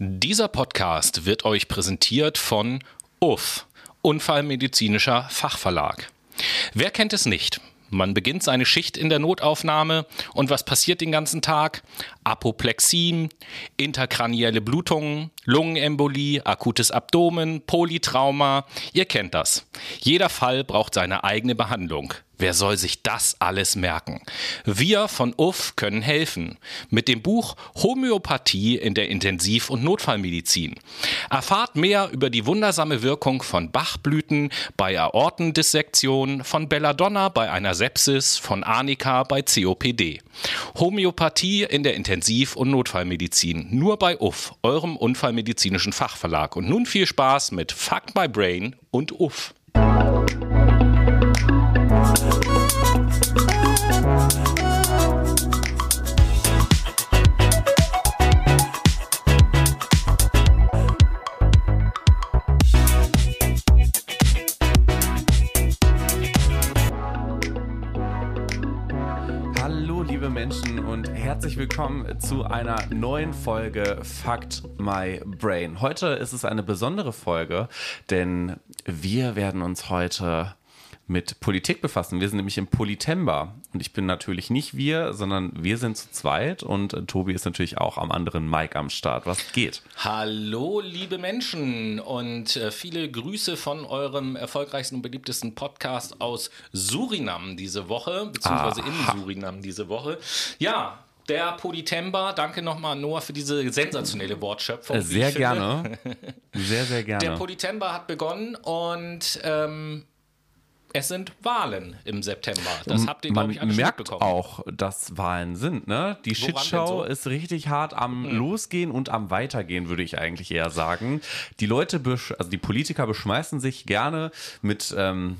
Dieser Podcast wird euch präsentiert von UF, Unfallmedizinischer Fachverlag. Wer kennt es nicht? Man beginnt seine Schicht in der Notaufnahme und was passiert den ganzen Tag? Apoplexien, interkranielle Blutungen, Lungenembolie, akutes Abdomen, Polytrauma. Ihr kennt das. Jeder Fall braucht seine eigene Behandlung. Wer soll sich das alles merken? Wir von UF können helfen. Mit dem Buch Homöopathie in der Intensiv- und Notfallmedizin. Erfahrt mehr über die wundersame Wirkung von Bachblüten bei Aortendissektion, von Belladonna bei einer Sepsis, von Arnika bei COPD. Homöopathie in der Intensiv- und Notfallmedizin. Nur bei UF, eurem unfallmedizinischen Fachverlag. Und nun viel Spaß mit Fuck My Brain und UF. Willkommen zu einer neuen Folge Fact My Brain. Heute ist es eine besondere Folge, denn wir werden uns heute mit Politik befassen. Wir sind nämlich im Politember und ich bin natürlich nicht wir, sondern wir sind zu zweit und äh, Tobi ist natürlich auch am anderen Mic am Start. Was geht? Hallo, liebe Menschen und äh, viele Grüße von eurem erfolgreichsten und beliebtesten Podcast aus Surinam diese Woche, beziehungsweise in Surinam diese Woche. Ja, der Politember, danke nochmal an Noah für diese sensationelle Wortschöpfung. Äh, Sehr finde. gerne. Sehr, sehr Der gerne. Politember hat begonnen und ähm, es sind Wahlen im September. Das habt ihr, glaube ich, alle merkt auch, dass Wahlen sind, ne? Die Woran Shitshow so? ist richtig hart am Hm. Losgehen und am Weitergehen, würde ich eigentlich eher sagen. Die Leute, also die Politiker beschmeißen sich gerne mit, ähm,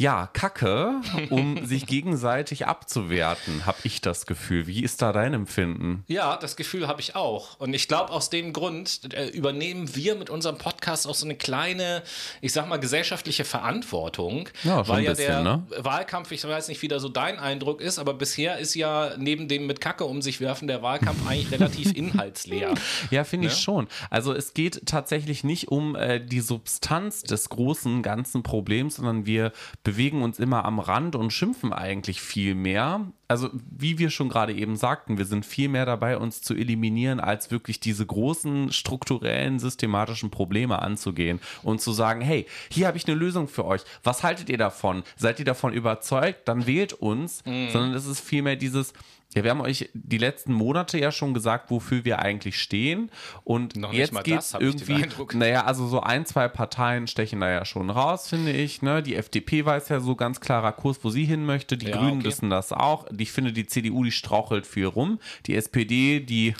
ja, Kacke, um sich gegenseitig abzuwerten, habe ich das Gefühl. Wie ist da dein Empfinden? Ja, das Gefühl habe ich auch. Und ich glaube, aus dem Grund äh, übernehmen wir mit unserem Podcast auch so eine kleine, ich sag mal, gesellschaftliche Verantwortung. Ja, schon weil ja bisschen, der ne? Wahlkampf, ich weiß nicht, wie da so dein Eindruck ist, aber bisher ist ja neben dem mit Kacke um sich werfen der Wahlkampf eigentlich relativ inhaltsleer. Ja, finde ich Ne? schon. Also es geht tatsächlich nicht um äh, die Substanz des großen ganzen Problems, sondern wir bewegen uns immer am Rand und schimpfen eigentlich viel mehr. Also wie wir schon gerade eben sagten, wir sind viel mehr dabei, uns zu eliminieren, als wirklich diese großen strukturellen, systematischen Probleme anzugehen und zu sagen, hey, hier habe ich eine Lösung für euch. Was haltet ihr davon? Seid ihr davon überzeugt? Dann wählt uns. Mhm. Sondern es ist vielmehr dieses, ja, wir haben euch die letzten Monate ja schon gesagt, wofür wir eigentlich stehen. Und Noch nicht jetzt mal geht es irgendwie, naja, also so ein, zwei Parteien stechen da ja schon raus, finde ich. Ne? Die FDP weiß ja so ganz klarer Kurs, wo sie hin möchte. Die Ja, Grünen okay. wissen das auch. Ich finde, die CDU, die strauchelt viel rum. Die SPD, die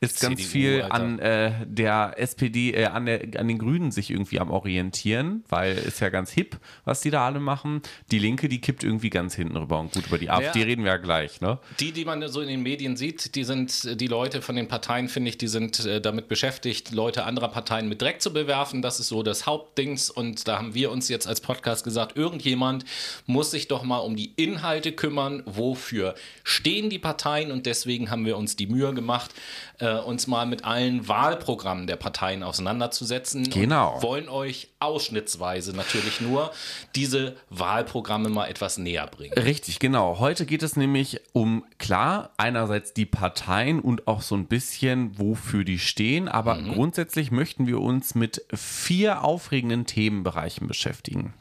ist ganz CDU, viel Alter. an äh, der SPD, äh, an, der, an den Grünen sich irgendwie am orientieren, weil ist ja ganz hip, was die da alle machen. Die Linke, die kippt irgendwie ganz hinten rüber. Und gut, über die AfD reden wir ja gleich, ne? Die, die man so in den Medien sieht, die sind die Leute von den Parteien, finde ich, die sind äh, damit beschäftigt, Leute anderer Parteien mit Dreck zu bewerfen. Das ist so das Hauptdings. Und da haben wir uns jetzt als Podcast gesagt, irgendjemand muss sich doch mal um die Inhalte kümmern. Wofür stehen die Parteien? Und deswegen haben wir uns die Mühe gemacht, äh, uns mal mit allen Wahlprogrammen der Parteien auseinanderzusetzen. Genau. Wollen euch ausschnittsweise natürlich nur diese Wahlprogramme mal etwas näher bringen. Richtig, genau. Heute geht es nämlich um, klar, einerseits die Parteien und auch so ein bisschen, wofür die stehen, aber grundsätzlich möchten wir uns mit vier aufregenden Themenbereichen beschäftigen.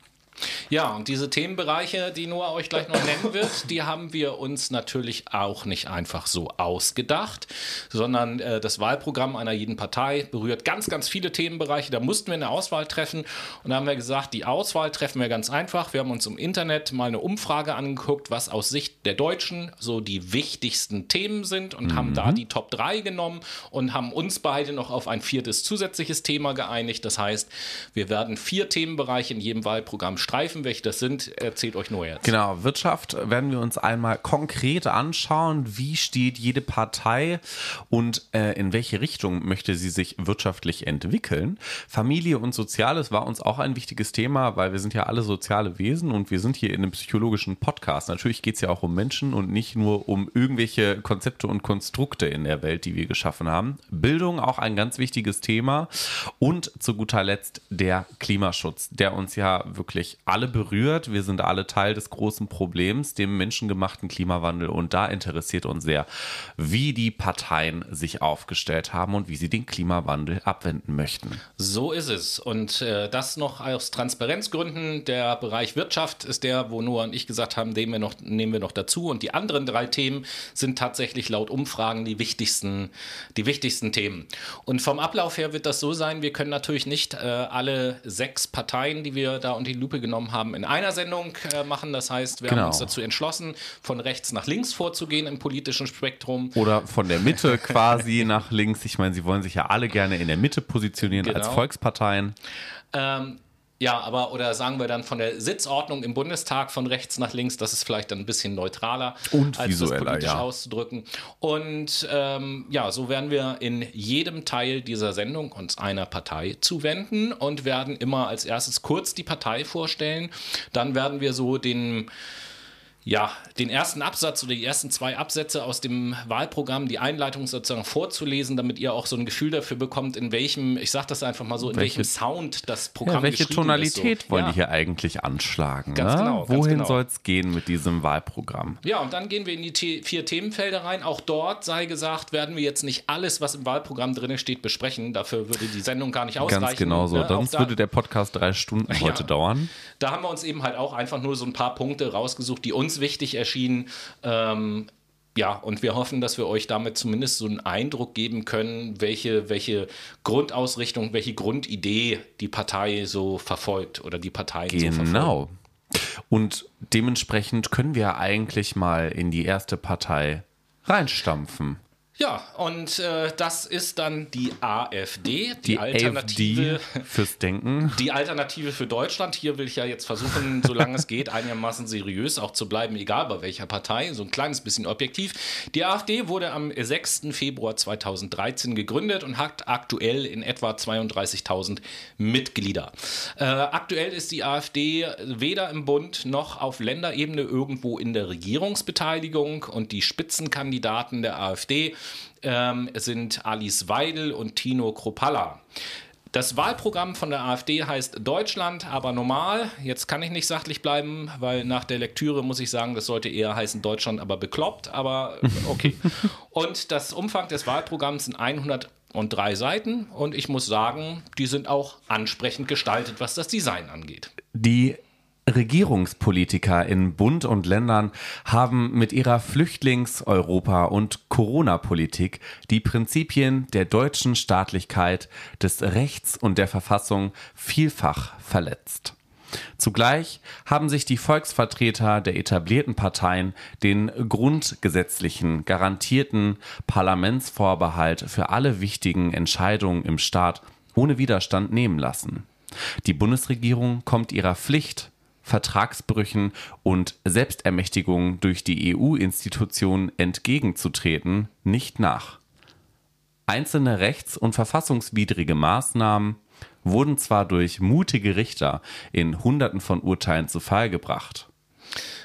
Ja, und diese Themenbereiche, die Noah euch gleich noch nennen wird, die haben wir uns natürlich auch nicht einfach so ausgedacht, sondern äh, das Wahlprogramm einer jeden Partei berührt ganz, ganz viele Themenbereiche. Da mussten wir eine Auswahl treffen und da haben wir gesagt, die Auswahl treffen wir ganz einfach. Wir haben uns im Internet mal eine Umfrage angeguckt, was aus Sicht der Deutschen so die wichtigsten Themen sind und haben da die Top 3 genommen und haben uns beide noch auf ein viertes zusätzliches Thema geeinigt. Das heißt, wir werden vier Themenbereiche in jedem Wahlprogramm Streifen. Das sind, erzählt euch nur jetzt. Genau, Wirtschaft werden wir uns einmal konkret anschauen. Wie steht jede Partei und äh, in welche Richtung möchte sie sich wirtschaftlich entwickeln? Familie und Soziales war uns auch ein wichtiges Thema, weil wir sind ja alle soziale Wesen und wir sind hier in einem psychologischen Podcast. Natürlich geht es ja auch um Menschen und nicht nur um irgendwelche Konzepte und Konstrukte in der Welt, die wir geschaffen haben. Bildung auch ein ganz wichtiges Thema und zu guter Letzt der Klimaschutz, der uns ja wirklich alle berührt. Wir sind alle Teil des großen Problems, dem menschengemachten Klimawandel und da interessiert uns sehr, wie die Parteien sich aufgestellt haben und wie sie den Klimawandel abwenden möchten. So ist es und äh, das noch aus Transparenzgründen. Der Bereich Wirtschaft ist der, wo Noah und ich gesagt haben, nehmen wir noch, nehmen wir noch dazu und die anderen drei Themen sind tatsächlich laut Umfragen die wichtigsten, die wichtigsten Themen. Und vom Ablauf her wird das so sein, wir können natürlich nicht äh, alle sechs Parteien, die wir da unter die Lupe genommen haben, in einer Sendung äh, machen. Das heißt, wir genau. haben uns dazu entschlossen, von rechts nach links vorzugehen im politischen Spektrum. Oder von der Mitte quasi nach links. Ich meine, sie wollen sich ja alle gerne in der Mitte positionieren genau. als Volksparteien. Ähm, ja, aber oder sagen wir dann von der Sitzordnung im Bundestag von rechts nach links, das ist vielleicht dann ein bisschen neutraler, und als visueller, das politisch ja. auszudrücken. Und ähm, ja, so werden wir in jedem Teil dieser Sendung uns einer Partei zuwenden und werden immer als erstes kurz die Partei vorstellen. Dann werden wir so den ja, den ersten Absatz oder die ersten zwei Absätze aus dem Wahlprogramm, die Einleitung sozusagen vorzulesen, damit ihr auch so ein Gefühl dafür bekommt, in welchem, ich sag das einfach mal so, in welche, welchem Sound das Programm ja, welche Tonalität so. wollen ja. die hier eigentlich anschlagen? Ganz ne? genau. Wohin genau. soll es gehen mit diesem Wahlprogramm? Ja, und dann gehen wir in die vier Themenfelder rein. Auch dort sei gesagt, werden wir jetzt nicht alles, was im Wahlprogramm drin steht, besprechen. Dafür würde die Sendung gar nicht ausreichen. Ganz genau so. Ne? Sonst da, würde der Podcast drei Stunden heute ja, dauern. Da haben wir uns eben halt auch einfach nur so ein paar Punkte rausgesucht, die uns uns wichtig erschienen. Ähm, ja, und wir hoffen, dass wir euch damit zumindest so einen Eindruck geben können, welche, welche Grundausrichtung, welche Grundidee die Partei so verfolgt oder die Parteien genau. so verfolgen. Genau. Und dementsprechend können wir eigentlich mal in die erste Partei reinstampfen. Ja, und äh, das ist dann die AfD, die, die Alternative AfD fürs Denken. Die Alternative für Deutschland. Hier will ich ja jetzt versuchen, solange es geht, einigermaßen seriös auch zu bleiben, egal bei welcher Partei, so ein kleines bisschen objektiv. Die AfD wurde am 6. Februar 2013 gegründet und hat aktuell in etwa 32.000 Mitglieder. Äh, aktuell ist die AfD weder im Bund noch auf Länderebene irgendwo in der Regierungsbeteiligung und die Spitzenkandidaten der AfD ähm, sind Alice Weidel und Tino Kropalla. Das Wahlprogramm von der AfD heißt Deutschland, aber normal. Jetzt kann ich nicht sachlich bleiben, weil nach der Lektüre muss ich sagen, das sollte eher heißen Deutschland, aber bekloppt, aber okay. und das Umfang des Wahlprogramms sind 103 Seiten und ich muss sagen, die sind auch ansprechend gestaltet, was das Design angeht. Die Regierungspolitiker in Bund und Ländern haben mit ihrer Flüchtlings-, Europa- und Corona-Politik die Prinzipien der deutschen Staatlichkeit, des Rechts und der Verfassung vielfach verletzt. Zugleich haben sich die Volksvertreter der etablierten Parteien den grundgesetzlichen garantierten Parlamentsvorbehalt für alle wichtigen Entscheidungen im Staat ohne Widerstand nehmen lassen. Die Bundesregierung kommt ihrer Pflicht Vertragsbrüchen und Selbstermächtigung durch die EU-Institutionen entgegenzutreten, nicht nach. Einzelne rechts- und verfassungswidrige Maßnahmen wurden zwar durch mutige Richter in Hunderten von Urteilen zu Fall gebracht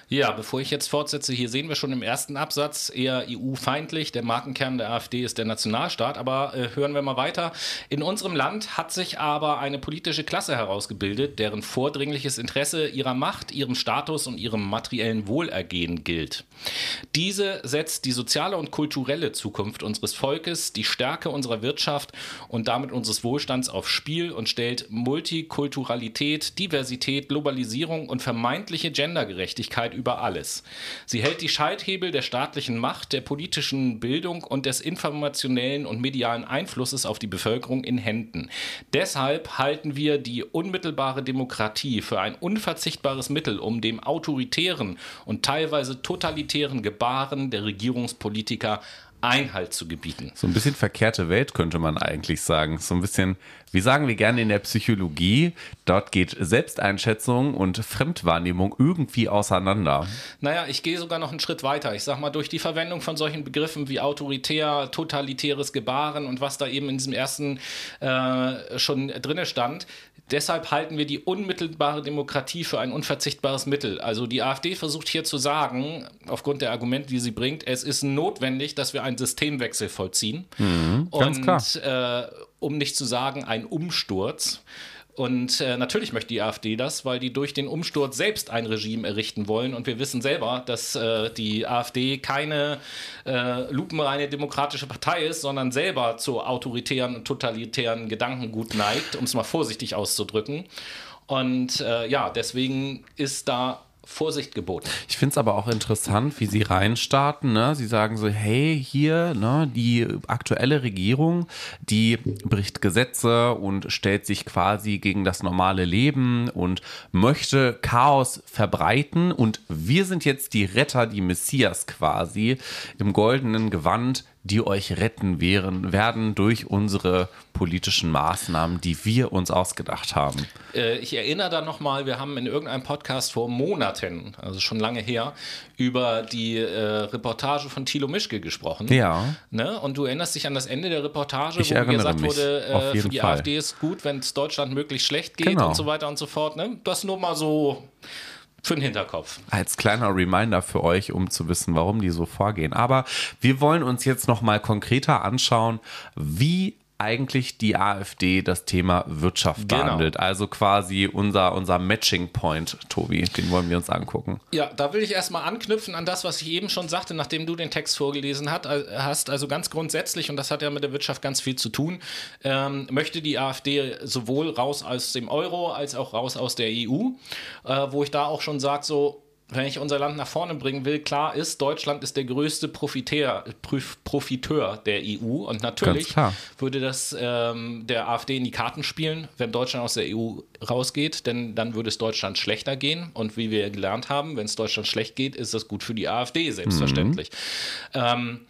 ja, bevor ich jetzt fortsetze, hier sehen wir schon im ersten Absatz eher EU-feindlich. Der Markenkern der AfD ist der Nationalstaat. Aber äh, hören wir mal weiter. In unserem Land hat sich aber eine politische Klasse herausgebildet, deren vordringliches Interesse ihrer Macht, ihrem Status und ihrem materiellen Wohlergehen gilt. Diese setzt die soziale und kulturelle Zukunft unseres Volkes, die Stärke unserer Wirtschaft und damit unseres Wohlstands aufs Spiel und stellt Multikulturalität, Diversität, Globalisierung und vermeintliche Gendergerechtigkeit über alles. Sie hält die Schalthebel der staatlichen Macht, der politischen Bildung und des informationellen und medialen Einflusses auf die Bevölkerung in Händen. Deshalb halten wir die unmittelbare Demokratie für ein unverzichtbares Mittel, um dem autoritären und teilweise totalitären Gebaren der Regierungspolitiker Einhalt zu gebieten. So ein bisschen verkehrte Welt könnte man eigentlich sagen. So ein bisschen, wie sagen wir gerne in der Psychologie, dort geht Selbsteinschätzung und Fremdwahrnehmung irgendwie auseinander. Naja, ich gehe sogar noch einen Schritt weiter. Ich sag mal, durch die Verwendung von solchen Begriffen wie autoritär, totalitäres Gebaren und was da eben in diesem ersten äh, schon drinne stand, Deshalb halten wir die unmittelbare Demokratie für ein unverzichtbares Mittel. Also die AfD versucht hier zu sagen, aufgrund der Argumente, die sie bringt, es ist notwendig, dass wir einen Systemwechsel vollziehen. Mhm, und äh, um nicht zu sagen, ein Umsturz. Und äh, natürlich möchte die AfD das, weil die durch den Umsturz selbst ein Regime errichten wollen. Und wir wissen selber, dass äh, die AfD keine äh, lupenreine demokratische Partei ist, sondern selber zu autoritären und totalitären Gedankengut neigt, um es mal vorsichtig auszudrücken. Und äh, ja, deswegen ist da Vorsicht geboten. Ich finde es aber auch interessant, wie sie reinstarten. Ne? Sie sagen so, hey, hier, ne, die aktuelle Regierung, die bricht Gesetze und stellt sich quasi gegen das normale Leben und möchte Chaos verbreiten. Und wir sind jetzt die Retter, die Messias quasi im goldenen Gewand, die euch retten wären, werden durch unsere politischen Maßnahmen, die wir uns ausgedacht haben. Äh, ich erinnere da nochmal, wir haben in irgendeinem Podcast vor Monaten, also schon lange her, über die äh, Reportage von Thilo Mischke gesprochen. Ja. Ne? Und du erinnerst dich an das Ende der Reportage, ich wo gesagt mich. wurde, äh, für die Fall. AfD ist gut, wenn es Deutschland möglichst schlecht geht genau. und so weiter und so fort. Ne? Das nur mal so für den Hinterkopf. Als kleiner Reminder für euch, um zu wissen, warum die so vorgehen. Aber wir wollen uns jetzt noch mal konkreter anschauen, wie eigentlich die AfD das Thema Wirtschaft genau. behandelt. Also quasi unser, unser Matching Point, Tobi, den wollen wir uns angucken. Ja, da will ich erstmal anknüpfen an das, was ich eben schon sagte, nachdem du den Text vorgelesen hat, äh, hast. Also ganz grundsätzlich, und das hat ja mit der Wirtschaft ganz viel zu tun, ähm, möchte die AfD sowohl raus aus dem Euro als auch raus aus der EU, äh, wo ich da auch schon sage, so, wenn ich unser Land nach vorne bringen will, klar ist, Deutschland ist der größte Profiteur, Profiteur der EU und natürlich würde das ähm, der AfD in die Karten spielen, wenn Deutschland aus der EU rausgeht, denn dann würde es Deutschland schlechter gehen und wie wir gelernt haben, wenn es Deutschland schlecht geht, ist das gut für die AfD, selbstverständlich. Mhm. Ähm,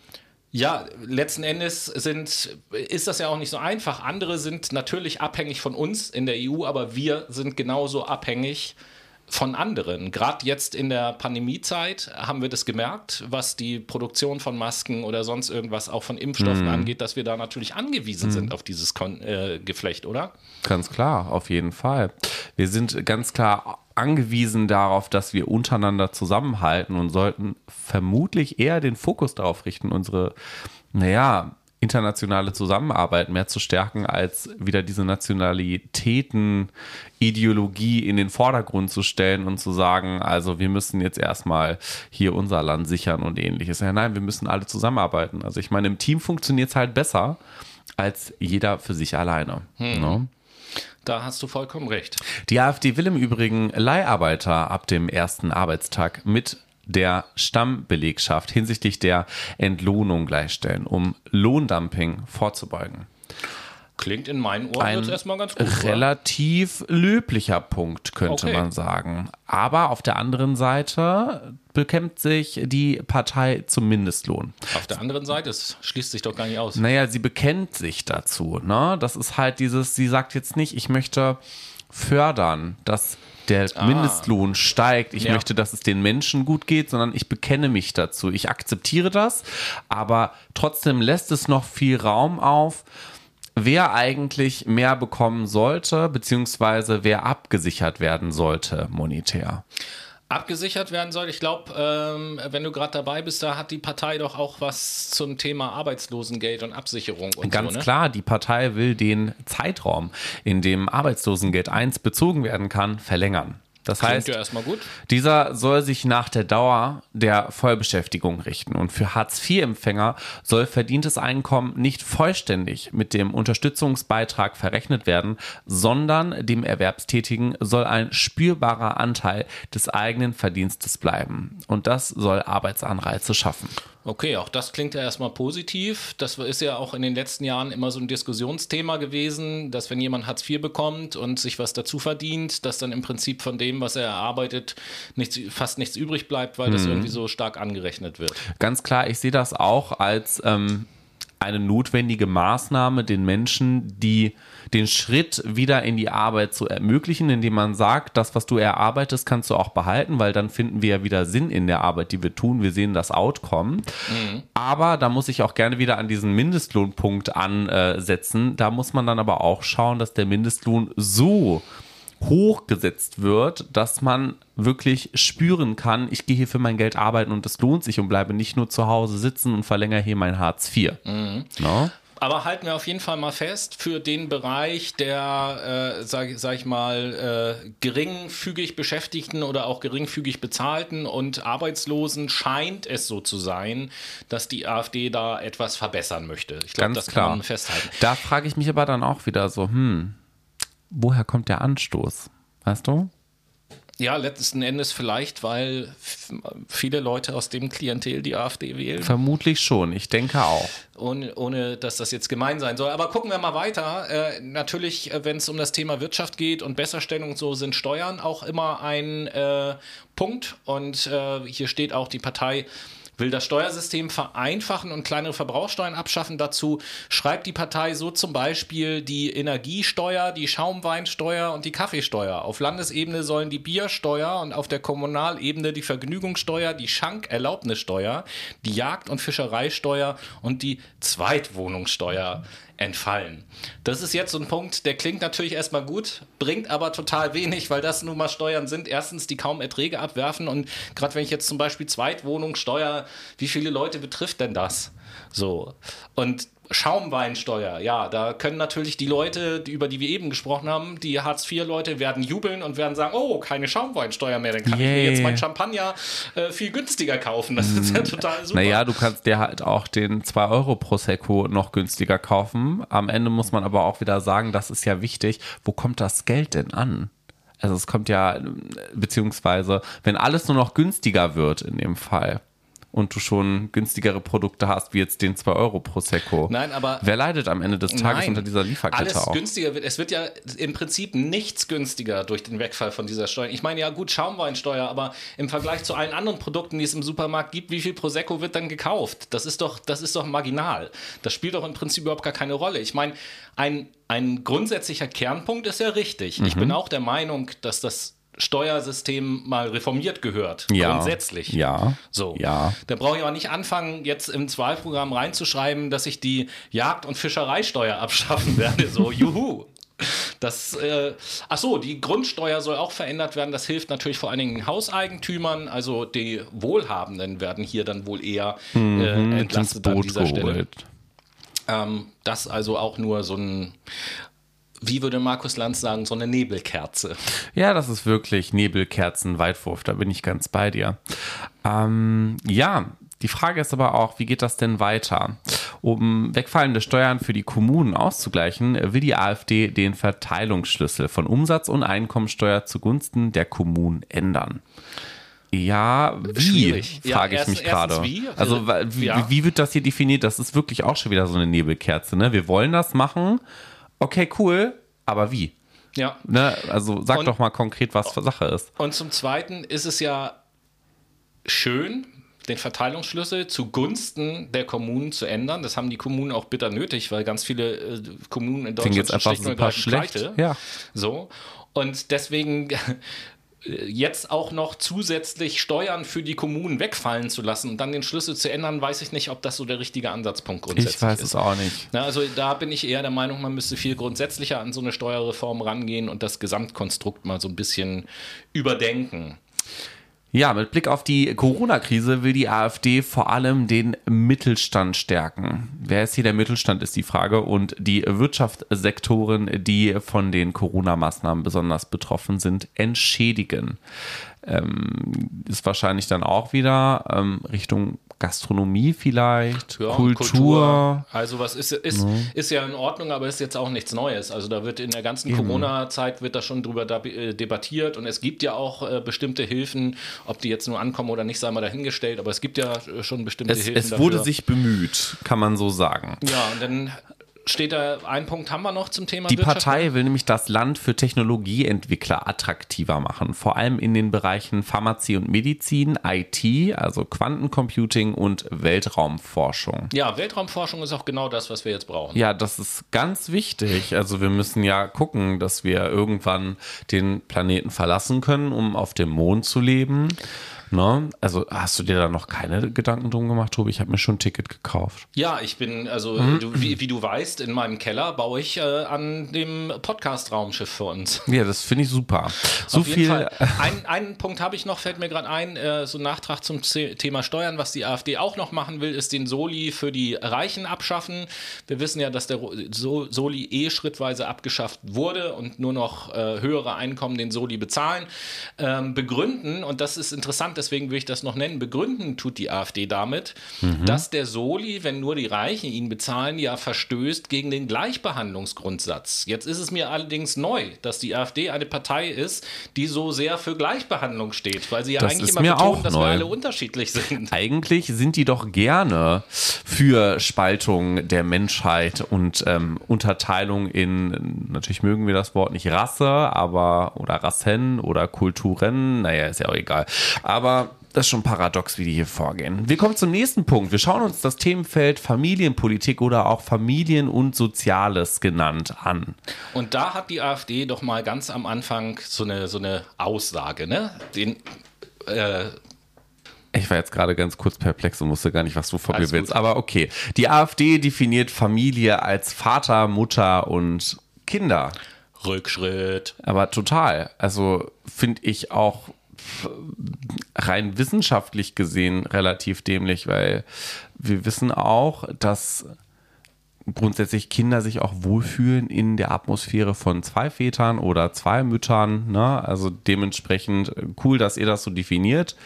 ja, letzten Endes sind, ist das ja auch nicht so einfach. Andere sind natürlich abhängig von uns in der EU, aber wir sind genauso abhängig von anderen. Gerade jetzt in der Pandemiezeit haben wir das gemerkt, was die Produktion von Masken oder sonst irgendwas auch von Impfstoffen mm. angeht, dass wir da natürlich angewiesen mm. sind auf dieses Kon äh, Geflecht, oder? Ganz klar, auf jeden Fall. Wir sind ganz klar angewiesen darauf, dass wir untereinander zusammenhalten und sollten vermutlich eher den Fokus darauf richten, unsere, naja, internationale Zusammenarbeit mehr zu stärken, als wieder diese Nationalitäten-Ideologie in den Vordergrund zu stellen und zu sagen, also wir müssen jetzt erstmal hier unser Land sichern und ähnliches. Ja, nein, wir müssen alle zusammenarbeiten. Also ich meine, im Team funktioniert es halt besser als jeder für sich alleine. Hm. Ne? Da hast du vollkommen recht. Die AfD will im Übrigen Leiharbeiter ab dem ersten Arbeitstag mit der Stammbelegschaft hinsichtlich der Entlohnung gleichstellen, um Lohndumping vorzubeugen. Klingt in meinen Ohren Ein erstmal ganz gut. Relativ oder? löblicher Punkt, könnte okay. man sagen. Aber auf der anderen Seite bekämpft sich die Partei zum Mindestlohn. Auf der anderen Seite, es schließt sich doch gar nicht aus. Naja, sie bekennt sich dazu. Ne? Das ist halt dieses, sie sagt jetzt nicht, ich möchte fördern, dass der ah. Mindestlohn steigt. Ich ja. möchte, dass es den Menschen gut geht, sondern ich bekenne mich dazu. Ich akzeptiere das, aber trotzdem lässt es noch viel Raum auf, wer eigentlich mehr bekommen sollte, beziehungsweise wer abgesichert werden sollte monetär abgesichert werden soll. Ich glaube, ähm, wenn du gerade dabei bist, da hat die Partei doch auch was zum Thema Arbeitslosengeld und Absicherung. Und Ganz so, ne? klar, die Partei will den Zeitraum, in dem Arbeitslosengeld 1 bezogen werden kann, verlängern. Das heißt, dieser soll sich nach der Dauer der Vollbeschäftigung richten. Und für Hartz-IV-Empfänger soll verdientes Einkommen nicht vollständig mit dem Unterstützungsbeitrag verrechnet werden, sondern dem Erwerbstätigen soll ein spürbarer Anteil des eigenen Verdienstes bleiben. Und das soll Arbeitsanreize schaffen. Okay, auch das klingt ja erstmal positiv. Das ist ja auch in den letzten Jahren immer so ein Diskussionsthema gewesen, dass wenn jemand Hartz IV bekommt und sich was dazu verdient, dass dann im Prinzip von dem, was er erarbeitet, nichts, fast nichts übrig bleibt, weil mhm. das irgendwie so stark angerechnet wird. Ganz klar, ich sehe das auch als ähm, eine notwendige Maßnahme, den Menschen, die den Schritt wieder in die Arbeit zu ermöglichen, indem man sagt, das, was du erarbeitest, kannst du auch behalten, weil dann finden wir ja wieder Sinn in der Arbeit, die wir tun. Wir sehen das Outcome. Mhm. Aber da muss ich auch gerne wieder an diesen Mindestlohnpunkt ansetzen. Da muss man dann aber auch schauen, dass der Mindestlohn so hochgesetzt wird, dass man wirklich spüren kann, ich gehe hier für mein Geld arbeiten und es lohnt sich und bleibe nicht nur zu Hause sitzen und verlängere hier mein Hartz IV. Mhm. No? Aber halten wir auf jeden Fall mal fest, für den Bereich der, äh, sag, sag ich mal, äh, geringfügig Beschäftigten oder auch geringfügig Bezahlten und Arbeitslosen scheint es so zu sein, dass die AfD da etwas verbessern möchte. Ich glaube, das klar. kann man festhalten. Da frage ich mich aber dann auch wieder so, hm, woher kommt der Anstoß? Weißt du? Ja, letzten Endes vielleicht, weil viele Leute aus dem Klientel die AfD wählen. Vermutlich schon, ich denke auch. Ohne, ohne dass das jetzt gemein sein soll. Aber gucken wir mal weiter. Äh, natürlich, äh, wenn es um das Thema Wirtschaft geht und Besserstellung und so, sind Steuern auch immer ein äh, Punkt. Und äh, hier steht auch die Partei will das Steuersystem vereinfachen und kleinere Verbrauchsteuern abschaffen. Dazu schreibt die Partei so zum Beispiel die Energiesteuer, die Schaumweinsteuer und die Kaffeesteuer. Auf Landesebene sollen die Biersteuer und auf der Kommunalebene die Vergnügungssteuer, die Schankerlaubnissteuer, die Jagd- und Fischereisteuer und die Zweitwohnungssteuer entfallen. Das ist jetzt so ein Punkt, der klingt natürlich erstmal gut, bringt aber total wenig, weil das nun mal Steuern sind. Erstens, die kaum Erträge abwerfen und gerade wenn ich jetzt zum Beispiel Zweitwohnungssteuer, wie viele Leute betrifft denn das? So. Und Schaumweinsteuer, ja, da können natürlich die Leute, über die wir eben gesprochen haben, die Hartz-IV-Leute werden jubeln und werden sagen, oh, keine Schaumweinsteuer mehr, dann kann yeah. ich mir jetzt mein Champagner äh, viel günstiger kaufen. Das ist ja mhm. total super. Naja, du kannst dir halt auch den 2 Euro Prosecco noch günstiger kaufen. Am Ende muss man aber auch wieder sagen, das ist ja wichtig, wo kommt das Geld denn an? Also es kommt ja, beziehungsweise, wenn alles nur noch günstiger wird in dem Fall, und du schon günstigere Produkte hast, wie jetzt den 2 Euro Prosecco. Nein, aber. Wer leidet am Ende des Tages nein, unter dieser Lieferkette alles auch? günstiger wird. Es wird ja im Prinzip nichts günstiger durch den Wegfall von dieser Steuer. Ich meine, ja, gut, Schaumweinsteuer, aber im Vergleich zu allen anderen Produkten, die es im Supermarkt gibt, wie viel Prosecco wird dann gekauft? Das ist doch, das ist doch marginal. Das spielt doch im Prinzip überhaupt gar keine Rolle. Ich meine, ein, ein grundsätzlicher Kernpunkt ist ja richtig. Mhm. Ich bin auch der Meinung, dass das Steuersystem mal reformiert gehört. Ja, grundsätzlich. Ja. So. Ja. Da brauche ich aber nicht anfangen, jetzt im Wahlprogramm reinzuschreiben, dass ich die Jagd- und Fischereisteuer abschaffen werde. So, juhu. Das, äh, ach so, die Grundsteuer soll auch verändert werden. Das hilft natürlich vor allen Dingen Hauseigentümern. Also die Wohlhabenden werden hier dann wohl eher äh, mhm, entlastet an dieser Stelle. Ähm, das also auch nur so ein wie würde Markus Lanz sagen, so eine Nebelkerze. Ja, das ist wirklich Nebelkerzen-Weitwurf, da bin ich ganz bei dir. Ähm, ja, die Frage ist aber auch, wie geht das denn weiter? Um wegfallende Steuern für die Kommunen auszugleichen, will die AfD den Verteilungsschlüssel von Umsatz- und Einkommensteuer zugunsten der Kommunen ändern. Ja, wie, frage ja, ich mich gerade. Also, wie, ja. wie wird das hier definiert? Das ist wirklich auch schon wieder so eine Nebelkerze. Ne? Wir wollen das machen, okay, cool, aber wie? Ja. Ne? Also sag und, doch mal konkret, was für Sache ist. Und zum Zweiten ist es ja schön, den Verteilungsschlüssel zugunsten der Kommunen zu ändern. Das haben die Kommunen auch bitter nötig, weil ganz viele äh, Kommunen in Deutschland jetzt einfach super schlecht. Ja. So. Und deswegen jetzt auch noch zusätzlich Steuern für die Kommunen wegfallen zu lassen und dann den Schlüssel zu ändern, weiß ich nicht, ob das so der richtige Ansatzpunkt grundsätzlich ist. Ich weiß ist. es auch nicht. Ja, also da bin ich eher der Meinung, man müsste viel grundsätzlicher an so eine Steuerreform rangehen und das Gesamtkonstrukt mal so ein bisschen überdenken. Ja, mit Blick auf die Corona-Krise will die AfD vor allem den Mittelstand stärken. Wer ist hier der Mittelstand, ist die Frage. Und die Wirtschaftssektoren, die von den Corona-Maßnahmen besonders betroffen sind, entschädigen. Ähm, ist wahrscheinlich dann auch wieder ähm, Richtung Gastronomie vielleicht, Ja, Kultur. Also was ist, ist, ist ja in Ordnung, aber ist jetzt auch nichts Neues. Also da wird in der ganzen Corona-Zeit wird da schon drüber äh, debattiert und es gibt ja auch äh, bestimmte Hilfen, ob die jetzt nur ankommen oder nicht, sei mal dahingestellt, aber es gibt ja äh, schon bestimmte Es, Hilfen es wurde dafür. sich bemüht, kann man so sagen. Ja, und dann steht da, ein Punkt haben wir noch zum Thema Die Wirtschaft. Partei will nämlich das Land für Technologieentwickler attraktiver machen, vor allem in den Bereichen Pharmazie und Medizin, IT, also Quantencomputing und Weltraumforschung. Ja, Weltraumforschung ist auch genau das, was wir jetzt brauchen. Ja, das ist ganz wichtig. Also wir müssen ja gucken, dass wir irgendwann den Planeten verlassen können, um auf dem Mond zu leben. Ne? Also hast du dir da noch keine Gedanken drum gemacht, Tobi? Ich habe mir schon ein Ticket gekauft. Ja, ich bin, also Mhm. du, wie, wie du weißt, in meinem Keller baue ich äh, an dem Podcast-Raumschiff für uns. Ja, das finde ich super. So Auf jeden viel. Fall. Ein, einen Punkt habe ich noch, fällt mir gerade ein, äh, so ein Nachtrag zum Thema Steuern. Was die AfD auch noch machen will, ist den Soli für die Reichen abschaffen. Wir wissen ja, dass der so Soli eh schrittweise abgeschafft wurde und nur noch äh, höhere Einkommen den Soli bezahlen. Ähm, begründen, und das ist interessant, deswegen will ich das noch nennen, begründen tut die AfD damit, dass der Soli, wenn nur die Reichen ihn bezahlen, ja verstößt gegen den Gleichbehandlungsgrundsatz. Jetzt ist es mir allerdings neu, dass die AfD eine Partei ist, die so sehr für Gleichbehandlung steht, weil sie ja Das eigentlich immer betonen, auch dass neu. wir alle unterschiedlich sind. Eigentlich sind die doch gerne für Spaltung der Menschheit und ähm, Unterteilung in, natürlich mögen wir das Wort nicht Rasse, aber oder Rassen oder Kulturen, naja, ist ja auch egal. Aber das ist schon paradox, wie die hier vorgehen. Wir kommen zum nächsten Punkt. Wir schauen uns das Themenfeld Familienpolitik oder auch Familien und Soziales genannt an. Und da hat die AfD doch mal ganz am Anfang so eine, so eine Aussage, ne? Den, äh, Ich war jetzt gerade ganz kurz perplex und wusste gar nicht, was du von mir Alles willst. gut. Aber okay. Die AfD definiert Familie als Vater, Mutter und Kinder. Rückschritt. Aber total. Also finde ich auch rein wissenschaftlich gesehen relativ dämlich, weil wir wissen auch, dass grundsätzlich Kinder sich auch wohlfühlen in der Atmosphäre von zwei Vätern oder zwei Müttern. Ne? Also dementsprechend cool, dass ihr das so definiert.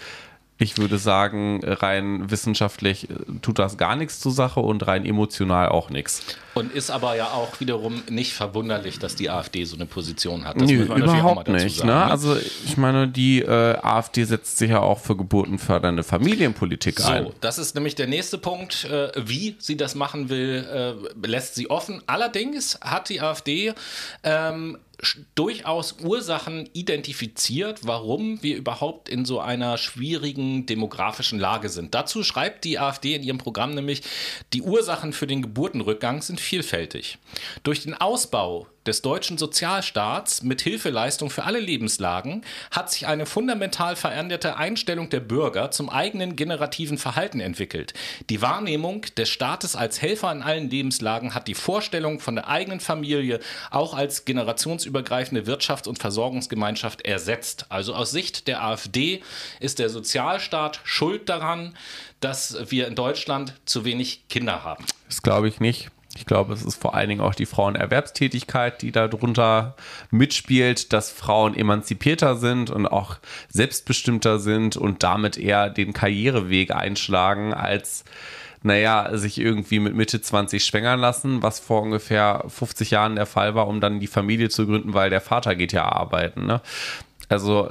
Ich würde sagen, rein wissenschaftlich äh, tut das gar nichts zur Sache und rein emotional auch nichts. Und ist aber ja auch wiederum nicht verwunderlich, dass die AfD so eine Position hat. Das Nö, überhaupt dazu nicht. sagen, ne? ne? Also ich meine, die äh, AfD setzt sich ja auch für geburtenfördernde Familienpolitik ein. So, das ist nämlich der nächste Punkt. Äh, wie sie das machen will, äh, lässt sie offen. Allerdings hat die AfD ähm, durchaus Ursachen identifiziert, warum wir überhaupt in so einer schwierigen demografischen Lage sind. Dazu schreibt die AfD in ihrem Programm nämlich, die Ursachen für den Geburtenrückgang sind vielfältig. Durch den Ausbau des deutschen Sozialstaats mit Hilfeleistung für alle Lebenslagen hat sich eine fundamental veränderte Einstellung der Bürger zum eigenen generativen Verhalten entwickelt. Die Wahrnehmung des Staates als Helfer in allen Lebenslagen hat die Vorstellung von der eigenen Familie auch als generationsübergreifende Wirtschafts- und Versorgungsgemeinschaft ersetzt. Also aus Sicht der AfD ist der Sozialstaat schuld daran, dass wir in Deutschland zu wenig Kinder haben. Das glaube ich nicht. Ich glaube, es ist vor allen Dingen auch die Frauenerwerbstätigkeit, die darunter mitspielt, dass Frauen emanzipierter sind und auch selbstbestimmter sind und damit eher den Karriereweg einschlagen, als naja, sich irgendwie mit Mitte 20 schwängern lassen, was vor ungefähr 50 Jahren der Fall war, um dann die Familie zu gründen, weil der Vater geht ja arbeiten. Ne? Also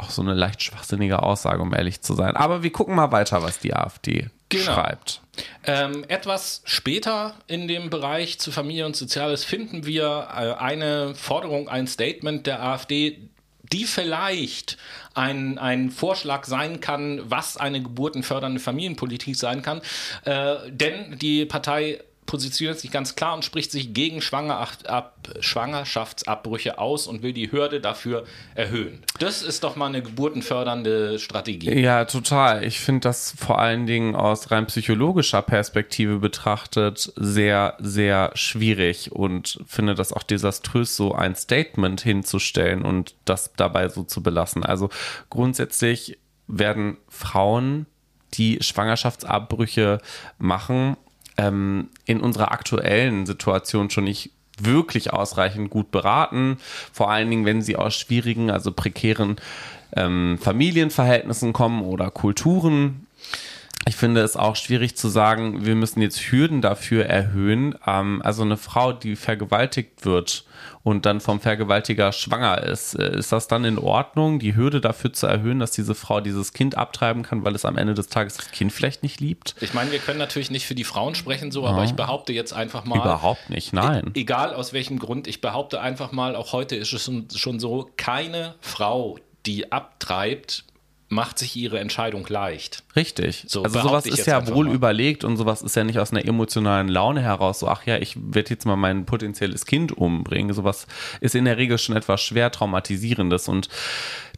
auch so eine leicht schwachsinnige Aussage, um ehrlich zu sein. Aber wir gucken mal weiter, was die AfD Genau. schreibt. Ähm, etwas später in dem Bereich zu Familie und Soziales finden wir äh, eine Forderung, ein Statement der AfD, die vielleicht ein, ein Vorschlag sein kann, was eine geburtenfördernde Familienpolitik sein kann. Äh, denn die Partei positioniert sich ganz klar und spricht sich gegen Schwangerschaftsabbrüche aus und will die Hürde dafür erhöhen. Das ist doch mal eine geburtenfördernde Strategie. Ja, total. Ich finde das vor allen Dingen aus rein psychologischer Perspektive betrachtet sehr, sehr schwierig und finde das auch desaströs, so ein Statement hinzustellen und das dabei so zu belassen. Also grundsätzlich werden Frauen, die Schwangerschaftsabbrüche machen, ähm, in unserer aktuellen Situation schon nicht wirklich ausreichend gut beraten. Vor allen Dingen, wenn sie aus schwierigen, also prekären ähm, Familienverhältnissen kommen oder Kulturen. Ich finde es auch schwierig zu sagen, wir müssen jetzt Hürden dafür erhöhen. Ähm, also eine Frau, die vergewaltigt wird und dann vom Vergewaltiger schwanger ist, äh, ist das dann in Ordnung, die Hürde dafür zu erhöhen, dass diese Frau dieses Kind abtreiben kann, weil es am Ende des Tages das Kind vielleicht nicht liebt? Ich meine, wir können natürlich nicht für die Frauen sprechen, so, aber ich behaupte jetzt einfach mal. Überhaupt nicht, nein. E egal aus welchem Grund, ich behaupte einfach mal, auch heute ist es schon so, keine Frau, die abtreibt, macht sich ihre Entscheidung leicht. Richtig. So, also sowas ist ja wohl mal. überlegt und sowas ist ja nicht aus einer emotionalen Laune heraus, so ach ja, ich werde jetzt mal mein potenzielles Kind umbringen. Sowas ist in der Regel schon etwas schwer traumatisierendes und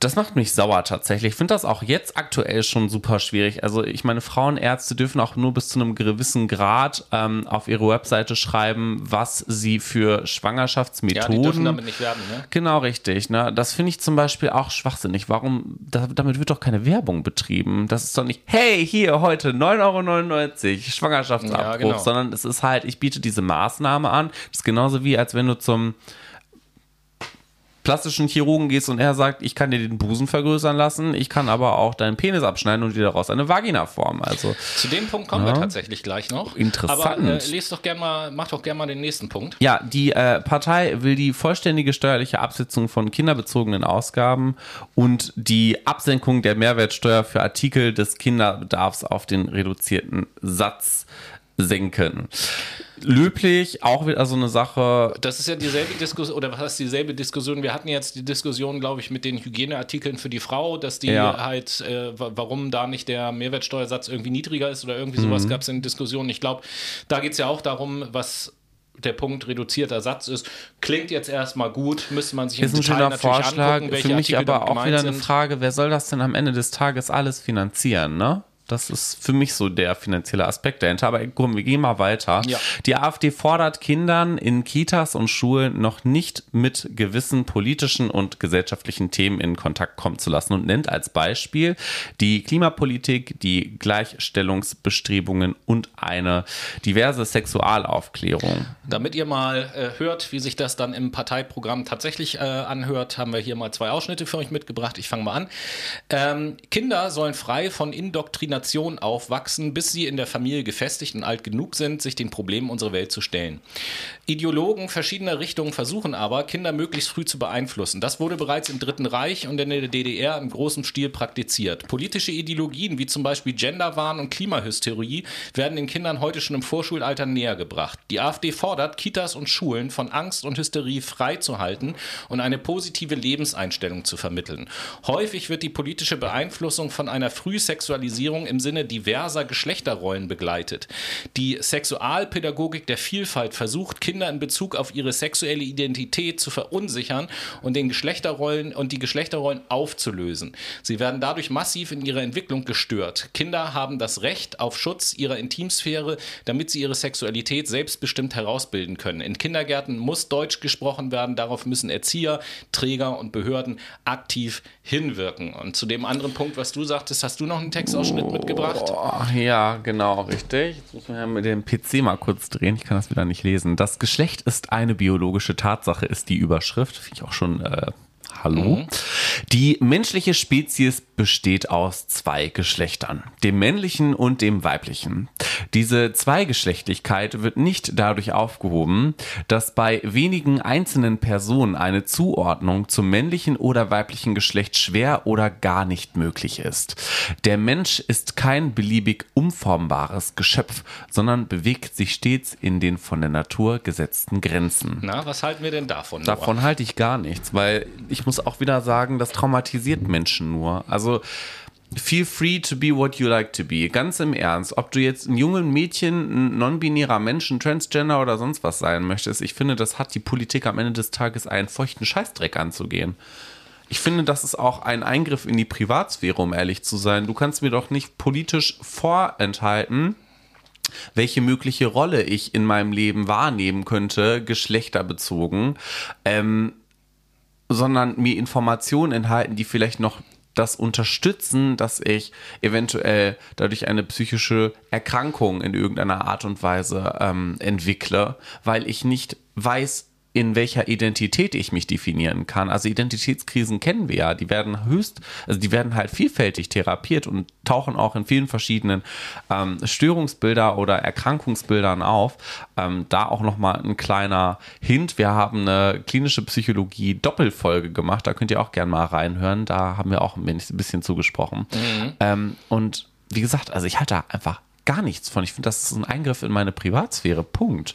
das macht mich sauer tatsächlich. Ich finde das auch jetzt aktuell schon super schwierig. Also ich meine, Frauenärzte dürfen auch nur bis zu einem gewissen Grad ähm, auf ihre Webseite schreiben, was sie für Ja, Schwangerschaftsmethoden die dürfen damit nicht werben, ne? Genau, richtig. Ne? Das finde ich zum Beispiel auch schwachsinnig. Warum? Da, damit wird doch keine Werbung betrieben. Das ist doch nicht, hey, hier heute 9,99 Euro Schwangerschaftsabbruch, Ja, genau. sondern es ist halt, ich biete diese Maßnahme an. Das ist genauso wie, als wenn du zum plastischen Chirurgen gehst und er sagt, ich kann dir den Busen vergrößern lassen, ich kann aber auch deinen Penis abschneiden und dir daraus eine Vagina formen. Also Zu dem Punkt kommen wir tatsächlich gleich noch. Interessant. Aber äh, lest doch gerne mal, mach doch gerne mal den nächsten Punkt. Ja, die äh, Partei will die vollständige steuerliche Absetzung von kinderbezogenen Ausgaben und die Absenkung der Mehrwertsteuer für Artikel des Kinderbedarfs auf den reduzierten Satz senken. Löblich, auch wieder so eine Sache. Das ist ja dieselbe Diskussion, oder was heißt dieselbe Diskussion? Wir hatten jetzt die Diskussion, glaube ich, mit den Hygieneartikeln für die Frau, dass die Ja. halt, äh, wa- warum da nicht der Mehrwertsteuersatz irgendwie niedriger ist oder irgendwie sowas Mhm. gab es in Diskussionen. Ich glaube, da geht es ja auch darum, was der Punkt reduzierter Satz ist. Klingt jetzt erstmal gut, müsste man sich im Ist ein Detail natürlich Vorschlag. angucken, welche Für mich Artikel aber auch wieder eine. Frage, wer soll das denn am Ende des Tages alles finanzieren, ne? Das ist für mich so der finanzielle Aspekt dahinter. Aber komm, wir gehen mal weiter. Ja. Die AfD fordert Kindern in Kitas und Schulen noch nicht mit gewissen politischen und gesellschaftlichen Themen in Kontakt kommen zu lassen und nennt als Beispiel die Klimapolitik, die Gleichstellungsbestrebungen und eine diverse Sexualaufklärung. Damit ihr mal äh, hört, wie sich das dann im Parteiprogramm tatsächlich äh, anhört, haben wir hier mal zwei Ausschnitte für euch mitgebracht. Ich fange mal an. Ähm, Kinder sollen frei von Indoktrination aufwachsen, bis sie in der Familie gefestigt und alt genug sind, sich den Problemen unserer Welt zu stellen. Ideologen verschiedener Richtungen versuchen aber, Kinder möglichst früh zu beeinflussen. Das wurde bereits im Dritten Reich und in der DDR im großen Stil praktiziert. Politische Ideologien wie zum Beispiel Genderwahn und Klimahysterie werden den Kindern heute schon im Vorschulalter näher gebracht. Die AfD fordert, Kitas und Schulen von Angst und Hysterie frei zu halten und eine positive Lebenseinstellung zu vermitteln. Häufig wird die politische Beeinflussung von einer Frühsexualisierung im Sinne diverser Geschlechterrollen begleitet. Die Sexualpädagogik der Vielfalt versucht, Kinder in Bezug auf ihre sexuelle Identität zu verunsichern und den Geschlechterrollen und die Geschlechterrollen aufzulösen. Sie werden dadurch massiv in ihrer Entwicklung gestört. Kinder haben das Recht auf Schutz ihrer Intimsphäre, damit sie ihre Sexualität selbstbestimmt herausbilden können. In Kindergärten muss Deutsch gesprochen werden, darauf müssen Erzieher, Träger und Behörden aktiv hinwirken. Und zu dem anderen Punkt, was du sagtest, hast du noch einen Textausschnitt mitgebracht? Oh, ja, genau, richtig. Jetzt muss man ja mit dem PC mal kurz drehen. Ich kann das wieder nicht lesen. Das Geschlecht ist eine biologische Tatsache, ist die Überschrift. Finde ich auch schon. Äh, Hallo. Die menschliche Spezies besteht aus zwei Geschlechtern, dem männlichen und dem weiblichen. Diese Zweigeschlechtlichkeit wird nicht dadurch aufgehoben, dass bei wenigen einzelnen Personen eine Zuordnung zum männlichen oder weiblichen Geschlecht schwer oder gar nicht möglich ist. Der Mensch ist kein beliebig umformbares Geschöpf, sondern bewegt sich stets in den von der Natur gesetzten Grenzen. Na, was halten wir denn davon? Davon halte ich gar nichts, weil ich muss auch wieder sagen, das traumatisiert Menschen nur. Also feel free to be what you like to be. Ganz im Ernst, ob du jetzt ein junges Mädchen, ein non-binärer Mensch, ein Transgender oder sonst was sein möchtest, ich finde, das hat die Politik am Ende des Tages einen feuchten Scheißdreck anzugehen. Ich finde, das ist auch ein Eingriff in die Privatsphäre, um ehrlich zu sein. Du kannst mir doch nicht politisch vorenthalten, welche mögliche Rolle ich in meinem Leben wahrnehmen könnte, geschlechterbezogen, ähm, sondern mir Informationen enthalten, die vielleicht noch das unterstützen, dass ich eventuell dadurch eine psychische Erkrankung in irgendeiner Art und Weise ähm, entwickle, weil ich nicht weiß, in welcher Identität ich mich definieren kann. Also Identitätskrisen kennen wir ja, die werden höchst, also die werden halt vielfältig therapiert und tauchen auch in vielen verschiedenen ähm, Störungsbilder oder Erkrankungsbildern auf. Ähm, da auch nochmal ein kleiner Hint. Wir haben eine klinische Psychologie Doppelfolge gemacht, da könnt ihr auch gerne mal reinhören. Da haben wir auch ein bisschen zugesprochen. Mhm. Ähm, und wie gesagt, also ich halte da einfach gar nichts von. Ich finde, das ist ein Eingriff in meine Privatsphäre. Punkt.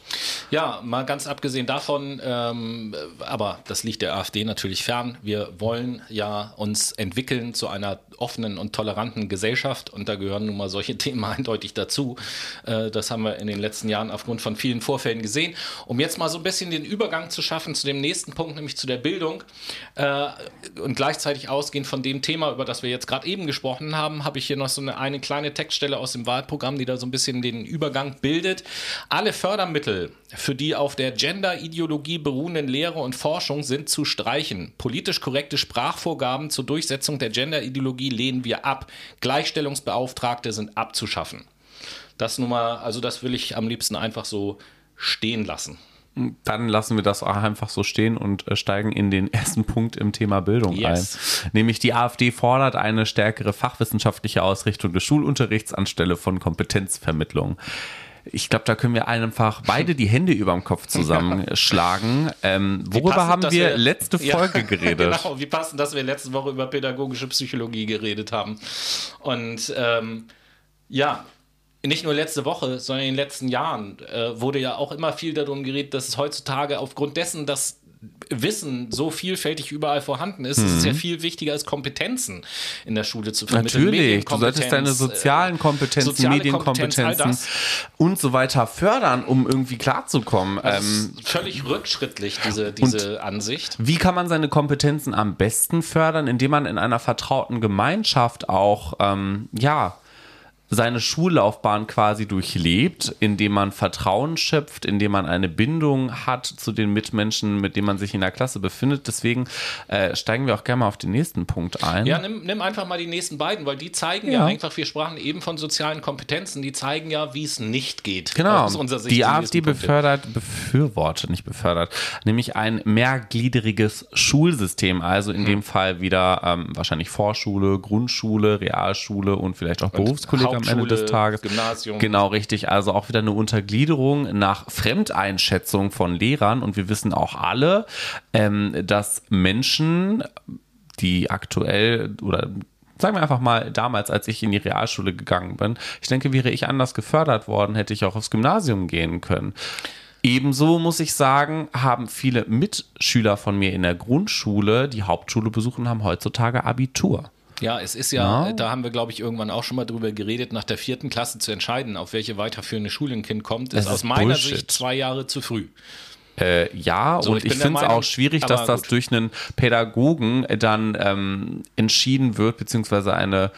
Ja, mal ganz abgesehen davon, ähm, aber das liegt der AfD natürlich fern. Wir wollen ja uns entwickeln zu einer offenen und toleranten Gesellschaft und da gehören nun mal solche Themen eindeutig dazu. Äh, das haben wir in den letzten Jahren aufgrund von vielen Vorfällen gesehen. Um jetzt mal so ein bisschen den Übergang zu schaffen zu dem nächsten Punkt, nämlich zu der Bildung äh, und gleichzeitig ausgehend von dem Thema, über das wir jetzt gerade eben gesprochen haben, habe ich hier noch so eine, eine kleine Textstelle aus dem Wahlprogramm die da so ein bisschen den Übergang bildet. Alle Fördermittel für die auf der Gender-Ideologie beruhenden Lehre und Forschung sind zu streichen. Politisch korrekte Sprachvorgaben zur Durchsetzung der Gender-Ideologie lehnen wir ab. Gleichstellungsbeauftragte sind abzuschaffen. Das nun mal, also das will ich am liebsten einfach so stehen lassen dann lassen wir das auch einfach so stehen und äh, steigen in den ersten Punkt im Thema Bildung yes. ein. Nämlich die AfD fordert eine stärkere fachwissenschaftliche Ausrichtung des Schulunterrichts anstelle von Kompetenzvermittlung. Ich glaube, da können wir einfach beide die Hände über dem Kopf zusammenschlagen. Ähm, worüber passend, haben wir, wir, letzte Folge ja, geredet? Genau, wie passend, dass wir letzte Woche über pädagogische Psychologie geredet haben. Und ähm, ja, nicht nur letzte Woche, sondern in den letzten Jahren äh, wurde ja auch immer viel darum geredet, dass es heutzutage aufgrund dessen, dass Wissen so vielfältig überall vorhanden ist, mhm. ist es ja mhm. viel wichtiger als Kompetenzen in der Schule zu vermitteln. Natürlich, du solltest deine sozialen äh, Kompetenzen, soziale Medienkompetenzen und so weiter fördern, um irgendwie klarzukommen. Ähm, völlig rückschrittlich, diese, diese Ansicht. Wie kann man seine Kompetenzen am besten fördern, indem man in einer vertrauten Gemeinschaft auch, ähm, ja, seine Schullaufbahn quasi durchlebt, indem man Vertrauen schöpft, indem man eine Bindung hat zu den Mitmenschen, mit denen man sich in der Klasse befindet. Deswegen äh, steigen wir auch gerne mal auf den nächsten Punkt ein. Ja, nimm, nimm einfach mal die nächsten beiden, weil die zeigen ja. ja. einfach, wir sprachen eben von sozialen Kompetenzen, die zeigen ja, wie es nicht geht. Genau. Aus unserer Sicht die AfD befördert, befürwortet, nicht befördert, nämlich ein mehrgliedriges Schulsystem, also in hm. dem Fall wieder ähm, wahrscheinlich Vorschule, Grundschule, Realschule und vielleicht auch Berufskolleg am Ende des Tages. Gymnasium. Genau, richtig. Also auch wieder eine Untergliederung nach Fremdeinschätzung von Lehrern. Und wir wissen auch alle, ähm, dass Menschen, die aktuell oder sagen wir einfach mal damals, als ich in die Realschule gegangen bin, ich denke, wäre ich anders gefördert worden, hätte ich auch aufs Gymnasium gehen können. Ebenso muss ich sagen, haben viele Mitschüler von mir in der Grundschule, die Hauptschule besuchen, haben heutzutage Abitur. Ja, es ist ja, ja, da haben wir, glaube ich, irgendwann auch schon mal drüber geredet, nach der vierten Klasse zu entscheiden, auf welche weiterführende Schule ein Kind kommt, ist, ist aus meiner Bullshit. Sicht zwei Jahre zu früh. Äh, ja, so, und ich, ich finde es auch schwierig, dass das gut. durch einen Pädagogen dann ähm, entschieden wird, beziehungsweise eine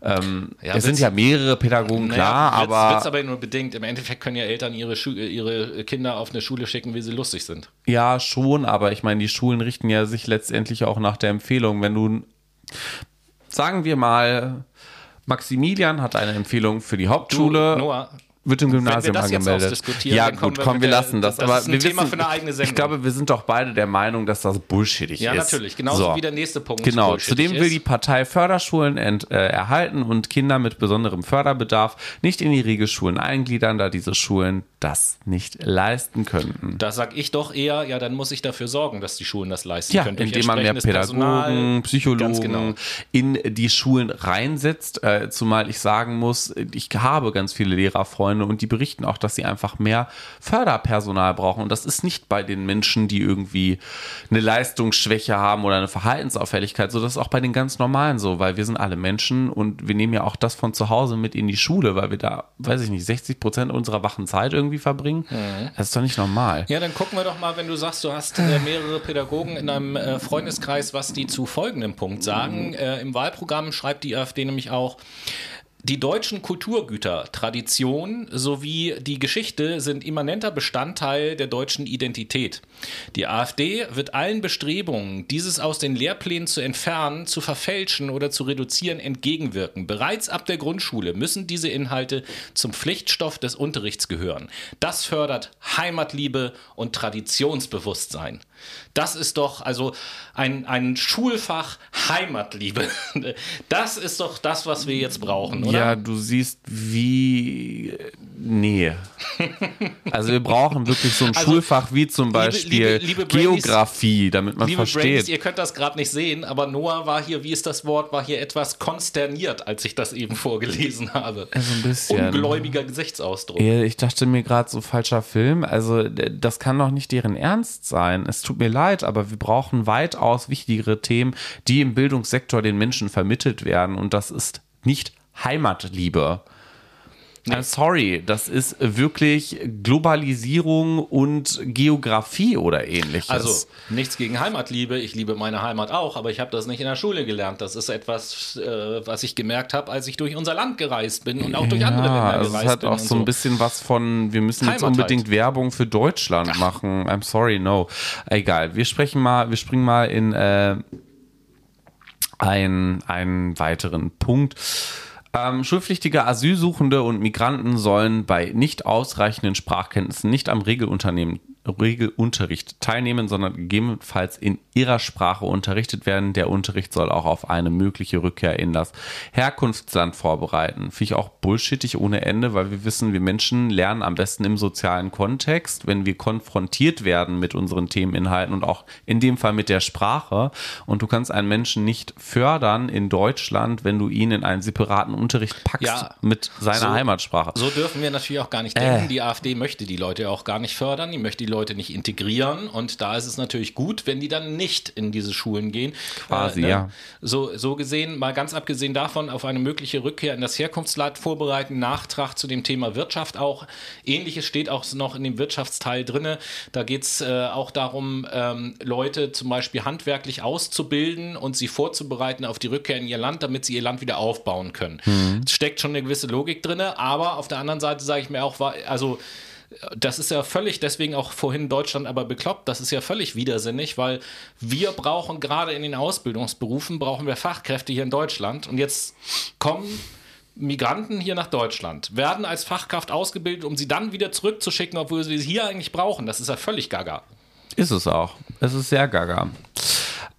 ähm, ja, es sind ja mehrere Pädagogen, naja, klar, wird's, aber. Wird's aber nur bedingt. Im Endeffekt können ja Eltern ihre, Schu ihre Kinder auf eine Schule schicken, wie sie lustig sind. Ja, schon, aber ich meine, die Schulen richten ja sich letztendlich auch nach der Empfehlung. Wenn du sagen wir mal, Maximilian hat eine Empfehlung für die Hauptschule. Du, Noah, wird im Gymnasium angemeldet. ja, gut, komm, wir lassen das. das aber ist ein wir Thema wissen, für eine eigene Sendung. Ich glaube, wir sind doch beide der Meinung, dass das bullshittig ja, ist. Ja, natürlich. Genauso so. wie der nächste Punkt. Genau. Zudem will die Partei Förderschulen ent, äh, erhalten und Kinder mit besonderem Förderbedarf nicht in die Regelschulen eingliedern, da diese Schulen das nicht leisten könnten. Da sag ich doch eher, ja, dann muss ich dafür sorgen, dass die Schulen das leisten ja, können. Indem man mehr Pädagogen, Personal, Psychologen genau. in die Schulen reinsetzt. Äh, zumal ich sagen muss, ich habe ganz viele Lehrerfreunde und die berichten auch, dass sie einfach mehr Förderpersonal brauchen. Und das ist nicht bei den Menschen, die irgendwie eine Leistungsschwäche haben oder eine Verhaltensauffälligkeit so. Das ist auch bei den ganz normalen so, weil wir sind alle Menschen und wir nehmen ja auch das von zu Hause mit in die Schule, weil wir da, weiß ich nicht, 60 Prozent unserer wachen Zeit irgendwie irgendwie verbringen. Mhm. Das ist doch nicht normal. Ja, dann gucken wir doch mal, wenn du sagst, du hast äh, mehrere Pädagogen in deinem äh, Freundeskreis, was die zu folgendem Punkt sagen. Mhm. Äh, Im Wahlprogramm schreibt die AfD nämlich auch, Die deutschen Kulturgüter, Tradition sowie die Geschichte sind immanenter Bestandteil der deutschen Identität. Die AfD wird allen Bestrebungen, dieses aus den Lehrplänen zu entfernen, zu verfälschen oder zu reduzieren, entgegenwirken. Bereits ab der Grundschule müssen diese Inhalte zum Pflichtstoff des Unterrichts gehören. Das fördert Heimatliebe und Traditionsbewusstsein. Das ist doch also ein, ein Schulfach Heimatliebe. Das ist doch das, was wir jetzt brauchen, oder? Ja, du siehst, wie. Nee. Also, wir brauchen wirklich so ein also, Schulfach wie zum Beispiel liebe, liebe, liebe Geografie, damit man liebe versteht. Brainies, ihr könnt das gerade nicht sehen, aber Noah war hier, wie ist das Wort, war hier etwas konsterniert, als ich das eben vorgelesen habe. Also ein bisschen. Ungläubiger Gesichtsausdruck. Ich dachte mir gerade so falscher Film. Also, das kann doch nicht deren Ernst sein. Es tut mir leid, aber wir brauchen weitaus wichtigere Themen, die im Bildungssektor den Menschen vermittelt werden. Und das ist nicht Heimatliebe. Nee. Sorry, das ist wirklich Globalisierung und Geografie oder ähnliches. Also nichts gegen Heimatliebe. Ich liebe meine Heimat auch, aber ich habe das nicht in der Schule gelernt. Das ist etwas, äh, was ich gemerkt habe, als ich durch unser Land gereist bin und auch durch ja, andere Länder also gereist es hat auch so ein bisschen was von, wir müssen Heimat jetzt unbedingt halt. Werbung für Deutschland Ach. machen. I'm sorry, no. Egal, wir sprechen mal, wir springen mal in äh, ein, einen weiteren Punkt. Ähm, schulpflichtige Asylsuchende und Migranten sollen bei nicht ausreichenden Sprachkenntnissen nicht am Regelunternehmen Regelunterricht teilnehmen, sondern gegebenenfalls in ihrer Sprache unterrichtet werden. Der Unterricht soll auch auf eine mögliche Rückkehr in das Herkunftsland vorbereiten. Finde ich auch bullshittig ohne Ende, weil wir wissen, wir Menschen lernen am besten im sozialen Kontext, wenn wir konfrontiert werden mit unseren Themeninhalten und auch in dem Fall mit der Sprache. Und du kannst einen Menschen nicht fördern in Deutschland, wenn du ihn in einen separaten Unterricht packst ja, mit seiner so, Heimatsprache. So dürfen wir natürlich auch gar nicht denken. Äh. Die AfD möchte die Leute auch gar nicht fördern. Die möchte die Leute nicht integrieren. Und da ist es natürlich gut, wenn die dann nicht in diese Schulen gehen. Quasi, äh, ne? ja. So, so gesehen, mal ganz abgesehen davon, auf eine mögliche Rückkehr in das Herkunftsland vorbereiten, Nachtrag zu dem Thema Wirtschaft auch. Ähnliches steht auch noch in dem Wirtschaftsteil drin. Da geht es äh, auch darum, ähm, Leute zum Beispiel handwerklich auszubilden und sie vorzubereiten auf die Rückkehr in ihr Land, damit sie ihr Land wieder aufbauen können. Mhm. steckt schon eine gewisse Logik drin, aber auf der anderen Seite sage ich mir auch, also das ist ja völlig, deswegen auch vorhin Deutschland aber bekloppt, das ist ja völlig widersinnig, weil wir brauchen gerade in den Ausbildungsberufen, brauchen wir Fachkräfte hier in Deutschland und jetzt kommen Migranten hier nach Deutschland, werden als Fachkraft ausgebildet, um sie dann wieder zurückzuschicken, obwohl sie sie hier eigentlich brauchen. Das ist ja völlig gaga. Ist es auch. Es ist sehr gaga.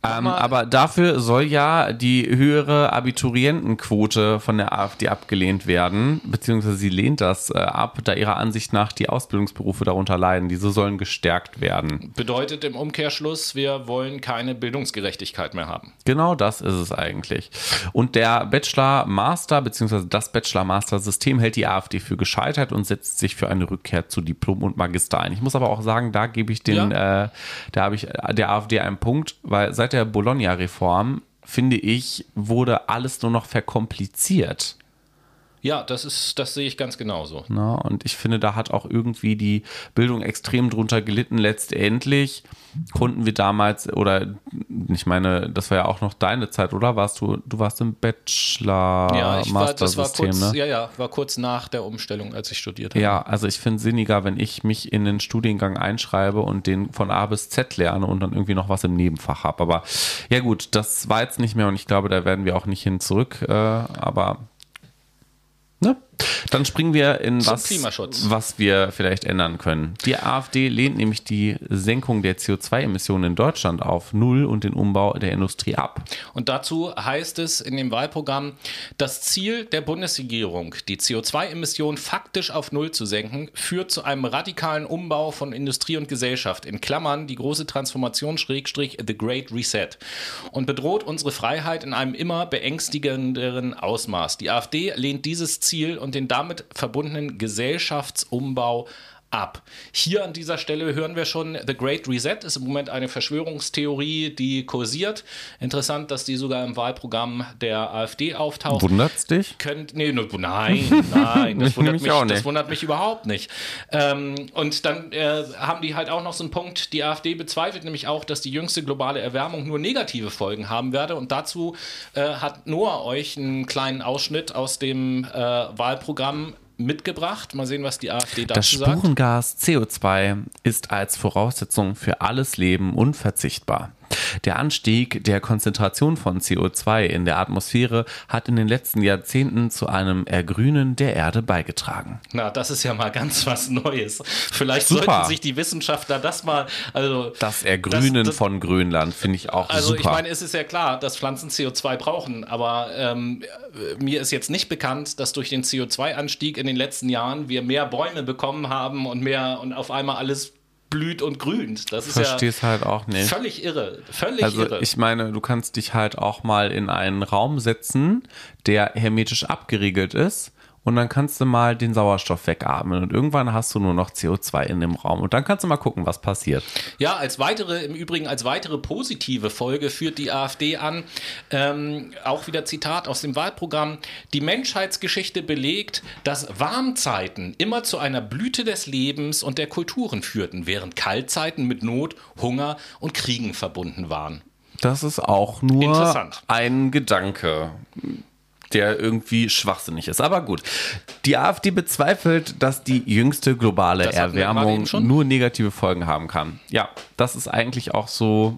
Ähm, aber dafür soll ja die höhere Abiturientenquote von der AfD abgelehnt werden, beziehungsweise sie lehnt das äh, ab, da ihrer Ansicht nach die Ausbildungsberufe darunter leiden. Diese sollen gestärkt werden. Bedeutet im Umkehrschluss, wir wollen keine Bildungsgerechtigkeit mehr haben. Genau das ist es eigentlich. Und der Bachelor-Master, beziehungsweise das Bachelor-Master-System hält die AfD für gescheitert und setzt sich für eine Rückkehr zu Diplom und Magister ein. Ich muss aber auch sagen, da gebe ich den, ja. äh, da habe ich der AfD einen Punkt, weil seit der Bologna-Reform, finde ich, wurde alles nur noch verkompliziert. Ja, das ist, das sehe ich ganz genauso. Na, und ich finde, da hat auch irgendwie die Bildung extrem drunter gelitten. Letztendlich konnten wir damals, oder ich meine, das war ja auch noch deine Zeit, oder? Warst du, du warst im Bachelor, ja, ich war, das war kurz, ne? Ja, ja, war kurz nach der Umstellung, als ich studiert habe. Ja, also ich finde es sinniger, wenn ich mich in den Studiengang einschreibe und den von A bis Z lerne und dann irgendwie noch was im Nebenfach habe. Aber ja gut, das war jetzt nicht mehr und ich glaube, da werden wir auch nicht hin zurück. Äh, aber Ne? Dann springen wir in was, was wir vielleicht ändern können. Die AfD lehnt nämlich die Senkung der CO2-Emissionen in Deutschland auf Null und den Umbau der Industrie ab. Und dazu heißt es in dem Wahlprogramm, das Ziel der Bundesregierung, die CO2-Emissionen faktisch auf Null zu senken, führt zu einem radikalen Umbau von Industrie und Gesellschaft, in Klammern die große Transformation Schrägstrich The Great Reset, und bedroht unsere Freiheit in einem immer beängstigenderen Ausmaß. Die AfD lehnt dieses Ziel und den damit verbundenen Gesellschaftsumbau ab. Hier an dieser Stelle hören wir schon, The Great Reset ist im Moment eine Verschwörungstheorie, die kursiert. Interessant, dass die sogar im Wahlprogramm der AfD auftaucht. Wundert's dich? Könnt, nee, nein, nein, das wundert, mich, das wundert mich überhaupt nicht. Ähm, und dann äh, haben die halt auch noch so einen Punkt, die AfD bezweifelt nämlich auch, dass die jüngste globale Erwärmung nur negative Folgen haben werde. Und dazu äh, hat Noah euch einen kleinen Ausschnitt aus dem äh, Wahlprogramm mitgebracht. Mal sehen, was die AfD dazu sagt. Das Spurengas CO2 ist als Voraussetzung für alles Leben unverzichtbar. Der Anstieg der Konzentration von CO2 in der Atmosphäre hat in den letzten Jahrzehnten zu einem Ergrünen der Erde beigetragen. Na, das ist ja mal ganz was Neues. Vielleicht super. sollten sich die Wissenschaftler das mal, also das Ergrünen das, das, von Grönland finde ich auch also super. Also ich meine, es ist ja klar, dass Pflanzen CO2 brauchen, aber ähm, mir ist jetzt nicht bekannt, dass durch den CO2-Anstieg in den letzten Jahren wir mehr Bäume bekommen haben und mehr und auf einmal alles blüht und grünt. Das ist Versteh's ja halt auch nicht. Völlig irre. Völlig also irre. Ich meine, du kannst dich halt auch mal in einen Raum setzen, der hermetisch abgeriegelt ist und dann kannst du mal den Sauerstoff wegatmen und irgendwann hast du nur noch CO2 in dem Raum und dann kannst du mal gucken, was passiert. Ja, als weitere, im Übrigen als weitere positive Folge führt die AfD an, ähm, auch wieder Zitat aus dem Wahlprogramm, die Menschheitsgeschichte belegt, dass Warmzeiten immer zu einer Blüte des Lebens und der Kulturen führten, während Kaltzeiten mit Not, Hunger und Kriegen verbunden waren. Das ist auch nur ein Gedanke der irgendwie schwachsinnig ist. Aber gut. Die AfD bezweifelt, dass die jüngste globale das Erwärmung nur negative Folgen haben kann. Ja, das ist eigentlich auch so,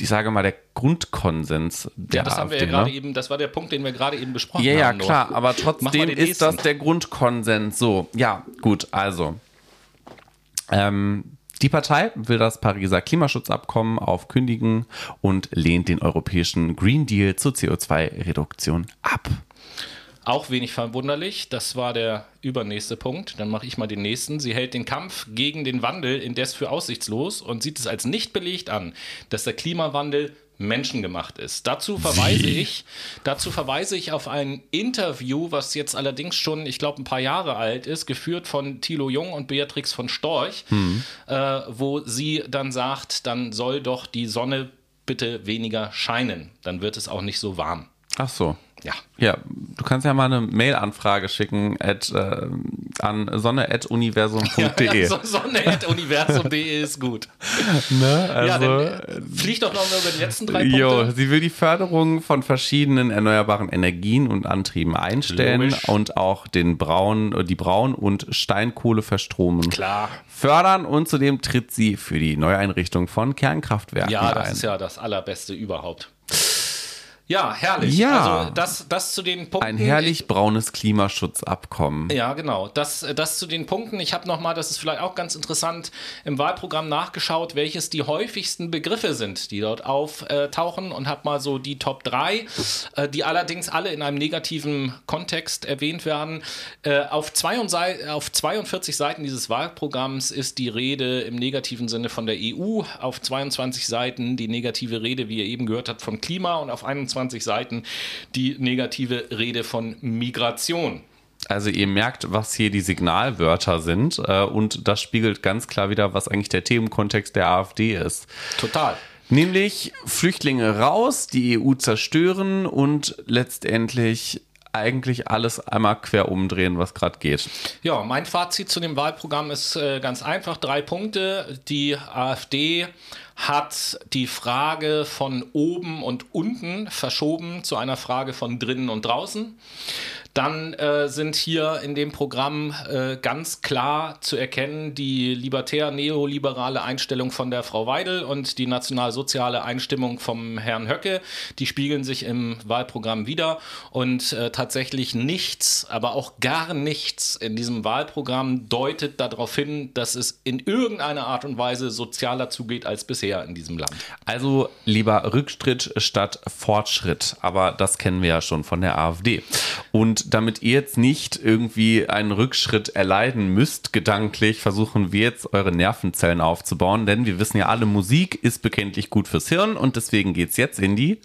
ich sage mal, der Grundkonsens der ja, das AfD. Haben wir ja ne? gerade eben, das war der Punkt, den wir gerade eben besprochen ja, haben. Ja, ja, klar, aber trotzdem ist das der Grundkonsens. So, ja, gut, also. Ähm, die Partei will das Pariser Klimaschutzabkommen aufkündigen und lehnt den europäischen Green Deal zur CO2-Reduktion ab. Auch wenig verwunderlich, das war der übernächste Punkt. Dann mache ich mal den nächsten. Sie hält den Kampf gegen den Wandel indes für aussichtslos und sieht es als nicht belegt an, dass der Klimawandel menschengemacht ist. Dazu verweise Wie? ich, dazu verweise ich auf ein Interview, was jetzt allerdings schon, ich glaube, ein paar Jahre alt ist, geführt von Thilo Jung und Beatrix von Storch, hm. äh, wo sie dann sagt, dann soll doch die Sonne bitte weniger scheinen, dann wird es auch nicht so warm. Ach so. Ja. Ja, du kannst ja mal eine Mail-Anfrage schicken at, äh, an sonne.universum.de. Ja, sonne.universum.de ist gut. Ne? Also, ja, dann äh, flieg doch noch über die letzten drei Punkte. Jo, sie will die Förderung von verschiedenen erneuerbaren Energien und Antrieben einstellen Logisch. und auch den Braun, die Braun- und Steinkohleverstromung Klar. fördern und zudem tritt sie für die Neueinrichtung von Kernkraftwerken ein. Ja, das ist ja das Allerbeste überhaupt. Ja, herrlich. Ja. Also das, das zu den Punkten. Ein herrlich braunes Klimaschutzabkommen. Ja, genau. Das, das zu den Punkten. Ich habe nochmal, das ist vielleicht auch ganz interessant, im Wahlprogramm nachgeschaut, welches die häufigsten Begriffe sind, die dort auftauchen und habe mal so die Top 3, äh, die allerdings alle in einem negativen Kontext erwähnt werden. Äh, auf, 42 Seiten dieses Wahlprogramms ist die Rede im negativen Sinne von der EU, auf 22 Seiten die negative Rede, wie ihr eben gehört habt, vom Klima und auf 21 25 Seiten die negative Rede von Migration. Also ihr merkt, was hier die Signalwörter sind äh, und das spiegelt ganz klar wieder, was eigentlich der Themenkontext der AfD ist. Total. Nämlich Flüchtlinge raus, die EU zerstören und letztendlich eigentlich alles einmal quer umdrehen, was gerade geht. Ja, mein Fazit zu dem Wahlprogramm ist äh, ganz einfach. Drei Punkte. Die AfD hat die Frage von oben und unten verschoben zu einer Frage von drinnen und draußen. Dann äh, sind hier in dem Programm äh, ganz klar zu erkennen die libertär-neoliberale Einstellung von der Frau Weidel und die nationalsoziale Einstimmung vom Herrn Höcke. Die spiegeln sich im Wahlprogramm wieder und äh, tatsächlich nichts, aber auch gar nichts in diesem Wahlprogramm deutet darauf hin, dass es in irgendeiner Art und Weise sozialer zugeht als bisher in diesem Land. Also lieber Rückschritt statt Fortschritt, aber das kennen wir ja schon von der AfD. Und damit ihr jetzt nicht irgendwie einen Rückschritt erleiden müsst, gedanklich, versuchen wir jetzt eure Nervenzellen aufzubauen, denn wir wissen ja alle, Musik ist bekanntlich gut fürs Hirn und deswegen geht es jetzt in die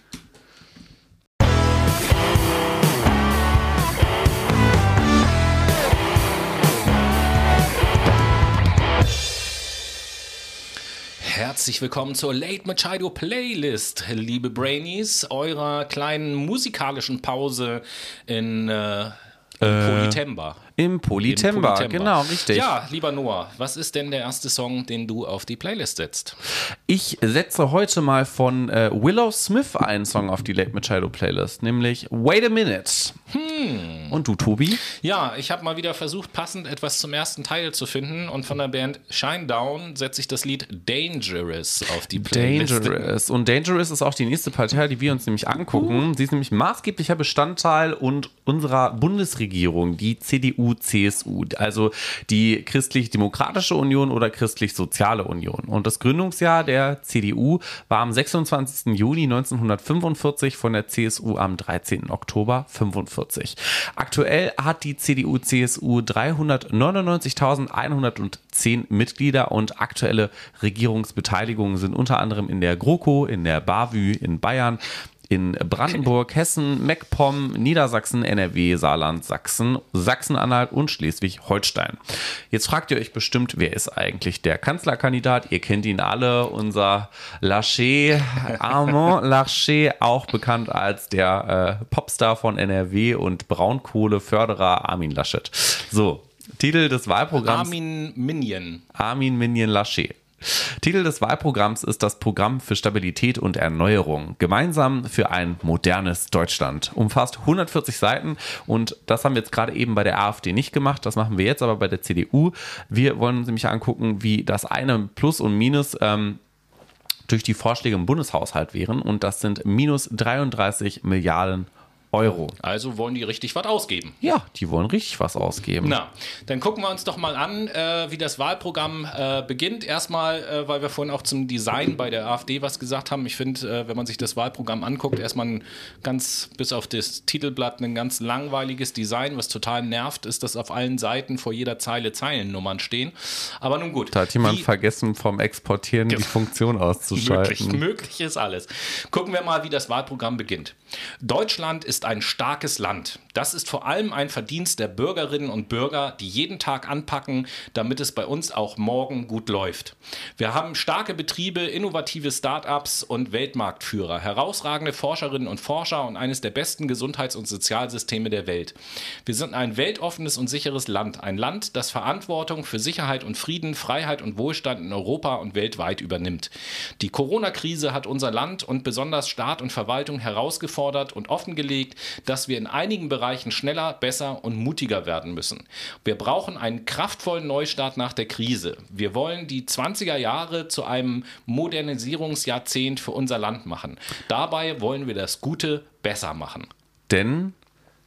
herzlich willkommen zur Late Machado Playlist, liebe Brainies, eurer kleinen musikalischen Pause in äh, Polytemba. Im Polytemba, Polytemba. genau, richtig. Ja, lieber Noah, was ist denn der erste Song, den du auf die Playlist setzt? Ich setze heute mal von äh, Willow Smith einen Song auf die Late Machado Playlist, nämlich Wait a Minute. Hm. Und du, Tobi? Ja, ich habe mal wieder versucht, passend etwas zum ersten Teil zu finden und von der Band Shinedown setze ich das Lied Dangerous auf die Playlist. Dangerous. Und Dangerous ist auch die nächste Partei, die wir uns nämlich angucken. Sie ist nämlich maßgeblicher Bestandteil und unserer Bundesregierung, die CDU, CSU, also die Christlich-Demokratische Union oder Christlich-Soziale Union. Und das Gründungsjahr der CDU war am 26. Juni 1945 von der CSU am 13. Oktober 45. Aktuell hat die CDU-CSU 399.110 Mitglieder und aktuelle Regierungsbeteiligungen sind unter anderem in der GroKo, in der BAVÜ in Bayern, in Brandenburg, Hessen, MacPom, Niedersachsen, NRW, Saarland, Sachsen, Sachsen-Anhalt und Schleswig-Holstein. Jetzt fragt ihr euch bestimmt, wer ist eigentlich der Kanzlerkandidat? Ihr kennt ihn alle, unser Laschet, Armand Laschet, auch bekannt als der äh, Popstar von NRW und Braunkohleförderer Armin Laschet. So, Titel des Wahlprogramms. Armin Minion. Armin Minion Laschet. Titel des Wahlprogramms ist das Programm für Stabilität und Erneuerung. Gemeinsam für ein modernes Deutschland. Umfasst 140 Seiten und das haben wir jetzt gerade eben bei der AfD nicht gemacht. Das machen wir jetzt aber bei der CDU. Wir wollen uns nämlich angucken, wie das eine Plus und Minus ähm, durch die Vorschläge im Bundeshaushalt wären und das sind minus 33 Milliarden Euro. Also wollen die richtig was ausgeben. Ja, die wollen richtig was ausgeben. Na, dann gucken wir uns doch mal an, äh, wie das Wahlprogramm äh, beginnt. Erstmal, äh, weil wir vorhin auch zum Design bei der AfD was gesagt haben. Ich finde, äh, wenn man sich das Wahlprogramm anguckt, erstmal ein ganz, bis auf das Titelblatt, ein ganz langweiliges Design. Was total nervt, ist, dass auf allen Seiten vor jeder Zeile Zeilennummern stehen. Aber nun gut. Da hat jemand Wie- vergessen, vom Exportieren die Funktion auszuschalten. Möglich, möglich ist alles. Gucken wir mal, wie das Wahlprogramm beginnt. Deutschland ist ein starkes Land. Das ist vor allem ein Verdienst der Bürgerinnen und Bürger, die jeden Tag anpacken, damit es bei uns auch morgen gut läuft. Wir haben starke Betriebe, innovative Start-ups und Weltmarktführer, herausragende Forscherinnen und Forscher und eines der besten Gesundheits- und Sozialsysteme der Welt. Wir sind ein weltoffenes und sicheres Land, ein Land, das Verantwortung für Sicherheit und Frieden, Freiheit und Wohlstand in Europa und weltweit übernimmt. Die Corona-Krise hat unser Land und besonders Staat und Verwaltung herausgefordert und offengelegt, dass wir in einigen Bereichen schneller, besser und mutiger werden müssen. Wir brauchen einen kraftvollen Neustart nach der Krise. Wir wollen die 20er Jahre zu einem Modernisierungsjahrzehnt für unser Land machen. Dabei wollen wir das Gute besser machen. Denn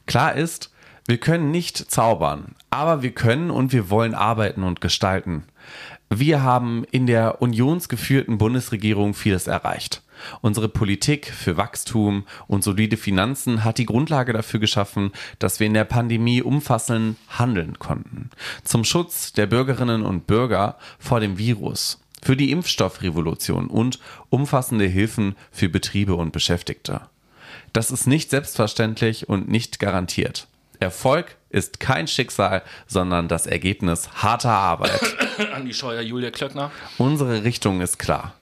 klar ist, wir können nicht zaubern, aber wir können und wir wollen arbeiten und gestalten. Wir haben in der unionsgeführten Bundesregierung vieles erreicht. Unsere Politik für Wachstum und solide Finanzen hat die Grundlage dafür geschaffen, dass wir in der Pandemie umfassend handeln konnten. Zum Schutz der Bürgerinnen und Bürger vor dem Virus, für die Impfstoffrevolution und umfassende Hilfen für Betriebe und Beschäftigte. Das ist nicht selbstverständlich und nicht garantiert. Erfolg ist kein Schicksal, sondern das Ergebnis harter Arbeit. Andi Scheuer, Julia Klöckner. Unsere Richtung ist klar.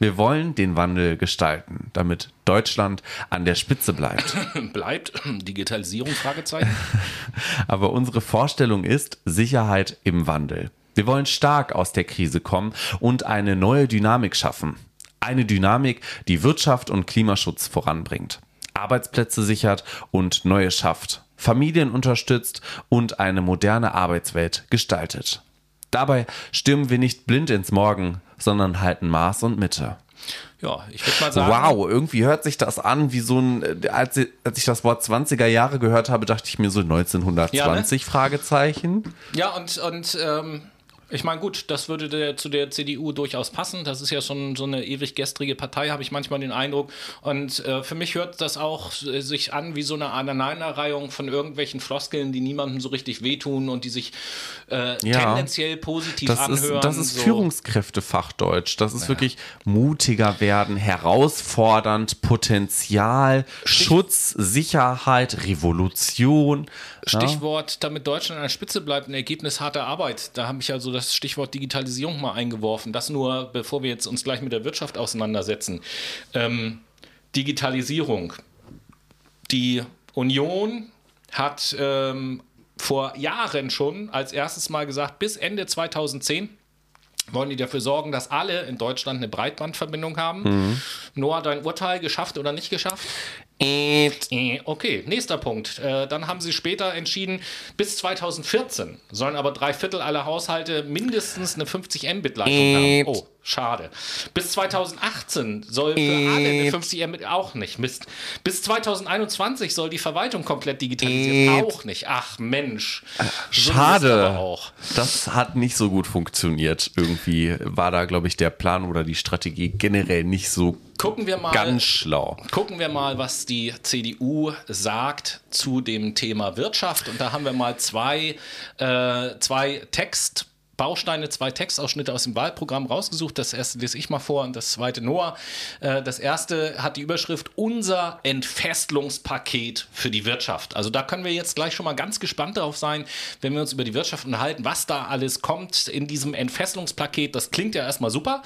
Wir wollen den Wandel gestalten, damit Deutschland an der Spitze bleibt. Bleibt Digitalisierung? Fragezeichen. Aber unsere Vorstellung ist Sicherheit im Wandel. Wir wollen stark aus der Krise kommen und eine neue Dynamik schaffen. Eine Dynamik, die Wirtschaft und Klimaschutz voranbringt, Arbeitsplätze sichert und neue schafft, Familien unterstützt und eine moderne Arbeitswelt gestaltet. Dabei stürmen wir nicht blind ins Morgen, sondern halten Maß und Mitte. Ja, ich würde mal sagen. Wow, irgendwie hört sich das an wie so ein, äh, als, ich- als ich das Wort 20er Jahre gehört habe, dachte ich mir so 1920 Fragezeichen. Ja, und, und ähm, ich meine, gut, das würde der, zu der CDU durchaus passen. Das ist ja schon so eine ewig gestrige Partei, habe ich manchmal den Eindruck. Und äh, für mich hört das auch äh, sich an wie so eine Aneinanderreihung von irgendwelchen Floskeln, die niemandem so richtig wehtun und die sich äh, Ja. tendenziell positiv Das anhören. ist, das ist so. Führungskräftefachdeutsch. Das ist wirklich mutiger werden, herausfordernd, Potenzial, Schutz, Sicherheit, Revolution. Ja. Stichwort, damit Deutschland an der Spitze bleibt, ein Ergebnis harter Arbeit. Da habe ich also das Stichwort Digitalisierung mal eingeworfen. Das nur, bevor wir jetzt uns gleich mit der Wirtschaft auseinandersetzen. Ähm, Digitalisierung. Die Union hat ähm, vor Jahren schon als erstes Mal gesagt, bis Ende 2010 wollen die dafür sorgen, dass alle in Deutschland eine Breitbandverbindung haben. Mhm. Noah, dein Urteil geschafft oder nicht geschafft? Äh, okay, nächster Punkt. Äh, dann haben sie später entschieden, bis 2014 sollen aber drei Viertel aller Haushalte mindestens eine 50 Mbit-Leitung haben. Oh, schade. Bis 2018 soll für alle eine 50 Mbit auch nicht. Mist. Bis 2021 soll die Verwaltung komplett digitalisiert. Auch nicht. Ach Mensch. Schade. Das hat nicht so gut funktioniert. Irgendwie war da, glaube ich, der Plan oder die Strategie generell nicht so Gucken wir mal, ganz schlau. Gucken wir mal, was die CDU sagt zu dem Thema Wirtschaft. Und da haben wir mal zwei, äh, zwei Text. Bausteine, zwei Textausschnitte aus dem Wahlprogramm rausgesucht. Das erste lese ich mal vor und das zweite Noah. Äh, das erste hat die Überschrift Unser Entfestlungspaket für die Wirtschaft. Also da können wir jetzt gleich schon mal ganz gespannt darauf sein, wenn wir uns über die Wirtschaft unterhalten, was da alles kommt in diesem Entfestlungspaket. Das klingt ja erstmal super.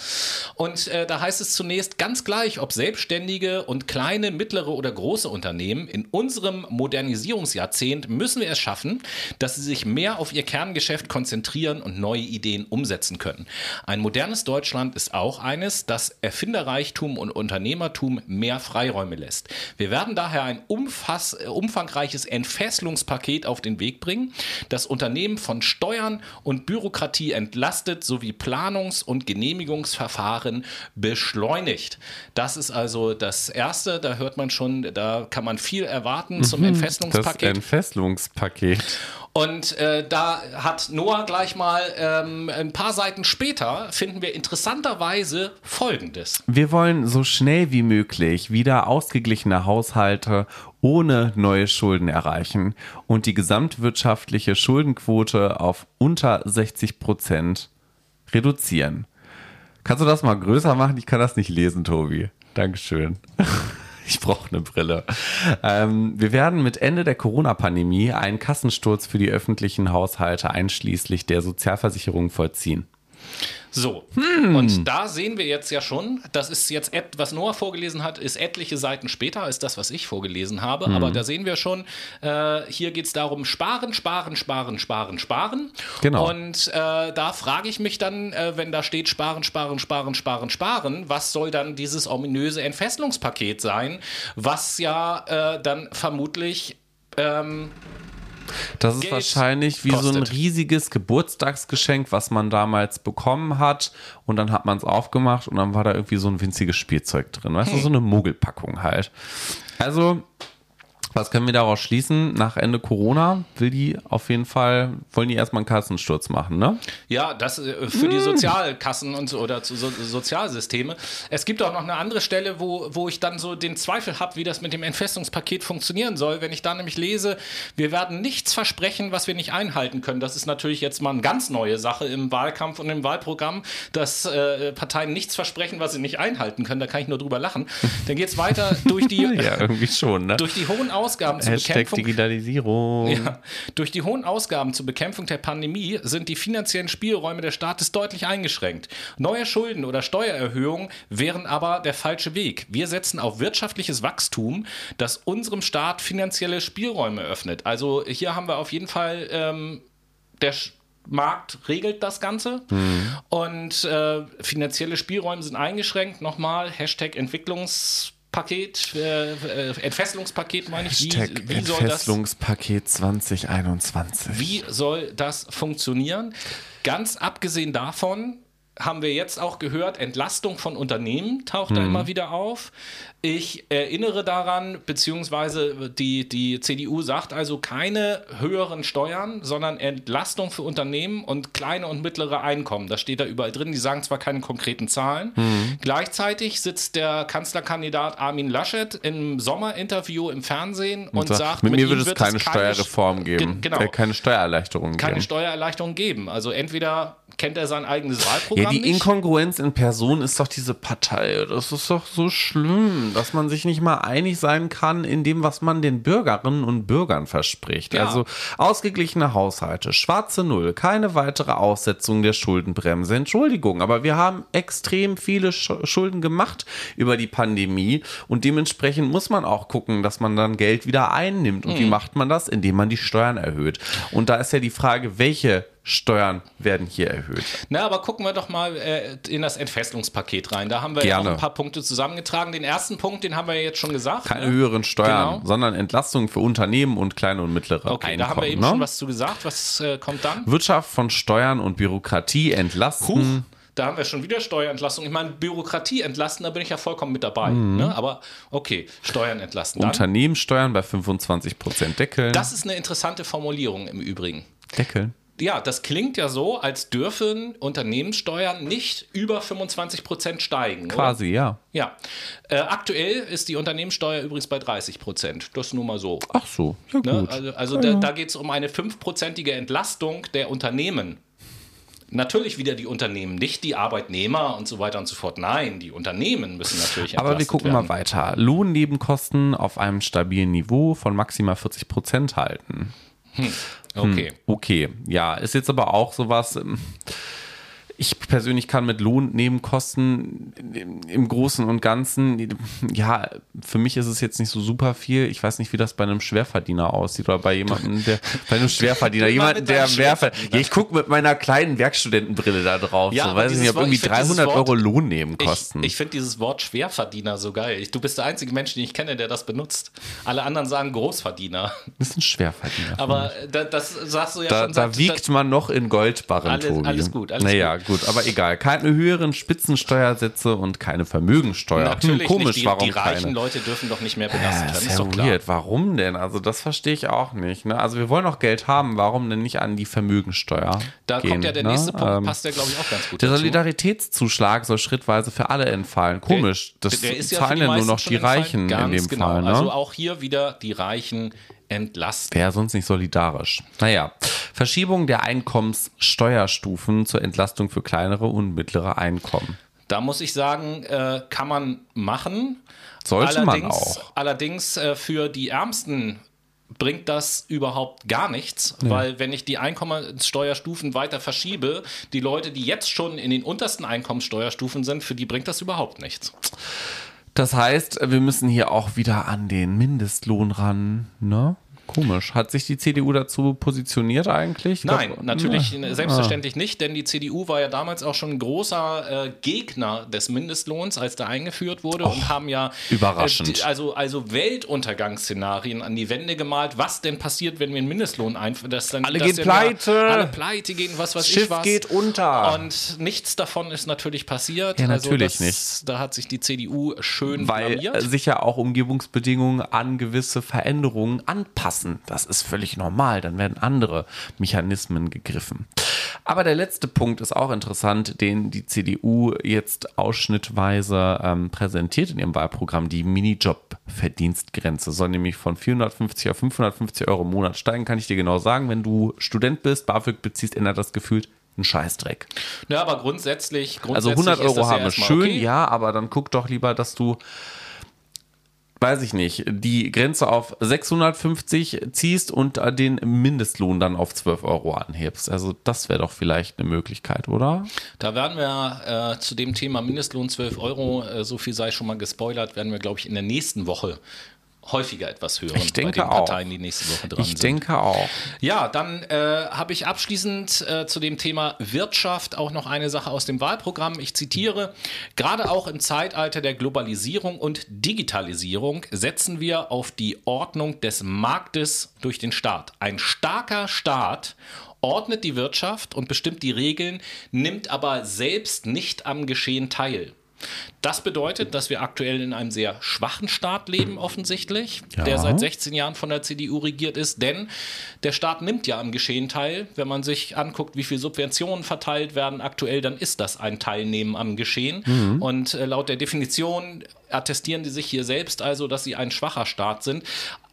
Und äh, da heißt es zunächst ganz gleich, ob Selbstständige und kleine, mittlere oder große Unternehmen in unserem Modernisierungsjahrzehnt müssen wir es schaffen, dass sie sich mehr auf ihr Kerngeschäft konzentrieren und neu neue Ideen umsetzen können. Ein modernes Deutschland ist auch eines, das Erfinderreichtum und Unternehmertum mehr Freiräume lässt. Wir werden daher ein umfass, umfangreiches Entfesselungspaket auf den Weg bringen, das Unternehmen von Steuern und Bürokratie entlastet sowie Planungs- und Genehmigungsverfahren beschleunigt. Das ist also das Erste, da hört man schon, da kann man viel erwarten zum mhm, Entfesselungspaket. Das Entfesselungspaket. Und äh, da hat Noah gleich mal ähm, ein paar Seiten später finden wir interessanterweise Folgendes. Wir wollen so schnell wie möglich wieder ausgeglichene Haushalte ohne neue Schulden erreichen und die gesamtwirtschaftliche Schuldenquote auf unter 60 Prozent reduzieren. Kannst du das mal größer machen? Ich kann das nicht lesen, Tobi. Dankeschön. Ich brauche eine Brille. Ähm, wir werden mit Ende der Corona-Pandemie einen Kassensturz für die öffentlichen Haushalte einschließlich der Sozialversicherung vollziehen. So, hm. und da sehen wir jetzt ja schon, das ist jetzt, was Noah vorgelesen hat, ist etliche Seiten später als das, was ich vorgelesen habe. Hm. Aber da sehen wir schon, äh, hier geht es darum, sparen, sparen, sparen, sparen, sparen. Genau. Und äh, da frage ich mich dann, äh, wenn da steht sparen, sparen, sparen, sparen, sparen, was soll dann dieses ominöse Entfesselungspaket sein, was ja äh, dann vermutlich ähm, das ist Geld wahrscheinlich wie kostet. so ein riesiges Geburtstagsgeschenk, was man damals bekommen hat. Und dann hat man es aufgemacht und dann war da irgendwie so ein winziges Spielzeug drin. Weißt hm. du, so eine Mogelpackung halt. Also, was können wir daraus schließen? Nach Ende Corona will die auf jeden Fall, wollen die erstmal einen Kassensturz machen, ne? Ja, das äh, für die hm. Sozialkassen und so, oder so, Sozialsysteme. Es gibt auch noch eine andere Stelle, wo, wo ich dann so den Zweifel habe, wie das mit dem Entfestungspaket funktionieren soll. Wenn ich da nämlich lese, wir werden nichts versprechen, was wir nicht einhalten können. Das ist natürlich jetzt mal eine ganz neue Sache im Wahlkampf und im Wahlprogramm, dass äh, Parteien nichts versprechen, was sie nicht einhalten können. Da kann ich nur drüber lachen. Dann geht es weiter durch die, ja, irgendwie schon, ne? durch die hohen Ausgaben zur Hashtag Bekämpfung. Digitalisierung. Ja, durch die hohen Ausgaben zur Bekämpfung der Pandemie sind die finanziellen Spielräume des Staates deutlich eingeschränkt. Neue Schulden oder Steuererhöhungen wären aber der falsche Weg. Wir setzen auf wirtschaftliches Wachstum, das unserem Staat finanzielle Spielräume öffnet. Also hier haben wir auf jeden Fall ähm, der Markt regelt das Ganze mhm. und äh, finanzielle Spielräume sind eingeschränkt. Nochmal, Hashtag Entwicklungs Paket, äh, äh, Entfesselungspaket meine ich. Wie, wie Entfesselungspaket 2021. Wie soll das funktionieren? Ganz abgesehen davon haben wir jetzt auch gehört, Entlastung von Unternehmen taucht mhm. da immer wieder auf. Ich erinnere daran, beziehungsweise die, die CDU sagt also keine höheren Steuern, sondern Entlastung für Unternehmen und kleine und mittlere Einkommen. Das steht da überall drin. Die sagen zwar keine konkreten Zahlen. Mhm. Gleichzeitig sitzt der Kanzlerkandidat Armin Laschet im Sommerinterview im Fernsehen und, und sagt, mit, mit mir wird es keine Steuerreform geben, genau, äh, keine Steuererleichterung keine geben. Keine Steuererleichterung geben. Also entweder kennt er sein eigenes Wahlprogramm die nicht? Inkongruenz in Person ist doch diese Partei. Das ist doch so schlimm, dass man sich nicht mal einig sein kann in dem, was man den Bürgerinnen und Bürgern verspricht. Ja. Also ausgeglichene Haushalte, schwarze Null, keine weitere Aussetzung der Schuldenbremse. Entschuldigung, aber wir haben extrem viele Sch- Schulden gemacht über die Pandemie und dementsprechend muss man auch gucken, dass man dann Geld wieder einnimmt. Und wie Mhm. macht man das? Indem man die Steuern erhöht. Und da ist ja die Frage, welche Steuern werden hier erhöht? Na, aber gucken wir doch mal äh, in das Entfesselungspaket rein. Da haben wir ja Gerne. auch ein paar Punkte zusammengetragen. Den ersten Punkt, den haben wir jetzt schon gesagt. Keine ne? höheren Steuern, Genau. sondern Entlastungen für Unternehmen und kleine und mittlere Okay, Einkommen. da haben wir eben ne? schon was zu gesagt. Was äh, kommt dann? Wirtschaft von Steuern und Bürokratie entlasten. Huch, da haben wir schon wieder Steuerentlastung. Ich meine, Bürokratie entlasten, da bin ich ja vollkommen mit dabei. Mhm. Ne? Aber okay, Steuern entlasten. Dann, Unternehmenssteuern bei 25% deckeln. das ist eine interessante Formulierung im Übrigen. deckeln. Ja, das klingt ja so, als dürfen Unternehmenssteuern nicht über 25 Prozent steigen. Oder? Quasi, ja. Ja. Äh, aktuell ist die Unternehmenssteuer übrigens bei 30 Prozent. Das nur mal so. Ach so, ja Ne? gut. Also, also da, da geht es um eine fünfprozentige Entlastung der Unternehmen. Natürlich wieder die Unternehmen, nicht die Arbeitnehmer und so weiter und so fort. Nein, die Unternehmen müssen natürlich Aber wir gucken werden. mal weiter. Lohnnebenkosten auf einem stabilen Niveau von maximal 40% halten. Okay. Okay, ja, ist jetzt aber auch sowas. Ich persönlich kann mit Lohnnebenkosten im- Großen und Ganzen, ja, für mich ist es jetzt nicht so super viel. Ich weiß nicht, wie das bei einem Schwerverdiener aussieht oder bei jemandem, der, bei einem Schwerverdiener, mit der. Schwerverdiener. Ja, ich gucke mit meiner kleinen Werkstudentenbrille da drauf. Ja, so, weiß ich nicht, ob irgendwie ich find dieses 300 Wort- Euro Ich, Lohnnebenkosten. ich finde dieses Wort Schwerverdiener so geil. Ich, du bist der einzige Mensch, den ich kenne, der das benutzt. Alle anderen sagen Großverdiener. das ist ein Schwerverdiener. Aber da, das sagst du ja Da, schon da seit- wiegt man noch in Goldbarren, Alles- Tobi. alles gut, alles naja, gut. Aber egal. Keine höheren Spitzensteuersätze und keine Vermögensteuer. Natürlich hm, komisch, nicht. Die, warum die reichen keine? Leute dürfen doch nicht mehr belastet Ja, werden. ist Ist ja doch klar. weird. Warum denn? Also das verstehe ich auch nicht. Ne? Also wir wollen auch Geld haben. Warum denn nicht an die Vermögensteuer Da gehen, kommt ja der ne? nächste Punkt, Ähm, passt ja, glaube ich, auch ganz gut der dazu. Solidaritätszuschlag soll schrittweise für alle entfallen. Komisch. Das Der ist ja für zahlen die ja nur noch die. Reichen in dem genau. Fall. Ne? Also auch hier wieder die Reichen entlasten. Wäre sonst nicht solidarisch. Naja, Verschiebung der Einkommenssteuerstufen zur Entlastung für kleinere und mittlere Einkommen. Da muss ich sagen, äh, kann man machen. Sollte man allerdings, auch. Allerdings äh, für die Ärmsten bringt das überhaupt gar nichts, weil wenn ich die Einkommenssteuerstufen weiter verschiebe, die Leute, die jetzt schon in den untersten Einkommenssteuerstufen sind, für die bringt das überhaupt nichts. Das heißt, wir müssen hier auch wieder an den Mindestlohn ran, ne? Komisch. Hat sich die CDU dazu positioniert eigentlich? Ich Nein, glaub- natürlich Ja. selbstverständlich nicht, denn die CDU war ja damals auch schon ein großer äh, Gegner des Mindestlohns, als der eingeführt wurde und haben ja überraschend. Äh, also, also Weltuntergangsszenarien an die Wände gemalt, was denn passiert, wenn wir einen Mindestlohn einführen. Dass dann, Alle gehen pleite. Ja, alle pleite gehen, was weiß Schiff ich was. geht unter. Und nichts davon ist natürlich passiert. Ja, also natürlich das, nicht. Da hat sich die CDU schön Weil blamiert. äh, sich ja auch Umgebungsbedingungen an gewisse Veränderungen anpassen. Das ist völlig normal. Dann werden andere Mechanismen gegriffen. Aber der letzte Punkt ist auch interessant, den die CDU jetzt ausschnittweise ähm, präsentiert in ihrem Wahlprogramm. Die Minijob-Verdienstgrenze soll nämlich von 450 auf 550 Euro im Monat steigen. Kann ich dir genau sagen. Wenn du Student bist, BAföG beziehst, ändert das gefühlt ein Scheißdreck. ja, aber grundsätzlich, Also grundsätzlich 100 ist Euro das ja haben wir erstmal schön, okay. ja, aber dann guck doch lieber, dass du, weiß ich nicht, die Grenze auf 650 ziehst und äh, den Mindestlohn dann auf 12 Euro anhebst. Also das wäre doch vielleicht eine Möglichkeit, oder? Da werden wir äh, zu dem Thema Mindestlohn 12 Euro, äh, so viel sei schon mal gespoilert, werden wir, glaube ich, in der nächsten Woche häufiger etwas hören Ich denke bei den auch. Parteien, die nächste Woche dran Ich sind. denke auch. Ja, dann äh, habe ich abschließend äh, zu dem Thema Wirtschaft auch noch eine Sache aus dem Wahlprogramm. Ich zitiere, gerade auch im Zeitalter der Globalisierung und Digitalisierung setzen wir auf die Ordnung des Marktes durch den Staat. Ein starker Staat ordnet die Wirtschaft und bestimmt die Regeln, nimmt aber selbst nicht am Geschehen teil. Das bedeutet, dass wir aktuell in einem sehr schwachen Staat leben, offensichtlich, Ja. der seit 16 Jahren von der CDU regiert ist, denn der Staat nimmt ja am Geschehen teil. Wenn man sich anguckt, wie viel Subventionen verteilt werden aktuell, dann ist das ein Teilnehmen am Geschehen. Und äh, laut der Definition attestieren die sich hier selbst also, dass sie ein schwacher Staat sind.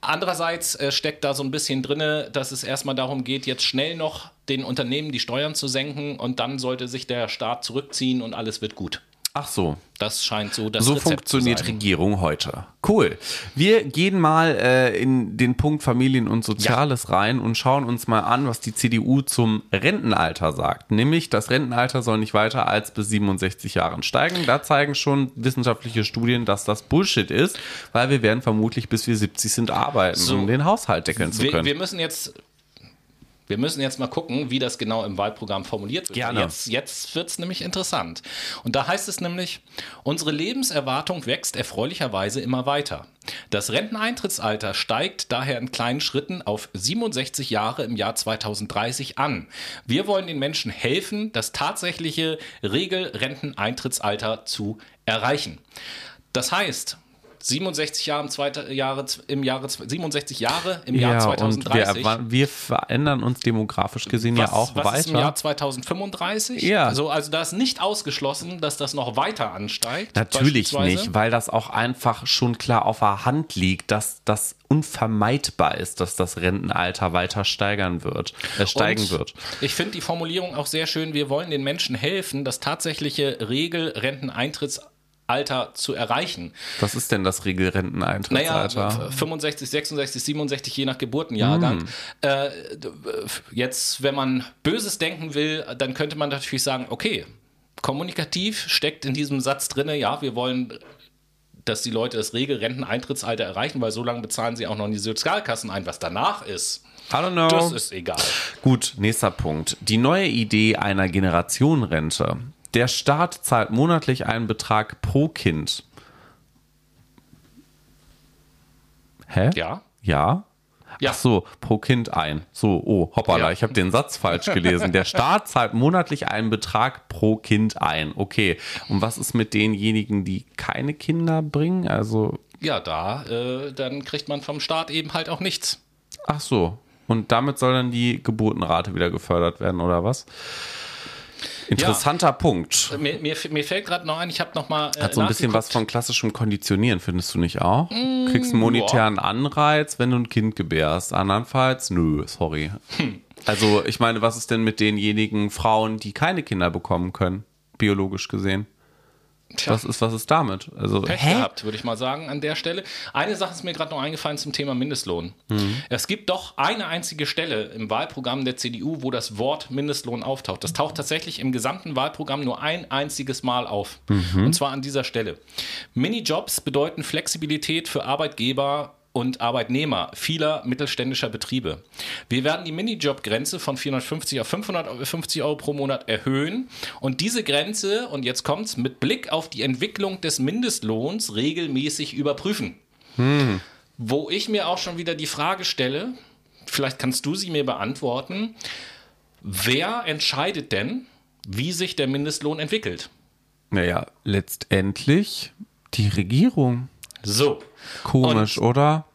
Andererseits äh, steckt da so ein bisschen drinne, dass es erstmal darum geht, jetzt schnell noch den Unternehmen die Steuern zu senken und dann sollte sich der Staat zurückziehen und alles wird gut. Ach so. Das scheint so das So Rezept funktioniert zu sein. Regierung heute. Cool. Wir gehen mal äh, in den Punkt Familien und Soziales rein und schauen uns mal an, was die CDU zum Rentenalter sagt. Nämlich, das Rentenalter soll nicht weiter als bis 67 Jahren steigen. Da zeigen schon wissenschaftliche Studien, dass das Bullshit ist, weil wir werden vermutlich bis wir 70 sind arbeiten, So. um den Haushalt deckeln zu Wir, können. wir müssen jetzt. Wir müssen jetzt mal gucken, wie das genau im Wahlprogramm formuliert wird. Gerne. Jetzt, jetzt wird es nämlich interessant. Und da heißt es nämlich, unsere Lebenserwartung wächst erfreulicherweise immer weiter. Das Renteneintrittsalter steigt daher in kleinen Schritten auf 67 Jahre im Jahr 2030 an. Wir wollen den Menschen helfen, das tatsächliche Regelrenteneintrittsalter zu erreichen. Das heißt, 67 Jahre im, zweite, Jahre, im Jahre 67 Jahre im Jahr ja, 2030. und wir, wir verändern uns demografisch gesehen was, ja auch was weiter. ist im Jahr 2035? Ja. Also, also da ist nicht ausgeschlossen, dass das noch weiter ansteigt. Natürlich nicht, weil das auch einfach schon klar auf der Hand liegt, dass das unvermeidbar ist, dass das Rentenalter weiter steigern wird, äh, steigen Und wird. Ich finde die Formulierung auch sehr schön. Wir wollen den Menschen helfen, das tatsächliche Regelrenteneintrittsalter zu erreichen. Was ist denn das Naja, Regelrenteneintrittsalter? 65, 66, 67, je nach Geburtenjahrgang. Hm. Äh, jetzt, wenn man Böses denken will, dann könnte man natürlich sagen, okay, kommunikativ steckt in diesem Satz drin, ja, wir wollen dass die Leute das Regelrenteneintrittsalter erreichen, weil so lange bezahlen sie auch noch in die Sozialkassen ein. Was danach ist, I don't know. das ist egal. Gut, nächster Punkt. Die neue Idee einer Generationenrente. Der Staat zahlt monatlich einen Betrag pro Kind. Hä? Ja. Ja? Ja. Ach so, pro Kind ein. So, oh, hoppala, Ja. ich habe den Satz falsch gelesen. Der Staat zahlt monatlich einen Betrag pro Kind ein. Okay. Und was ist mit denjenigen, die keine Kinder bringen? Also, Ja, da, äh, dann kriegt man vom Staat eben halt auch nichts. ach so. Und damit soll dann die Geburtenrate wieder gefördert werden, oder was? Interessanter Punkt. Mir, mir, mir fällt gerade noch ein, ich habe noch mal äh, Hat so ein bisschen was von klassischem Konditionieren, findest du nicht auch? Mm, Kriegst einen monetären Anreiz, wenn du ein Kind gebärst. Andernfalls, nö, sorry. Hm. Also, ich meine, was ist denn mit denjenigen Frauen, die keine Kinder bekommen können, biologisch gesehen? Tja. Was ist, was ist damit? Also, Pech gehabt, würde ich mal sagen, an der Stelle. Eine Sache ist mir gerade noch eingefallen zum Thema Mindestlohn. Mhm. Es gibt doch eine einzige Stelle im Wahlprogramm der CDU, wo das Wort Mindestlohn auftaucht. Das taucht tatsächlich im gesamten Wahlprogramm nur ein einziges Mal auf. Mhm. Und zwar an dieser Stelle. Minijobs bedeuten Flexibilität für Arbeitgeber und Arbeitnehmer vieler mittelständischer Betriebe. Wir werden die Minijobgrenze von 450 auf 550 Euro pro Monat erhöhen und diese Grenze, und jetzt kommt's, mit Blick auf die Entwicklung des Mindestlohns regelmäßig überprüfen. Wo ich mir auch schon wieder die Frage stelle, vielleicht kannst du sie mir beantworten, wer entscheidet denn, wie sich der Mindestlohn entwickelt? naja, letztendlich die Regierung. So. Komisch, oder?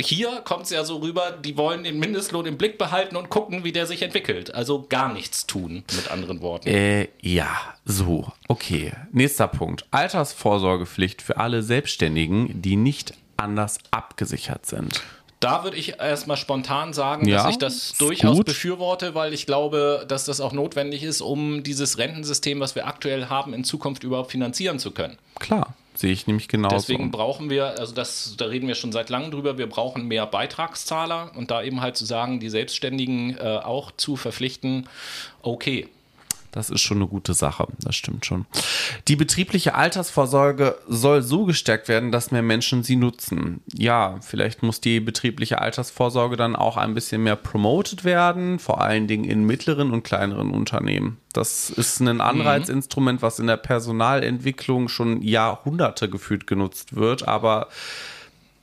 hier kommt es ja so rüber, die wollen den Mindestlohn im Blick behalten und gucken, wie der sich entwickelt. Also gar nichts tun, mit anderen Worten. Äh, ja, so. Okay. Nächster Punkt. Altersvorsorgepflicht für alle Selbstständigen, die nicht anders abgesichert sind. Da würde ich erstmal spontan sagen, Ja, dass ich das durchaus gut. befürworte, weil ich glaube, dass das auch notwendig ist, um dieses Rentensystem, was wir aktuell haben, in Zukunft überhaupt finanzieren zu können. Klar, sehe ich nämlich genauso. Deswegen brauchen wir, also das, da reden wir schon seit langem drüber, wir brauchen mehr Beitragszahler und da eben halt zu sagen, die Selbstständigen äh, auch zu verpflichten, okay. Das ist schon eine gute Sache, das stimmt schon. Die betriebliche Altersvorsorge soll so gestärkt werden, dass mehr Menschen sie nutzen. Ja, vielleicht muss die betriebliche Altersvorsorge dann auch ein bisschen mehr promoted werden, vor allen Dingen in mittleren und kleineren Unternehmen. Das ist ein Anreizinstrument, was in der Personalentwicklung schon Jahrhunderte gefühlt genutzt wird, aber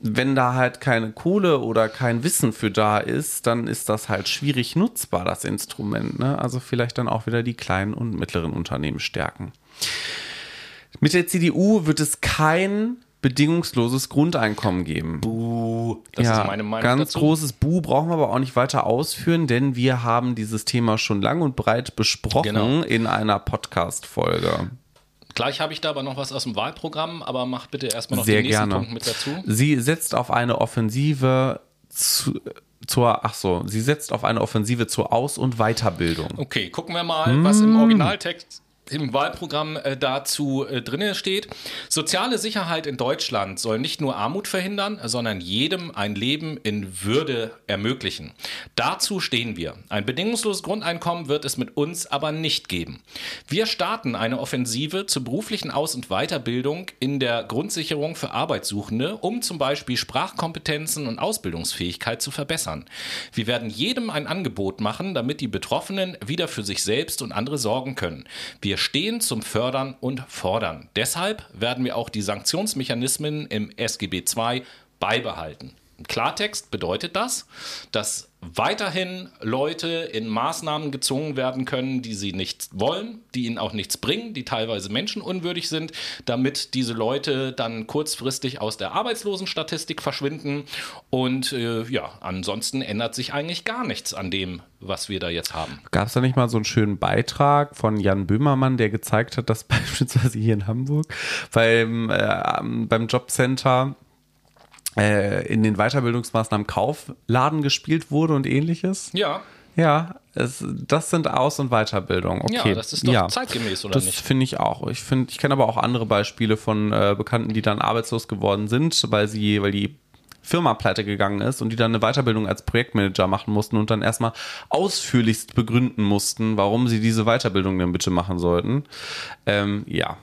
wenn da halt keine Kohle oder kein Wissen für da ist, dann ist das halt schwierig nutzbar, das Instrument. Ne? Also vielleicht dann auch wieder die kleinen und mittleren Unternehmen stärken. Mit der CDU wird es kein bedingungsloses Grundeinkommen geben. Buh, das ja, ist meine Meinung ganz dazu. großes Bu brauchen wir aber auch nicht weiter ausführen, denn wir haben dieses Thema schon lang und breit besprochen Genau. in einer Podcast-Folge. Gleich habe ich da aber noch was aus dem Wahlprogramm, aber mach bitte erstmal noch Sehr den nächsten gerne. Punkt mit dazu. Sie setzt auf eine Offensive zu, zur, ach so, sie setzt auf eine Offensive zur Aus- und Weiterbildung. Okay, gucken wir mal, was im Originaltext im Wahlprogramm äh, dazu äh, drin steht. Soziale Sicherheit in Deutschland soll nicht nur Armut verhindern, sondern jedem ein Leben in Würde ermöglichen. Dazu stehen wir. Ein bedingungsloses Grundeinkommen wird es mit uns aber nicht geben. Wir starten eine Offensive zur beruflichen Aus- und Weiterbildung in der Grundsicherung für Arbeitssuchende, um zum Beispiel Sprachkompetenzen und Ausbildungsfähigkeit zu verbessern. Wir werden jedem ein Angebot machen, damit die Betroffenen wieder für sich selbst und andere sorgen können. Wir stehen zum Fördern und Fordern. Deshalb werden wir auch die Sanktionsmechanismen im SGB II beibehalten. Klartext bedeutet das, dass weiterhin Leute in Maßnahmen gezwungen werden können, die sie nicht wollen, die ihnen auch nichts bringen, die teilweise menschenunwürdig sind, damit diese Leute dann kurzfristig aus der Arbeitslosenstatistik verschwinden. Und äh, ja, ansonsten ändert sich eigentlich gar nichts an dem, was wir da jetzt haben. Gab es da nicht mal so einen schönen Beitrag von Jan Böhmermann, der gezeigt hat, dass beispielsweise hier in Hamburg beim, äh, beim Jobcenter in den Weiterbildungsmaßnahmen Kaufladen gespielt wurde und ähnliches? Ja, Ja, es, das sind Aus- und Weiterbildung. Okay. Ja, das ist doch zeitgemäß, oder das nicht? finde ich auch. Ich finde, ich kenne aber auch andere Beispiele von äh, Bekannten, die dann arbeitslos geworden sind, weil sie, weil die Firma pleite gegangen ist und die dann eine Weiterbildung als Projektmanager machen mussten und dann erstmal ausführlichst begründen mussten, warum sie diese Weiterbildung denn bitte machen sollten. Ähm, ja.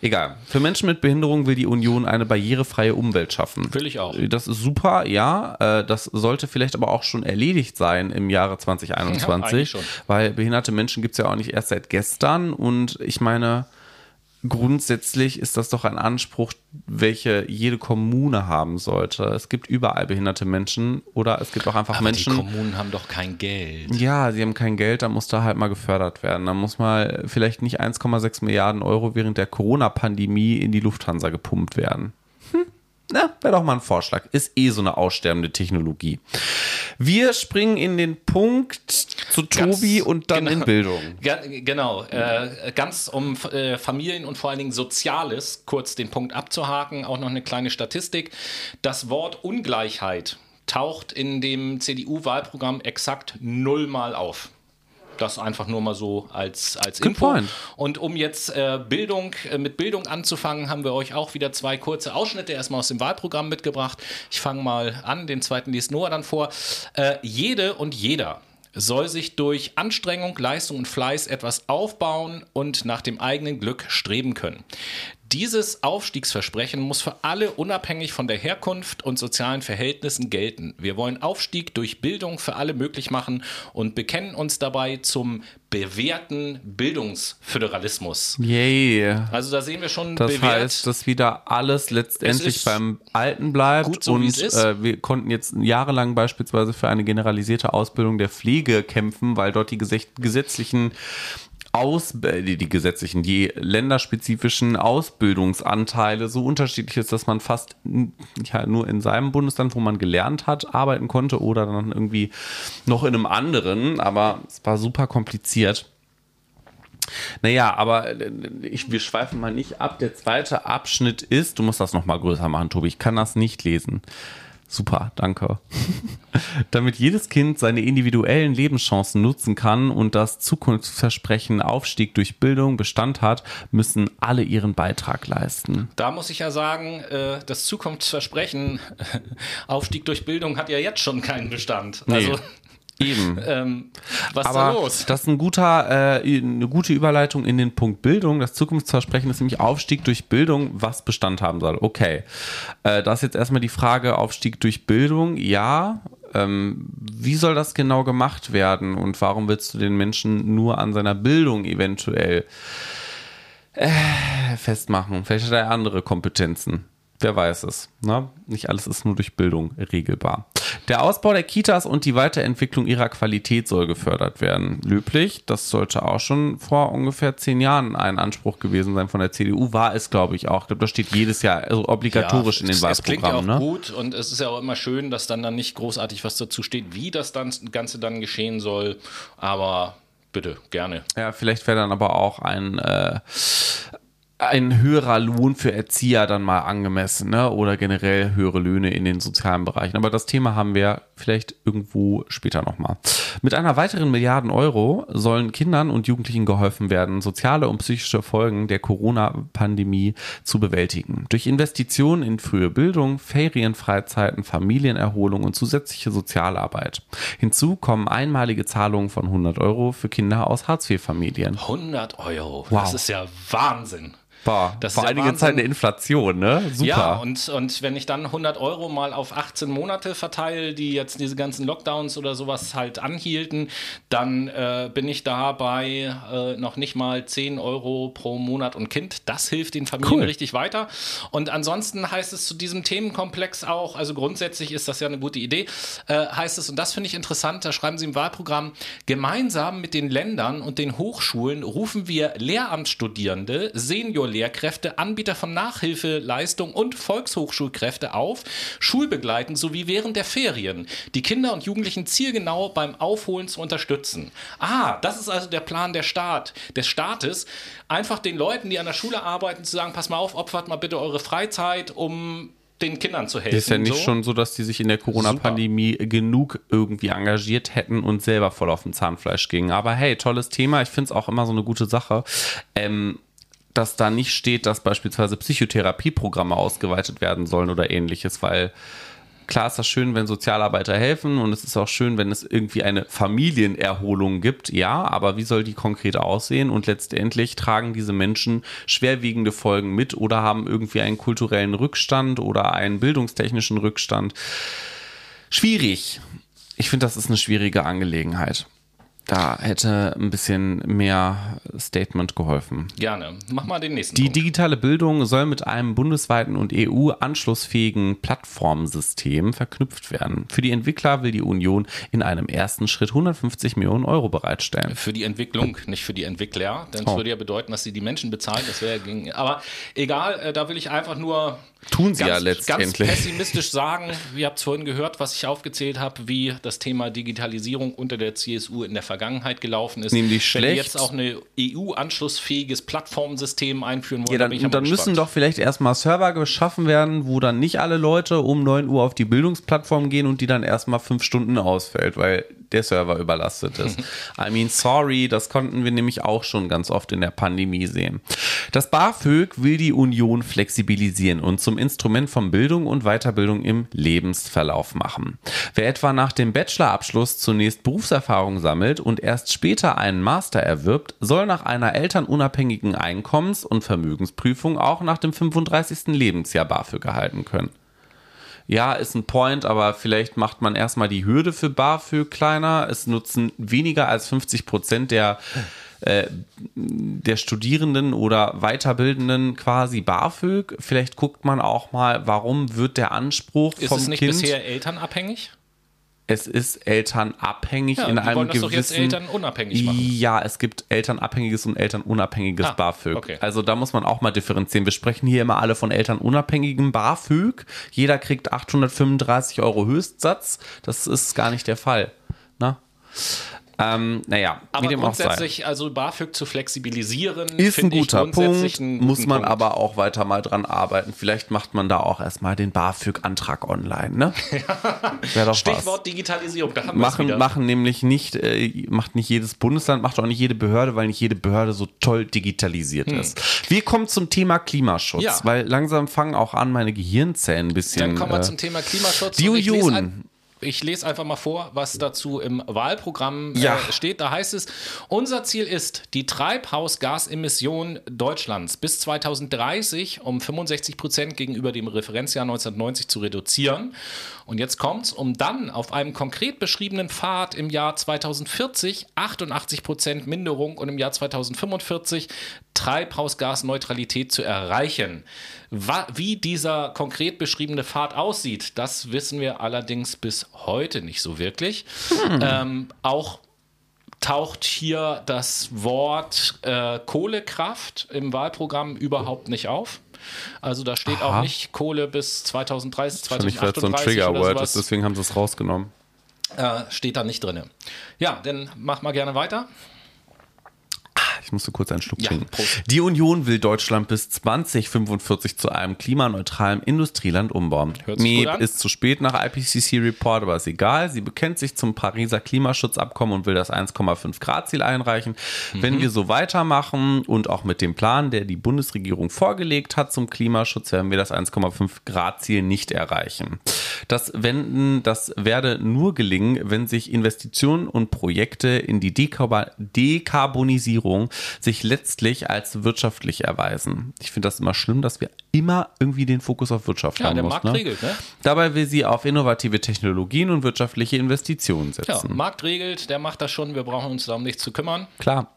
Egal. Für Menschen mit Behinderung will die Union eine barrierefreie Umwelt schaffen. Will ich auch. Das ist super, ja. Äh, Das sollte vielleicht aber auch schon erledigt sein im Jahre Ja, 2021, eigentlich schon. weil behinderte Menschen gibt es ja auch nicht erst seit gestern. Und ich meine, grundsätzlich ist das doch ein Anspruch, welche jede Kommune haben sollte. Es gibt überall behinderte Menschen oder es gibt auch einfach aber Menschen. die Kommunen haben doch kein Geld. Ja, sie haben kein Geld, da muss da halt mal gefördert werden. Da muss mal vielleicht nicht 1,6 Milliarden Euro während der Corona-Pandemie in die Lufthansa gepumpt werden. Na, wäre doch mal ein Vorschlag. Ist eh so eine aussterbende Technologie. Wir springen in den Punkt zu Ganz Tobi und dann genau. in Bildung. Ja, genau, äh, ganz um äh, Familien und vor allen Dingen Soziales kurz den Punkt abzuhaken, auch noch eine kleine Statistik. Das Wort Ungleichheit taucht in dem CDU-Wahlprogramm exakt nullmal auf. Das einfach nur mal so als, als Good Info. point. Und um jetzt äh, Bildung, äh, mit Bildung anzufangen, haben wir euch auch wieder zwei kurze Ausschnitte erstmal aus dem Wahlprogramm mitgebracht. Ich fange mal an, den zweiten liest Noah dann vor. Äh, jede und jeder soll sich durch Anstrengung, Leistung und Fleiß etwas aufbauen und nach dem eigenen Glück streben können. Dieses Aufstiegsversprechen muss für alle unabhängig von der Herkunft und sozialen Verhältnissen gelten. Wir wollen Aufstieg durch Bildung für alle möglich machen und bekennen uns dabei zum bewährten Bildungsföderalismus. Yay. Also da sehen wir schon Das bewährt. heißt, dass wieder alles letztendlich beim Alten bleibt gut so, und. Äh, wir konnten jetzt jahrelang beispielsweise für eine generalisierte Ausbildung der Pflege kämpfen, weil dort die gesetzlichen aus, äh, die, die gesetzlichen, die länderspezifischen Ausbildungsanteile so unterschiedlich ist, dass man fast ja, nur in seinem Bundesland, wo man gelernt hat, arbeiten konnte oder dann irgendwie noch in einem anderen, aber es war super kompliziert. Naja, aber äh, ich, wir schweifen mal nicht ab. Der zweite Abschnitt ist, du musst das nochmal größer machen, Tobi, ich kann das nicht lesen. Super, danke. Damit jedes Kind seine individuellen Lebenschancen nutzen kann und das Zukunftsversprechen Aufstieg durch Bildung Bestand hat, müssen alle ihren Beitrag leisten. Da muss ich ja sagen, äh, das Zukunftsversprechen Aufstieg durch Bildung hat ja jetzt schon keinen Bestand. Nee. Eben. ähm, was ist da Aber los? das ist ein guter, äh, eine gute Überleitung in den Punkt Bildung. Das Zukunftsversprechen ist nämlich Aufstieg durch Bildung, was Bestand haben soll. Okay. Äh, da ist jetzt erstmal die Frage, Aufstieg durch Bildung, ja. Ähm, wie soll das genau gemacht werden und warum willst du den Menschen nur an seiner Bildung eventuell äh, festmachen? Vielleicht hat er andere Kompetenzen. Wer weiß es. Ne? Nicht alles ist nur durch Bildung regelbar. Der Ausbau der Kitas und die Weiterentwicklung ihrer Qualität soll gefördert werden. Löblich, das sollte auch schon vor ungefähr zehn Jahren ein Anspruch gewesen sein von der CDU, war es, glaube ich, auch. Ich glaube, das steht jedes Jahr also obligatorisch in den es, es klingt ja auch Wahlprogrammen. Ne? gut und es ist ja auch immer schön, dass dann dann nicht großartig was dazu steht, wie das dann, Ganze dann geschehen soll. Aber bitte, gerne. Ja, vielleicht wäre dann aber auch ein, äh, ein höherer Lohn für Erzieher dann mal angemessen, ne? Oder generell höhere Löhne in den sozialen Bereichen. Aber das Thema haben wir vielleicht irgendwo später nochmal. Mit einer weiteren Milliarden Euro sollen Kindern und Jugendlichen geholfen werden, soziale und psychische Folgen der Corona-Pandemie zu bewältigen. Durch Investitionen in frühe Bildung, Ferienfreizeiten, Familienerholung und zusätzliche Sozialarbeit. Hinzu kommen einmalige Zahlungen von 100 Euro für Kinder aus Hartz-IV-Familien. 100 Euro. Wow. Das ist ja Wahnsinn. Boah, Das vor Wahnsinn. Zeiten der Inflation, ne? Super. Ja, und, und wenn ich dann 100 Euro mal auf 18 Monate verteile, die jetzt diese ganzen Lockdowns oder sowas halt anhielten, dann äh, bin ich da bei äh, noch nicht mal 10 Euro pro Monat und Kind. Das hilft den Familien Cool. richtig weiter. Und ansonsten heißt es zu diesem Themenkomplex auch, also grundsätzlich ist das ja eine gute Idee, äh, heißt es, und das finde ich interessant, da schreiben Sie im Wahlprogramm, gemeinsam mit den Ländern und den Hochschulen rufen wir Lehramtsstudierende, Seniorlehrkräfte, Anbieter von Nachhilfeleistung und Volkshochschulkräfte auf, schulbegleitend sowie während der Ferien, die Kinder und Jugendlichen zielgenau beim Aufholen zu unterstützen. Ah, das ist also der Plan der Staat, des Staates, einfach den Leuten, die an der Schule arbeiten, zu sagen, pass mal auf, opfert mal bitte eure Freizeit, um den Kindern zu helfen. Ist ja nicht so. schon so, dass die sich in der Corona-Pandemie genug irgendwie engagiert hätten und selber voll auf dem Zahnfleisch gingen. Aber hey, tolles Thema. Ich finde es auch immer so eine gute Sache. Ähm, dass da nicht steht, dass beispielsweise Psychotherapieprogramme ausgeweitet werden sollen oder ähnliches, weil klar ist das schön, wenn Sozialarbeiter helfen und es ist auch schön, wenn es irgendwie eine Familienerholung gibt, ja, aber wie soll die konkret aussehen? Und letztendlich tragen diese Menschen schwerwiegende Folgen mit oder haben irgendwie einen kulturellen Rückstand oder einen bildungstechnischen Rückstand. Schwierig. Ich finde, das ist eine schwierige Angelegenheit. Da hätte ein bisschen mehr Statement geholfen. Gerne. Mach mal den nächsten Die Punkt. digitale Bildung soll mit einem bundesweiten und EU-anschlussfähigen Plattformsystem verknüpft werden. Für die Entwickler will die Union in einem ersten Schritt 150 Millionen Euro bereitstellen. Für die Entwicklung, nicht für die Entwickler. Denn es Oh. würde ja bedeuten, dass sie die Menschen bezahlen. Das wäre ja gegen. Aber egal, äh, da will ich einfach nur Tun sie ganz, ja ganz letztendlich. pessimistisch sagen. Ihr habt es vorhin gehört, was ich aufgezählt habe, wie das Thema Digitalisierung unter der CSU in der Vergangenheit gelaufen ist. Nämlich Wenn die schlecht. jetzt auch ein EU-anschlussfähiges Plattformsystem einführen wollen, Ja, dann, aber dann müssen doch vielleicht erstmal Server geschaffen werden, wo dann nicht alle Leute um 9 Uhr auf die Bildungsplattform gehen und die dann erstmal fünf Stunden ausfällt, weil der Server überlastet ist. I mean, sorry, das konnten wir nämlich auch schon ganz oft in der Pandemie sehen. Das BAföG will die Union flexibilisieren und zum Instrument von Bildung und Weiterbildung im Lebensverlauf machen. Wer etwa nach dem Bachelorabschluss zunächst Berufserfahrung sammelt und erst später einen Master erwirbt, soll nach einer elternunabhängigen Einkommens- und Vermögensprüfung auch nach dem 35. Lebensjahr BAföG erhalten können. Ja, ist ein Point, aber vielleicht macht man erstmal die Hürde für BAföG kleiner. Es nutzen weniger als 50 Prozent der, äh, der Studierenden oder Weiterbildenden quasi BAföG. Vielleicht guckt man auch mal, warum wird der Anspruch Ist vom es nicht Kind... bisher elternabhängig? Es ist elternabhängig Ja, in einem wollen das gewissen... doch jetzt elternunabhängig machen. Ja, es gibt elternabhängiges und elternunabhängiges Ah, BAföG. okay. Also da muss man auch mal differenzieren. Wir sprechen hier immer alle von elternunabhängigem BAföG. Jeder kriegt 835 Euro Höchstsatz. Das ist gar nicht der Fall. Na? Ähm, naja, Aber grundsätzlich, also BAföG zu flexibilisieren, Ist ein guter Punkt, guten muss man Punkt. aber auch weiter mal dran arbeiten. Vielleicht macht man da auch erstmal den BAföG-Antrag online, ne? Wäre doch was. Stichwort Digitalisierung, da haben machen, machen nämlich nicht, äh, macht nicht jedes Bundesland, macht auch nicht jede Behörde, weil nicht jede Behörde so toll digitalisiert ist. Wir kommen zum Thema Klimaschutz, Hm. Ja. weil langsam fangen auch an, meine Gehirnzellen ein bisschen. Dann kommen wir äh, zum Thema Klimaschutz. die Union. Ich lese einfach mal vor, was dazu im Wahlprogramm Ja. äh, steht. Da heißt es, unser Ziel ist, die Treibhausgasemissionen Deutschlands bis 2030 um 65 Prozent gegenüber dem Referenzjahr 1990 zu reduzieren. Und jetzt kommt's, um dann auf einem konkret beschriebenen Pfad im Jahr 2040 88 Prozent Minderung und im Jahr 2045 Treibhausgasneutralität zu erreichen. Wie dieser konkret beschriebene Pfad aussieht, das wissen wir allerdings bis heute nicht so wirklich. Ähm, auch taucht hier das Wort äh, Kohlekraft im Wahlprogramm überhaupt nicht auf. Also da steht Aha. auch nicht Kohle bis 2030, Wahrscheinlich, weil es so ein 2038 sowas. ist, deswegen haben sie es rausgenommen. Äh, steht da nicht drin. Ja, dann mach mal gerne weiter. Ich musste kurz einen Schluck Ja, trinken. Prost. Die Union will Deutschland bis 2045 zu einem klimaneutralen Industrieland umbauen. Hört Meep ist zu spät nach IPCC-Report, aber ist egal. Sie bekennt sich zum Pariser Klimaschutzabkommen und will das 1,5 Grad-Ziel einreichen. Wenn Mhm. wir so weitermachen und auch mit dem Plan, der die Bundesregierung vorgelegt hat zum Klimaschutz, werden wir das 1,5 Grad-Ziel nicht erreichen. Das Wenden, das werde nur gelingen, wenn sich Investitionen und Projekte in die Dekarbonisierung sich letztlich als wirtschaftlich erweisen. Ich finde das immer schlimm, dass wir immer irgendwie den Fokus auf Wirtschaft Ja, haben der muss, Markt ne? regelt, ne? Dabei will sie auf innovative Technologien und wirtschaftliche Investitionen Ja, setzen. Markt regelt, der macht das schon, wir brauchen uns darum nicht zu kümmern. Klar.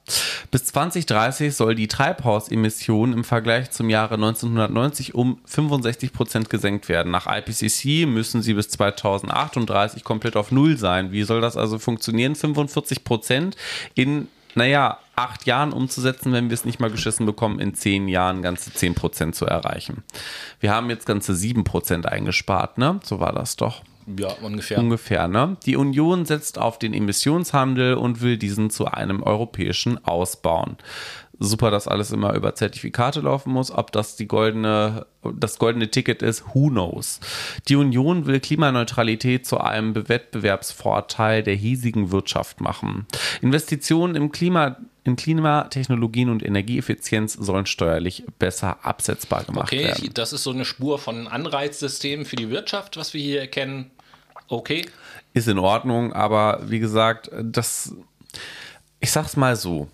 Bis 2030 soll die Treibhausemission im Vergleich zum Jahre 1990 um 65 Prozent gesenkt werden. Nach IPCC müssen sie bis 2038 komplett auf Null sein. Wie soll das also funktionieren? 45 Prozent in, naja, acht Jahren umzusetzen, wenn wir es nicht mal geschissen bekommen, in zehn Jahren ganze 10 Prozent zu erreichen. Wir haben jetzt ganze 7 Prozent eingespart, ne? So war das doch. Ja, ungefähr. Ungefähr, ne? Die Union setzt auf den Emissionshandel und will diesen zu einem europäischen ausbauen. Super, dass alles immer über Zertifikate laufen muss. Ob das die goldene, das goldene Ticket ist, who knows? Die Union will Klimaneutralität zu einem Wettbewerbsvorteil der hiesigen Wirtschaft machen. Investitionen im Klima, in Klimatechnologien und Energieeffizienz sollen steuerlich besser absetzbar gemacht Okay, werden. das ist so eine Spur von Anreizsystemen für die Wirtschaft, was wir hier erkennen. Okay. ist in Ordnung, aber wie gesagt, das, ich sag's mal so.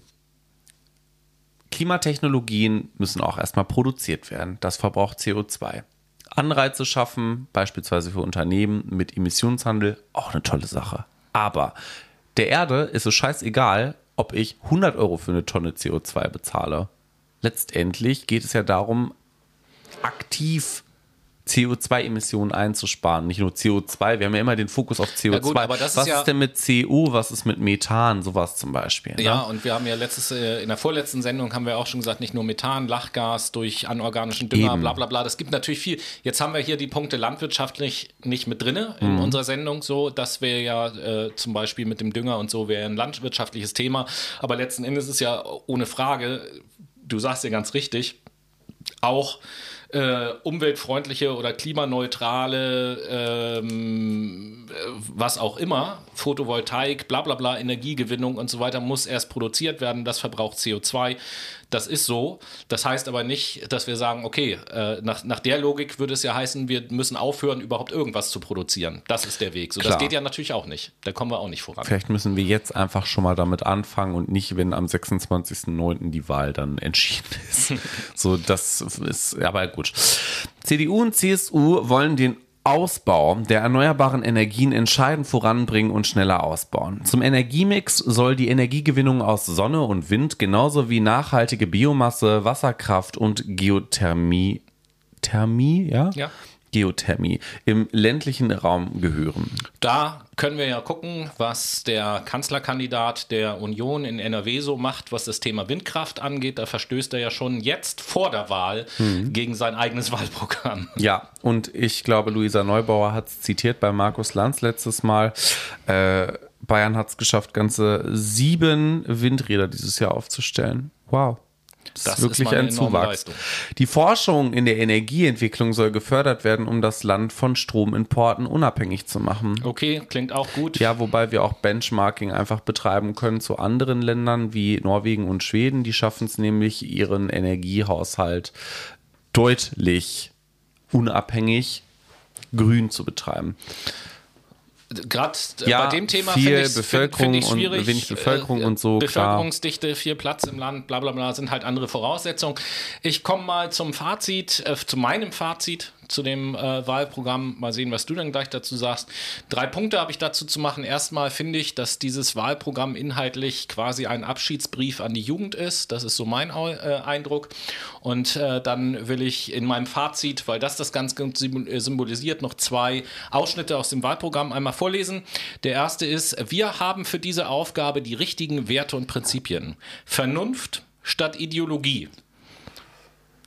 Klimatechnologien müssen auch erstmal produziert werden. Das verbraucht CO2. Anreize schaffen, beispielsweise für Unternehmen mit Emissionshandel, auch eine tolle Sache. Aber der Erde ist es scheißegal, ob ich 100 Euro für eine Tonne CO2 bezahle. Letztendlich geht es ja darum, aktiv CO2-Emissionen einzusparen. Nicht nur CO2, wir haben ja immer den Fokus auf CO2. gut, aber das ist was ja- ist denn mit CO, was ist mit Methan, sowas zum Beispiel? ne? Ja, und wir haben ja letztes, äh, in der vorletzten Sendung haben wir auch schon gesagt, nicht nur Methan, Lachgas durch anorganischen Dünger, Eben. bla bla bla. Das gibt natürlich viel. Jetzt haben wir hier die Punkte landwirtschaftlich nicht mit drinne in Mhm. unserer Sendung, so, das wäre ja äh, zum Beispiel mit dem Dünger und so wäre ein landwirtschaftliches Thema. Aber letzten Endes ist ja ohne Frage, du sagst ja ganz richtig, auch äh, umweltfreundliche oder klimaneutrale, ähm, äh, was auch immer, Photovoltaik, bla bla bla, Energiegewinnung und so weiter, muss erst produziert werden. Das verbraucht CO2. Das ist so. Das heißt aber nicht, dass wir sagen, okay, äh, nach, nach der Logik würde es ja heißen, wir müssen aufhören, überhaupt irgendwas zu produzieren. Das ist der Weg. So, das geht ja natürlich auch nicht. Da kommen wir auch nicht voran. Vielleicht müssen wir jetzt einfach schon mal damit anfangen und nicht, wenn am 26.09. die Wahl dann entschieden ist. so, das ist, aber gut. CDU und CSU wollen den Ausbau der erneuerbaren Energien entscheidend voranbringen und schneller ausbauen. Zum Energiemix soll die Energiegewinnung aus Sonne und Wind genauso wie nachhaltige Biomasse, Wasserkraft und Geothermie, Thermie, ja? Ja. Geothermie im ländlichen Raum gehören. Da können wir ja gucken, was der Kanzlerkandidat der Union in NRW so macht, was das Thema Windkraft angeht. Da verstößt er ja schon jetzt vor der Wahl gegen sein eigenes Wahlprogramm. Ja, und ich glaube, Luisa Neubauer hat es zitiert bei Markus Lanz letztes Mal. Äh, Bayern hat es geschafft, ganze sieben Windräder dieses Jahr aufzustellen. Wow. Das, Das ist wirklich ein Zuwachs. Leistung. Die Forschung in der Energieentwicklung soll gefördert werden, um das Land von Stromimporten unabhängig zu machen. Okay, klingt auch gut. Ja, wobei wir auch Benchmarking einfach betreiben können zu anderen Ländern wie Norwegen und Schweden. Die schaffen es nämlich, ihren Energiehaushalt deutlich unabhängig grün zu betreiben. Gerade Ja, bei dem Thema viel finde ich Bevölkerung find ich und schwierig. wenig Bevölkerung Äh, und so, klar. Bevölkerungsdichte, viel Platz im Land, bla bla bla, sind halt andere Voraussetzungen. Ich komme mal zum Fazit, äh, zu meinem Fazit zu dem äh, Wahlprogramm. Mal sehen, was du dann gleich dazu sagst. Drei Punkte habe ich dazu zu machen. Erstmal finde ich, dass dieses Wahlprogramm inhaltlich quasi ein Abschiedsbrief an die Jugend ist. Das ist so mein äh, Eindruck. Und äh, dann will ich in meinem Fazit, weil das das ganz äh, symbolisiert, noch zwei Ausschnitte aus dem Wahlprogramm einmal vorlesen. Der erste ist, wir haben für diese Aufgabe die richtigen Werte und Prinzipien. Vernunft statt Ideologie.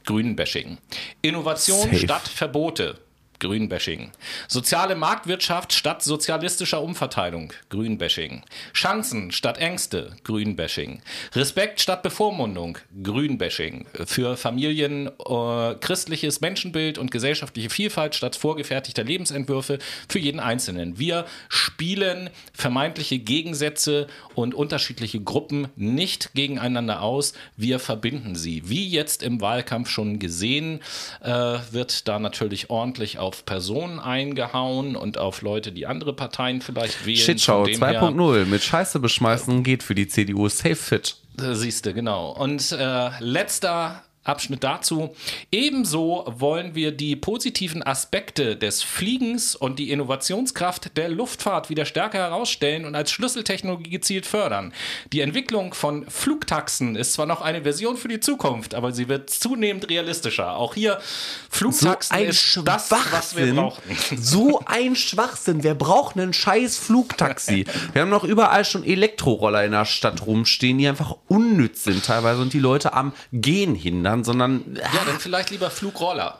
Grünenbashing. Innovation Safe. statt Verbote. Grünbashing. Soziale Marktwirtschaft statt sozialistischer Umverteilung, Grünbashing. Chancen statt Ängste, Grünbashing. Respekt statt Bevormundung, Grünbashing. Für Familien äh, christliches Menschenbild und gesellschaftliche Vielfalt statt vorgefertigter Lebensentwürfe für jeden Einzelnen. Wir spielen vermeintliche Gegensätze und unterschiedliche Gruppen nicht gegeneinander aus. Wir verbinden sie. Wie jetzt im Wahlkampf schon gesehen, äh, wird da natürlich ordentlich auf Personen eingehauen und auf Leute, die andere Parteien vielleicht wählen. Shitshow Von dem her- 2.0 mit Scheiße beschmeißen geht für die CDU safe fit. Siehst du, genau. Und äh, letzter Abschnitt dazu. Ebenso wollen wir die positiven Aspekte des Fliegens und die Innovationskraft der Luftfahrt wieder stärker herausstellen und als Schlüsseltechnologie gezielt fördern. Die Entwicklung von Flugtaxen ist zwar noch eine Version für die Zukunft, aber sie wird zunehmend realistischer. Auch hier, Flugtaxen ist das, was wir brauchen. So ein Schwachsinn. Wer braucht einen scheiß Flugtaxi? Wir haben noch überall schon Elektroroller in der Stadt rumstehen, die einfach unnütz sind teilweise und die Leute am Gehen hindern, sondern Ja, dann vielleicht lieber Flugroller.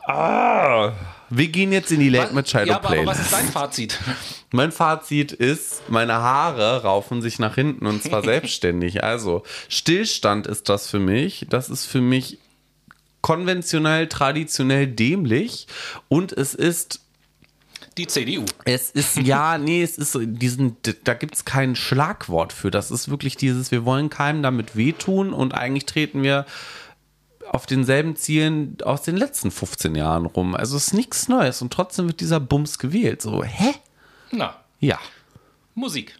wir gehen jetzt in die Late mit Shadow ja, aber, aber was ist dein Fazit? Mein Fazit ist, meine Haare raufen sich nach hinten und zwar selbstständig. Also, Stillstand ist das für mich. Das ist für mich konventionell, traditionell dämlich und es ist Die CDU. es ist, ja, nee, es ist so, diesen, da gibt es kein Schlagwort für. Das ist wirklich dieses, wir wollen keinem damit wehtun und eigentlich treten wir auf denselben Zielen aus den letzten 15 Jahren rum. Also es ist nichts Neues und trotzdem wird dieser Bums gewählt. So, hä? Na, Ja. Musik.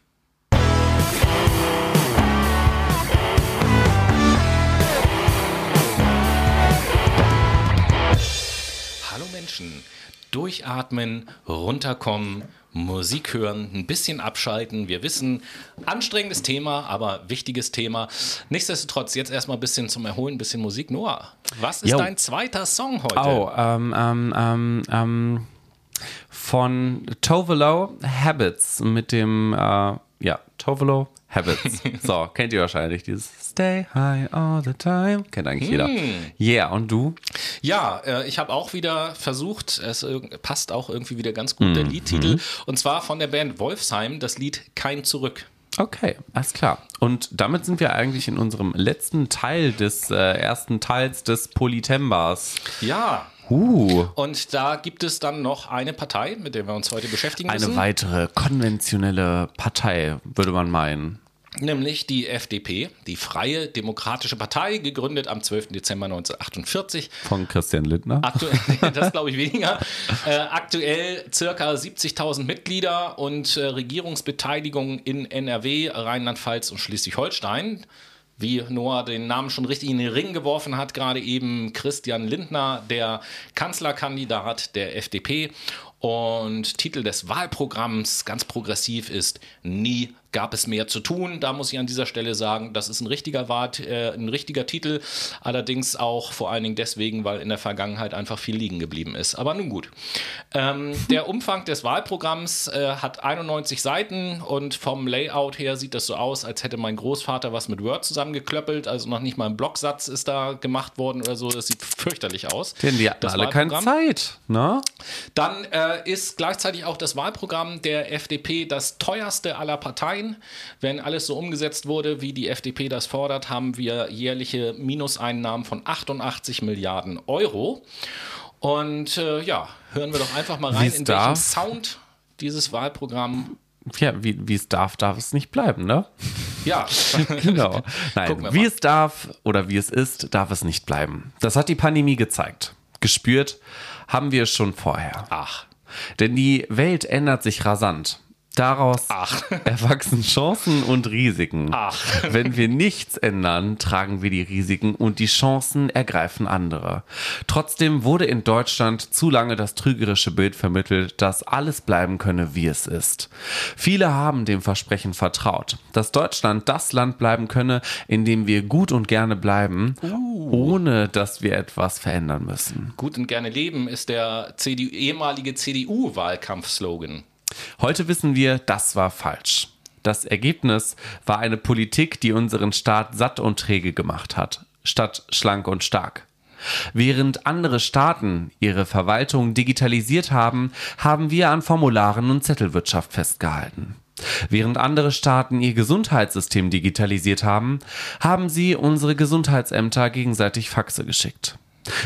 Hallo Menschen, durchatmen, runterkommen, Musik hören, ein bisschen abschalten. Wir wissen, anstrengendes Thema, aber wichtiges Thema. Nichtsdestotrotz, jetzt erstmal ein bisschen zum Erholen, ein bisschen Musik. Noah, was ist Jo. dein zweiter Song heute? Oh, ähm, ähm, ähm, ähm, von Tovelo Habits mit dem, äh, ja, Tovelo Habits. so, kennt ihr wahrscheinlich dieses Stay high all the time. Kennt eigentlich jeder. Yeah, und du? Ja, äh, ich habe auch wieder versucht, es passt auch irgendwie wieder ganz gut, der Liedtitel. Und zwar von der Band Wolfsheim, das Lied Kein Zurück. Okay, alles klar. Und damit sind wir eigentlich in unserem letzten Teil des äh, ersten Teils des Polytembas. Ja. Uh, Und da gibt es dann noch eine Partei, mit der wir uns heute beschäftigen eine müssen, weitere konventionelle Partei, würde man meinen. Nämlich die FDP, die Freie Demokratische Partei, gegründet am 12. Dezember 1948. Von Christian Lindner. Aktuell, das glaube ich weniger. Äh, aktuell circa 70.000 Mitglieder und äh, Regierungsbeteiligung in NRW, Rheinland-Pfalz und Schleswig-Holstein. Wie Noah den Namen schon richtig in den Ring geworfen hat, gerade eben Christian Lindner, der Kanzlerkandidat der FDP. Und Titel des Wahlprogramms, ganz progressiv, ist Nie gab es mehr zu tun. Da muss ich an dieser Stelle sagen, das ist ein richtiger, Wart, äh, ein richtiger Titel, allerdings auch vor allen Dingen deswegen, weil in der Vergangenheit einfach viel liegen geblieben ist. Aber nun gut. Ähm, der Umfang des Wahlprogramms äh, hat 91 Seiten und vom Layout her sieht das so aus, als hätte mein Großvater was mit Word zusammengeklöppelt. Also noch nicht mal ein Blocksatz ist da gemacht worden oder so. Das sieht fürchterlich aus. Denn die hatten alle keine. Zeit, ne? Dann äh, ist gleichzeitig auch das Wahlprogramm der FDP das teuerste aller Parteien. Wenn alles so umgesetzt wurde, wie die FDP das fordert, haben wir jährliche Minuseinnahmen von 88 Milliarden Euro. Und äh, ja, hören wir doch einfach mal rein, in welchem darf. Sound dieses Wahlprogramm. Ja, wie wie es darf, darf es nicht bleiben, ne? Ja, Genau. Nein, wie es darf oder wie es ist, darf es nicht bleiben. Das hat die Pandemie gezeigt. Gespürt haben wir es schon vorher. ach, Denn die Welt ändert sich rasant. Daraus Ach. erwachsen Chancen und Risiken. Ach. Wenn wir nichts ändern, tragen wir die Risiken und die Chancen ergreifen andere. Trotzdem wurde in Deutschland zu lange das trügerische Bild vermittelt, dass alles bleiben könne, wie es ist. Viele haben dem Versprechen vertraut, dass Deutschland das Land bleiben könne, in dem wir gut und gerne bleiben, ohne dass wir etwas verändern müssen. gut und gerne leben ist der CDU, ehemalige CDU-Wahlkampfslogan. Heute wissen wir, das war falsch. Das Ergebnis war eine Politik, die unseren Staat satt und träge gemacht hat, statt schlank und stark. Während andere Staaten ihre Verwaltung digitalisiert haben, haben wir an Formularen und Zettelwirtschaft festgehalten. Während andere Staaten ihr Gesundheitssystem digitalisiert haben, haben sie unsere Gesundheitsämter gegenseitig Faxe geschickt.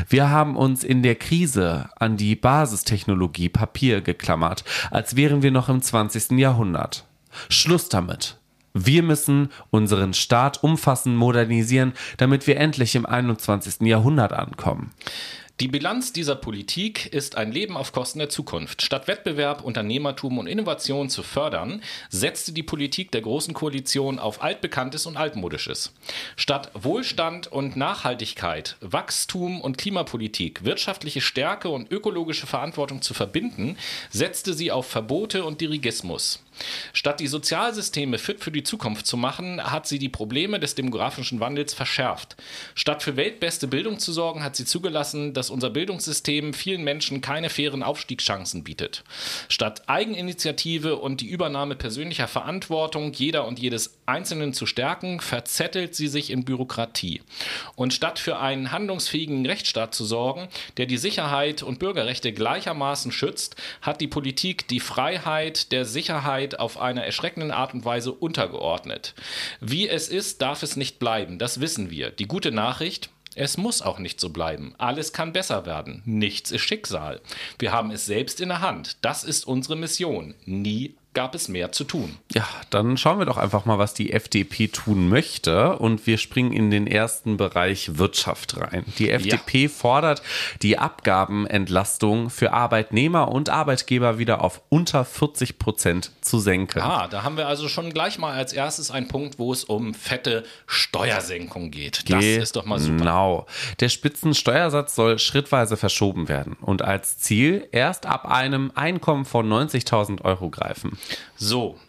Wir haben uns in der Krise an die Basistechnologie Papier geklammert, als wären wir noch im 20. Jahrhundert. Schluss damit. Wir müssen unseren Staat umfassend modernisieren, damit wir endlich im 21. Jahrhundert ankommen. Die Bilanz dieser Politik ist ein Leben auf Kosten der Zukunft. Statt Wettbewerb, Unternehmertum und Innovation zu fördern, setzte die Politik der Großen Koalition auf Altbekanntes und Altmodisches. Statt Wohlstand und Nachhaltigkeit, Wachstum und Klimapolitik, wirtschaftliche Stärke und ökologische Verantwortung zu verbinden, setzte sie auf Verbote und Dirigismus. Statt die Sozialsysteme fit für die Zukunft zu machen, hat sie die Probleme des demografischen Wandels verschärft. Statt für weltbeste Bildung zu sorgen, hat sie zugelassen, dass unser Bildungssystem vielen Menschen keine fairen Aufstiegschancen bietet. Statt Eigeninitiative und die Übernahme persönlicher Verantwortung jeder und jedes Einzelnen zu stärken, verzettelt sie sich in Bürokratie. Und statt für einen handlungsfähigen Rechtsstaat zu sorgen, der die Sicherheit und Bürgerrechte gleichermaßen schützt, hat die Politik die Freiheit der Sicherheit Wahrheit auf eine erschreckende Art und Weise untergeordnet. Wie es ist, darf es nicht bleiben, das wissen wir. Die gute Nachricht, es muss auch nicht so bleiben. Alles kann besser werden. Nichts ist Schicksal. Wir haben es selbst in der Hand. Das ist unsere Mission. Nie gab es mehr zu tun. Ja, dann schauen wir doch einfach mal, was die FDP tun möchte. Und wir springen in den ersten Bereich Wirtschaft rein. Die FDP ja. fordert die Abgabenentlastung für Arbeitnehmer und Arbeitgeber wieder auf unter 40 Prozent zu senken. Ah, da haben wir also schon gleich mal als erstes einen Punkt, wo es um fette Steuersenkung geht. Das Ge ist doch mal super. Genau. Der Spitzensteuersatz soll schrittweise verschoben werden und als Ziel erst ab einem Einkommen von 90.000 Euro greifen. So.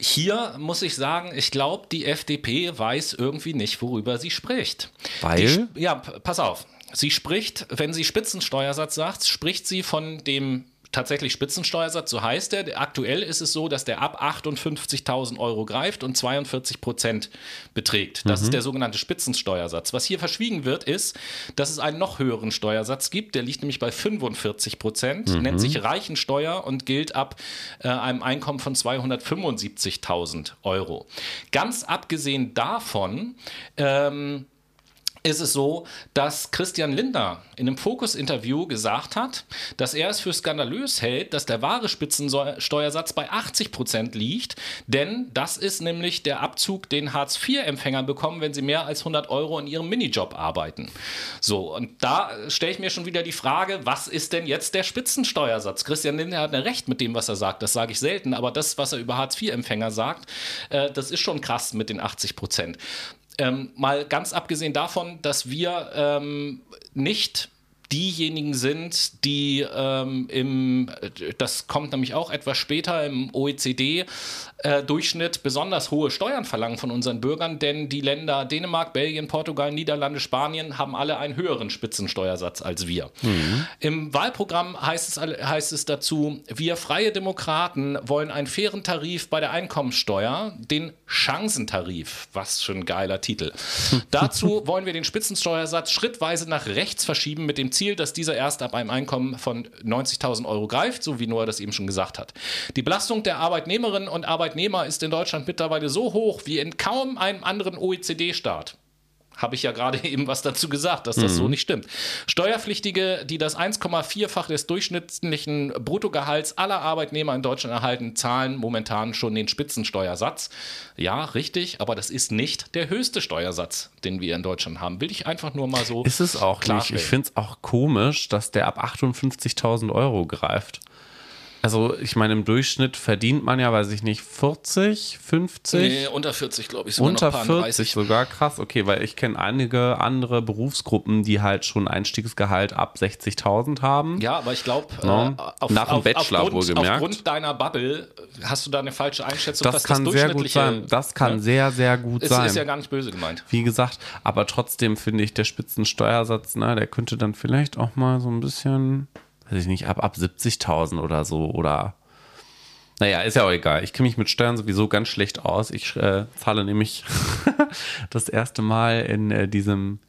Hier muss ich sagen, ich glaube, die FDP weiß irgendwie nicht, worüber sie spricht. Weil? Die, ja, pass auf. Sie spricht, wenn sie Spitzensteuersatz sagt, spricht sie von dem tatsächlich Spitzensteuersatz, so heißt er. Aktuell ist es so, dass der ab 58.000 Euro greift und 42 Prozent beträgt. Das mhm. ist der sogenannte Spitzensteuersatz. Was hier verschwiegen wird, ist, dass es einen noch höheren Steuersatz gibt. Der liegt nämlich bei 45 Prozent, mhm. nennt sich Reichensteuer und gilt ab äh, einem Einkommen von 275.000 Euro. Ganz abgesehen davon, ähm, ist es so, dass Christian Lindner in einem Fokus-Interview gesagt hat, dass er es für skandalös hält, dass der wahre Spitzensteuersatz bei 80 Prozent liegt, denn das ist nämlich der Abzug, den Hartz-IV-Empfänger bekommen, wenn sie mehr als 100 Euro in ihrem Minijob arbeiten. So, und da stelle ich mir schon wieder die Frage, was ist denn jetzt der Spitzensteuersatz? Christian Lindner hat recht mit dem, was er sagt, das sage ich selten, aber das, was er über Hartz-IV-Empfänger sagt, äh, das ist schon krass mit den 80 Prozent. Ähm, mal ganz abgesehen davon, dass wir ähm, nicht diejenigen sind, die ähm, im, das kommt nämlich auch etwas später im OECD-Durchschnitt, äh, besonders hohe Steuern verlangen von unseren Bürgern, denn die Länder Dänemark, Belgien, Portugal, Niederlande, Spanien haben alle einen höheren Spitzensteuersatz als wir. Mhm. Im Wahlprogramm heißt es, heißt es dazu, wir freie Demokraten wollen einen fairen Tarif bei der Einkommensteuer, den Chancentarif, was für ein geiler Titel. Dazu wollen wir den Spitzensteuersatz schrittweise nach rechts verschieben mit dem Ziel, dass dieser erst ab einem Einkommen von 90.000 Euro greift, so wie Noah das eben schon gesagt hat. Die Belastung der Arbeitnehmerinnen und Arbeitnehmer ist in Deutschland mittlerweile so hoch wie in kaum einem anderen OECD-Staat habe ich ja gerade eben was dazu gesagt, dass das mhm. so nicht stimmt. Steuerpflichtige, die das 1,4-fach des durchschnittlichen Bruttogehalts aller Arbeitnehmer in Deutschland erhalten, zahlen momentan schon den Spitzensteuersatz. Ja, richtig, aber das ist nicht der höchste Steuersatz, den wir in Deutschland haben. Will ich einfach nur mal so. Ist es auch nicht. Ich finde es auch komisch, dass der ab 58.000 Euro greift. Also ich meine, im Durchschnitt verdient man ja, weiß ich nicht, 40, 50? Nee, unter 40, glaube ich. Unter 40 sogar, krass. Okay, weil ich kenne einige andere Berufsgruppen, die halt schon Einstiegsgehalt ab 60.000 haben. Ja, aber ich glaube, no. äh, nach dem Bachelor aufgrund, wohlgemerkt. Aufgrund deiner Bubble hast du da eine falsche Einschätzung, das kann das sehr gut sein. Das kann ne? sehr, sehr gut ist, sein. Ist ja gar nicht böse gemeint. Wie gesagt, aber trotzdem finde ich, der Spitzensteuersatz, ne, der könnte dann vielleicht auch mal so ein bisschen weiß ich nicht, ab, ab 70.000 oder so oder naja, ist ja auch egal. Ich kenne mich mit Steuern sowieso ganz schlecht aus. Ich äh, zahle nämlich das erste Mal in äh, diesem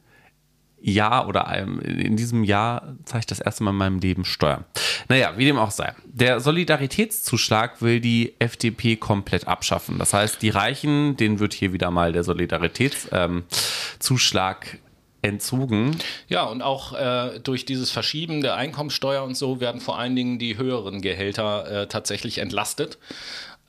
Jahr oder in diesem Jahr zahle ich das erste Mal in meinem Leben Steuern. Naja, wie dem auch sei. Der Solidaritätszuschlag will die FDP komplett abschaffen. Das heißt, die Reichen, denen wird hier wieder mal der Solidaritätszuschlag ähm, entzogen. Ja, und auch äh, durch dieses Verschieben der Einkommensteuer und so werden vor allen Dingen die höheren Gehälter äh, tatsächlich entlastet.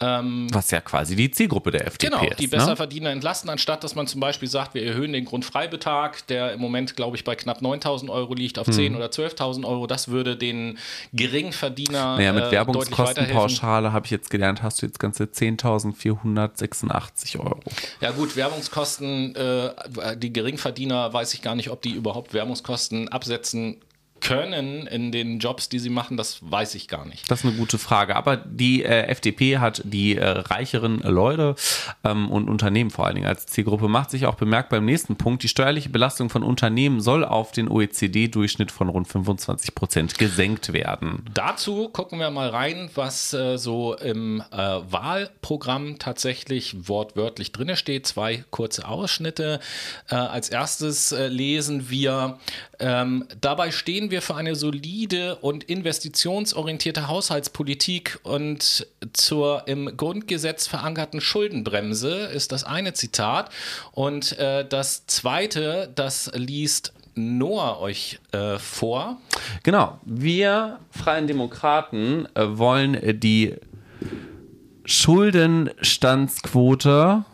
Ähm, Was ja quasi die Zielgruppe der FDP genau, ist. die ne? Besserverdiener entlasten, anstatt dass man zum Beispiel sagt, wir erhöhen den Grundfreibetrag, der im Moment, glaube ich, bei knapp 9.000 Euro liegt, auf hm. 10.000 oder 12.000 Euro. Das würde den Geringverdiener. Naja, mit äh, Werbungskostenpauschale habe ich jetzt gelernt, hast du jetzt ganze 10.486 Euro. Ja, gut, Werbungskosten, äh, die Geringverdiener weiß ich gar nicht, ob die überhaupt Werbungskosten absetzen können in den Jobs, die sie machen, das weiß ich gar nicht. Das ist eine gute Frage. Aber die äh, FDP hat die äh, reicheren Leute ähm, und Unternehmen vor allen Dingen als Zielgruppe, macht sich auch bemerkbar im nächsten Punkt. Die steuerliche Belastung von Unternehmen soll auf den OECD-Durchschnitt von rund 25 Prozent gesenkt werden. Dazu gucken wir mal rein, was äh, so im äh, Wahlprogramm tatsächlich wortwörtlich drin steht. Zwei kurze Ausschnitte. Äh, als erstes äh, lesen wir, ähm, dabei stehen wir für eine solide und investitionsorientierte Haushaltspolitik und zur im Grundgesetz verankerten Schuldenbremse ist das eine Zitat. Und äh, das zweite, das liest Noah euch äh, vor. Genau, wir Freien Demokraten äh, wollen die Schuldenstandsquote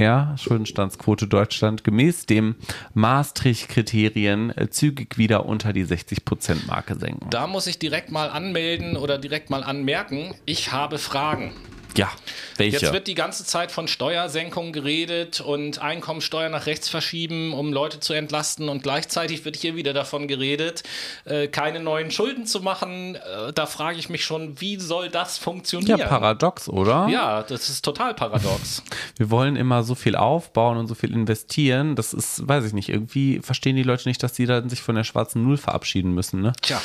ja, Schuldenstandsquote Deutschland gemäß dem Maastricht-Kriterien äh, zügig wieder unter die 60-Prozent-Marke senken. Da muss ich direkt mal anmelden oder direkt mal anmerken, ich habe Fragen. Ja, welche? Jetzt wird die ganze Zeit von Steuersenkungen geredet und Einkommensteuer nach rechts verschieben, um Leute zu entlasten. Und gleichzeitig wird hier wieder davon geredet, äh, keine neuen Schulden zu machen. Äh, da frage ich mich schon, wie soll das funktionieren? Ja, paradox, oder? Ja, das ist total paradox. Wir wollen immer so viel aufbauen und so viel investieren. Das ist, weiß ich nicht, irgendwie verstehen die Leute nicht, dass sie dann sich von der schwarzen Null verabschieden müssen. Ne? Tja,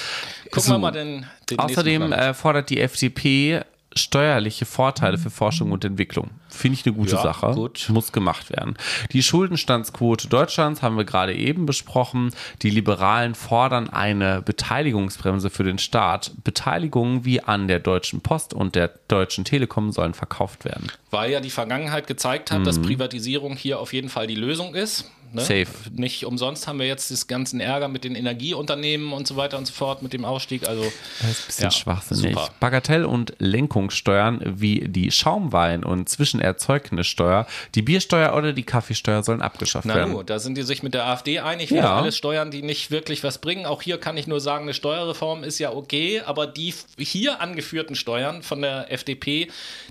gucken so. wir mal den, den Außerdem äh, fordert die FDP steuerliche Vorteile für Forschung und Entwicklung. Finde ich eine gute ja, Sache. Gut. Muss gemacht werden. Die Schuldenstandsquote Deutschlands haben wir gerade eben besprochen. Die Liberalen fordern eine Beteiligungsbremse für den Staat. Beteiligungen wie an der Deutschen Post und der Deutschen Telekom sollen verkauft werden. Weil ja die Vergangenheit gezeigt hat, mhm. dass Privatisierung hier auf jeden Fall die Lösung ist. Ne? Safe. Nicht umsonst haben wir jetzt das ganzen Ärger mit den Energieunternehmen und so weiter und so fort, mit dem Ausstieg. Also, das ist ein bisschen ja, schwachsinnig. Super. Bagatell- und Lenkungssteuern wie die Schaumwein- und Zwischenerzeugnissteuer, die Biersteuer oder die Kaffeesteuer sollen abgeschafft Na werden. Na da sind die sich mit der AfD einig. Ja. Alles Steuern, die nicht wirklich was bringen. Auch hier kann ich nur sagen, eine Steuerreform ist ja okay, aber die hier angeführten Steuern von der FDP,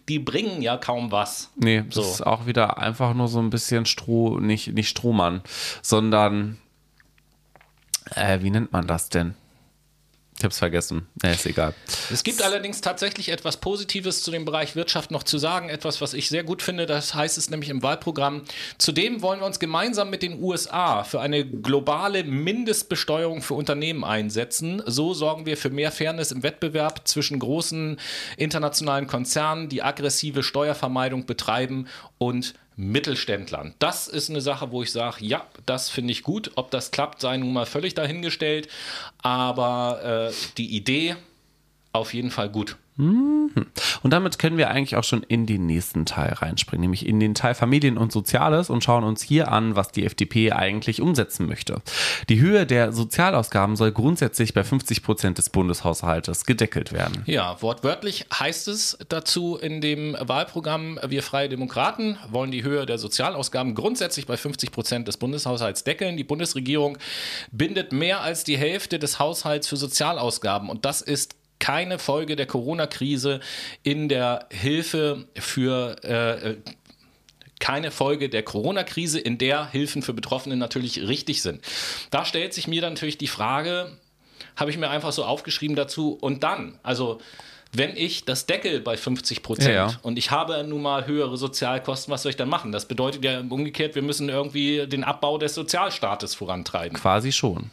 die bringen ja kaum was. Nee, das so. ist auch wieder einfach nur so ein bisschen Stroh, nicht, nicht Strohmann Jahren, sondern äh, wie nennt man das denn? Ich habe es vergessen. Nee, ist egal. Es gibt allerdings tatsächlich etwas Positives zu dem Bereich Wirtschaft noch zu sagen. Etwas, was ich sehr gut finde. Das heißt es nämlich im Wahlprogramm. Zudem wollen wir uns gemeinsam mit den USA für eine globale Mindestbesteuerung für Unternehmen einsetzen. So sorgen wir für mehr Fairness im Wettbewerb zwischen großen internationalen Konzernen, die aggressive Steuervermeidung betreiben und Mittelständlern. Das ist eine Sache, wo ich sage, ja, das finde ich gut. Ob das klappt, sei nun mal völlig dahingestellt. Aber äh, die Idee auf jeden Fall gut. Mhm. Und damit können wir eigentlich auch schon in den nächsten Teil reinspringen, nämlich in den Teil Familien und Soziales und schauen uns hier an, was die FDP eigentlich umsetzen möchte. Die Höhe der Sozialausgaben soll grundsätzlich bei 50 Prozent des Bundeshaushaltes gedeckelt werden. Ja, wortwörtlich heißt es dazu in dem Wahlprogramm, wir Freie Demokraten wollen die Höhe der Sozialausgaben grundsätzlich bei 50 Prozent des Bundeshaushalts deckeln. Die Bundesregierung bindet mehr als die Hälfte des Haushalts für Sozialausgaben und das ist keine Folge der Corona-Krise in der Hilfe für äh, äh, keine Folge der Corona-Krise, in der Hilfen für Betroffene natürlich richtig sind. Da stellt sich mir dann natürlich die Frage, habe ich mir einfach so aufgeschrieben dazu, und dann, also wenn ich das Deckel bei 50 Prozent ja, ja. und ich habe nun mal höhere Sozialkosten, was soll ich dann machen? Das bedeutet ja umgekehrt, wir müssen irgendwie den Abbau des Sozialstaates vorantreiben. Quasi schon.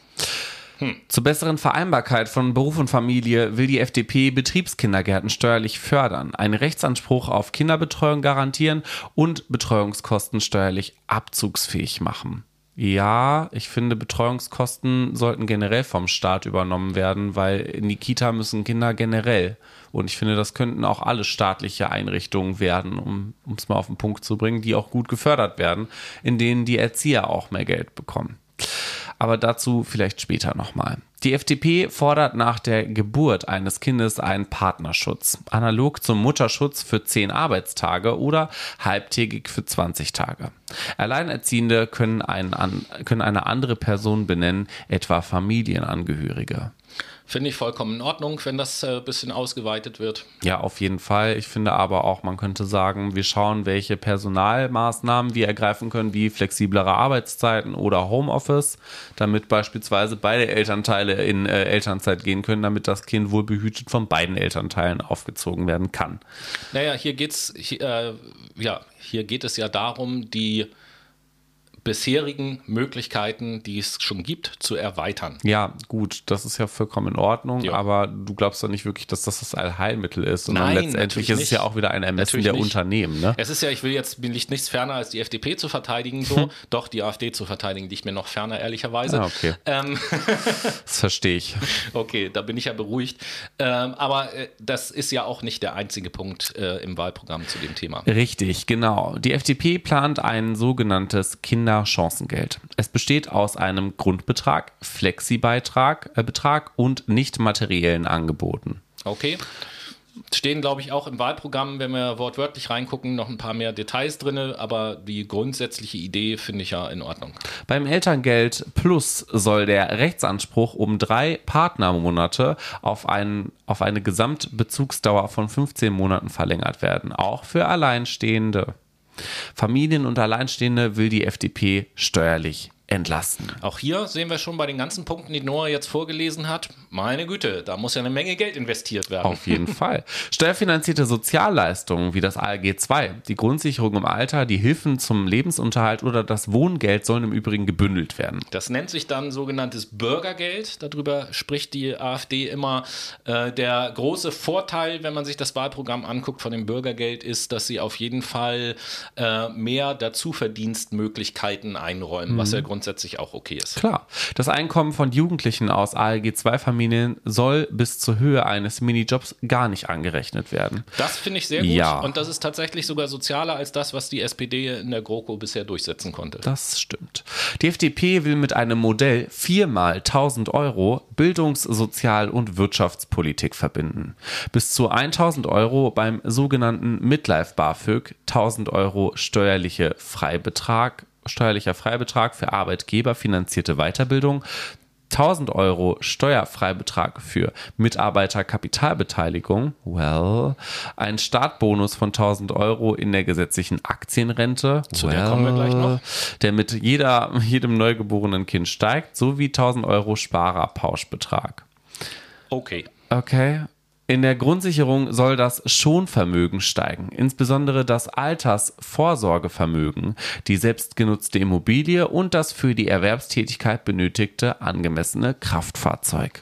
Hm. Zur besseren Vereinbarkeit von Beruf und Familie will die FDP Betriebskindergärten steuerlich fördern, einen Rechtsanspruch auf Kinderbetreuung garantieren und Betreuungskosten steuerlich abzugsfähig machen. Ja, ich finde, Betreuungskosten sollten generell vom Staat übernommen werden, weil in die Kita müssen Kinder generell. Und ich finde, das könnten auch alle staatliche Einrichtungen werden, um es mal auf den Punkt zu bringen, die auch gut gefördert werden, in denen die Erzieher auch mehr Geld bekommen. Aber dazu vielleicht später nochmal. Die FDP fordert nach der Geburt eines Kindes einen Partnerschutz, analog zum Mutterschutz für 10 Arbeitstage oder halbtägig für 20 Tage. Alleinerziehende können, einen, können eine andere Person benennen, etwa Familienangehörige. Finde ich vollkommen in Ordnung, wenn das ein äh, bisschen ausgeweitet wird. Ja, auf jeden Fall. Ich finde aber auch, man könnte sagen, wir schauen, welche Personalmaßnahmen wir ergreifen können, wie flexiblere Arbeitszeiten oder Homeoffice, damit beispielsweise beide Elternteile in äh, Elternzeit gehen können, damit das Kind wohl behütet von beiden Elternteilen aufgezogen werden kann. Naja, hier geht's, äh, ja, hier geht es ja darum, die bisherigen Möglichkeiten, die es schon gibt, zu erweitern. Ja, gut, das ist ja vollkommen in Ordnung, ja. aber du glaubst doch nicht wirklich, dass das das Allheilmittel ist, sondern Nein, letztendlich ist es ja auch wieder ein Ermessen natürlich der nicht. Unternehmen. Ne? Es ist ja, ich will jetzt, bin nicht nichts ferner als die FDP zu verteidigen, so, doch die AfD zu verteidigen, liegt mir noch ferner, ehrlicherweise. Ah, okay. Ähm, das verstehe ich. Okay, da bin ich ja beruhigt. Ähm, aber äh, das ist ja auch nicht der einzige Punkt äh, im Wahlprogramm zu dem Thema. Richtig, genau. Die FDP plant ein sogenanntes Kinder Kinderchancengeld. Es besteht aus einem Grundbetrag, Flexibeitrag äh, Betrag und nicht materiellen Angeboten. Okay. Stehen, glaube ich, auch im Wahlprogramm, wenn wir wortwörtlich reingucken, noch ein paar mehr Details drin, aber die grundsätzliche Idee finde ich ja in Ordnung. Beim Elterngeld Plus soll der Rechtsanspruch um drei Partnermonate auf, einen, auf eine Gesamtbezugsdauer von 15 Monaten verlängert werden, auch für Alleinstehende. Familien und Alleinstehende will die FDP steuerlich entlasten. Auch hier sehen wir schon bei den ganzen Punkten, die Noah jetzt vorgelesen hat, meine Güte, da muss ja eine Menge Geld investiert werden. Auf jeden Fall. Steuerfinanzierte Sozialleistungen wie das ALG II, die Grundsicherung im Alter, die Hilfen zum Lebensunterhalt oder das Wohngeld sollen im Übrigen gebündelt werden. Das nennt sich dann sogenanntes Bürgergeld. Darüber spricht die AfD immer. Äh, der große Vorteil, wenn man sich das Wahlprogramm anguckt von dem Bürgergeld, ist, dass sie auf jeden Fall äh, mehr Dazuverdienstmöglichkeiten einräumen, mhm. was ja grundsätzlich auch okay ist. Klar. Das Einkommen von Jugendlichen aus ALG II-Familien soll bis zur Höhe eines Minijobs gar nicht angerechnet werden. Das finde ich sehr gut. Ja. Und das ist tatsächlich sogar sozialer als das, was die SPD in der GroKo bisher durchsetzen konnte. Das stimmt. Die FDP will mit einem Modell viermal 1000 Euro Bildungs-, Sozial- und Wirtschaftspolitik verbinden. Bis zu 1000 Euro beim sogenannten Midlife BAföG, 1000 Euro steuerliche Freibetrag steuerlicher Freibetrag für Arbeitgeber finanzierte Weiterbildung, 1000 Euro Steuerfreibetrag für Mitarbeiterkapitalbeteiligung, well, ein Startbonus von 1000 Euro in der gesetzlichen Aktienrente, zu well, der kommen wir gleich noch, der mit jeder, jedem neugeborenen Kind steigt, sowie 1000 Euro Sparerpauschbetrag. Okay. Okay. In der Grundsicherung soll das Schonvermögen steigen, insbesondere das Altersvorsorgevermögen, die selbstgenutzte Immobilie und das für die Erwerbstätigkeit benötigte angemessene Kraftfahrzeug.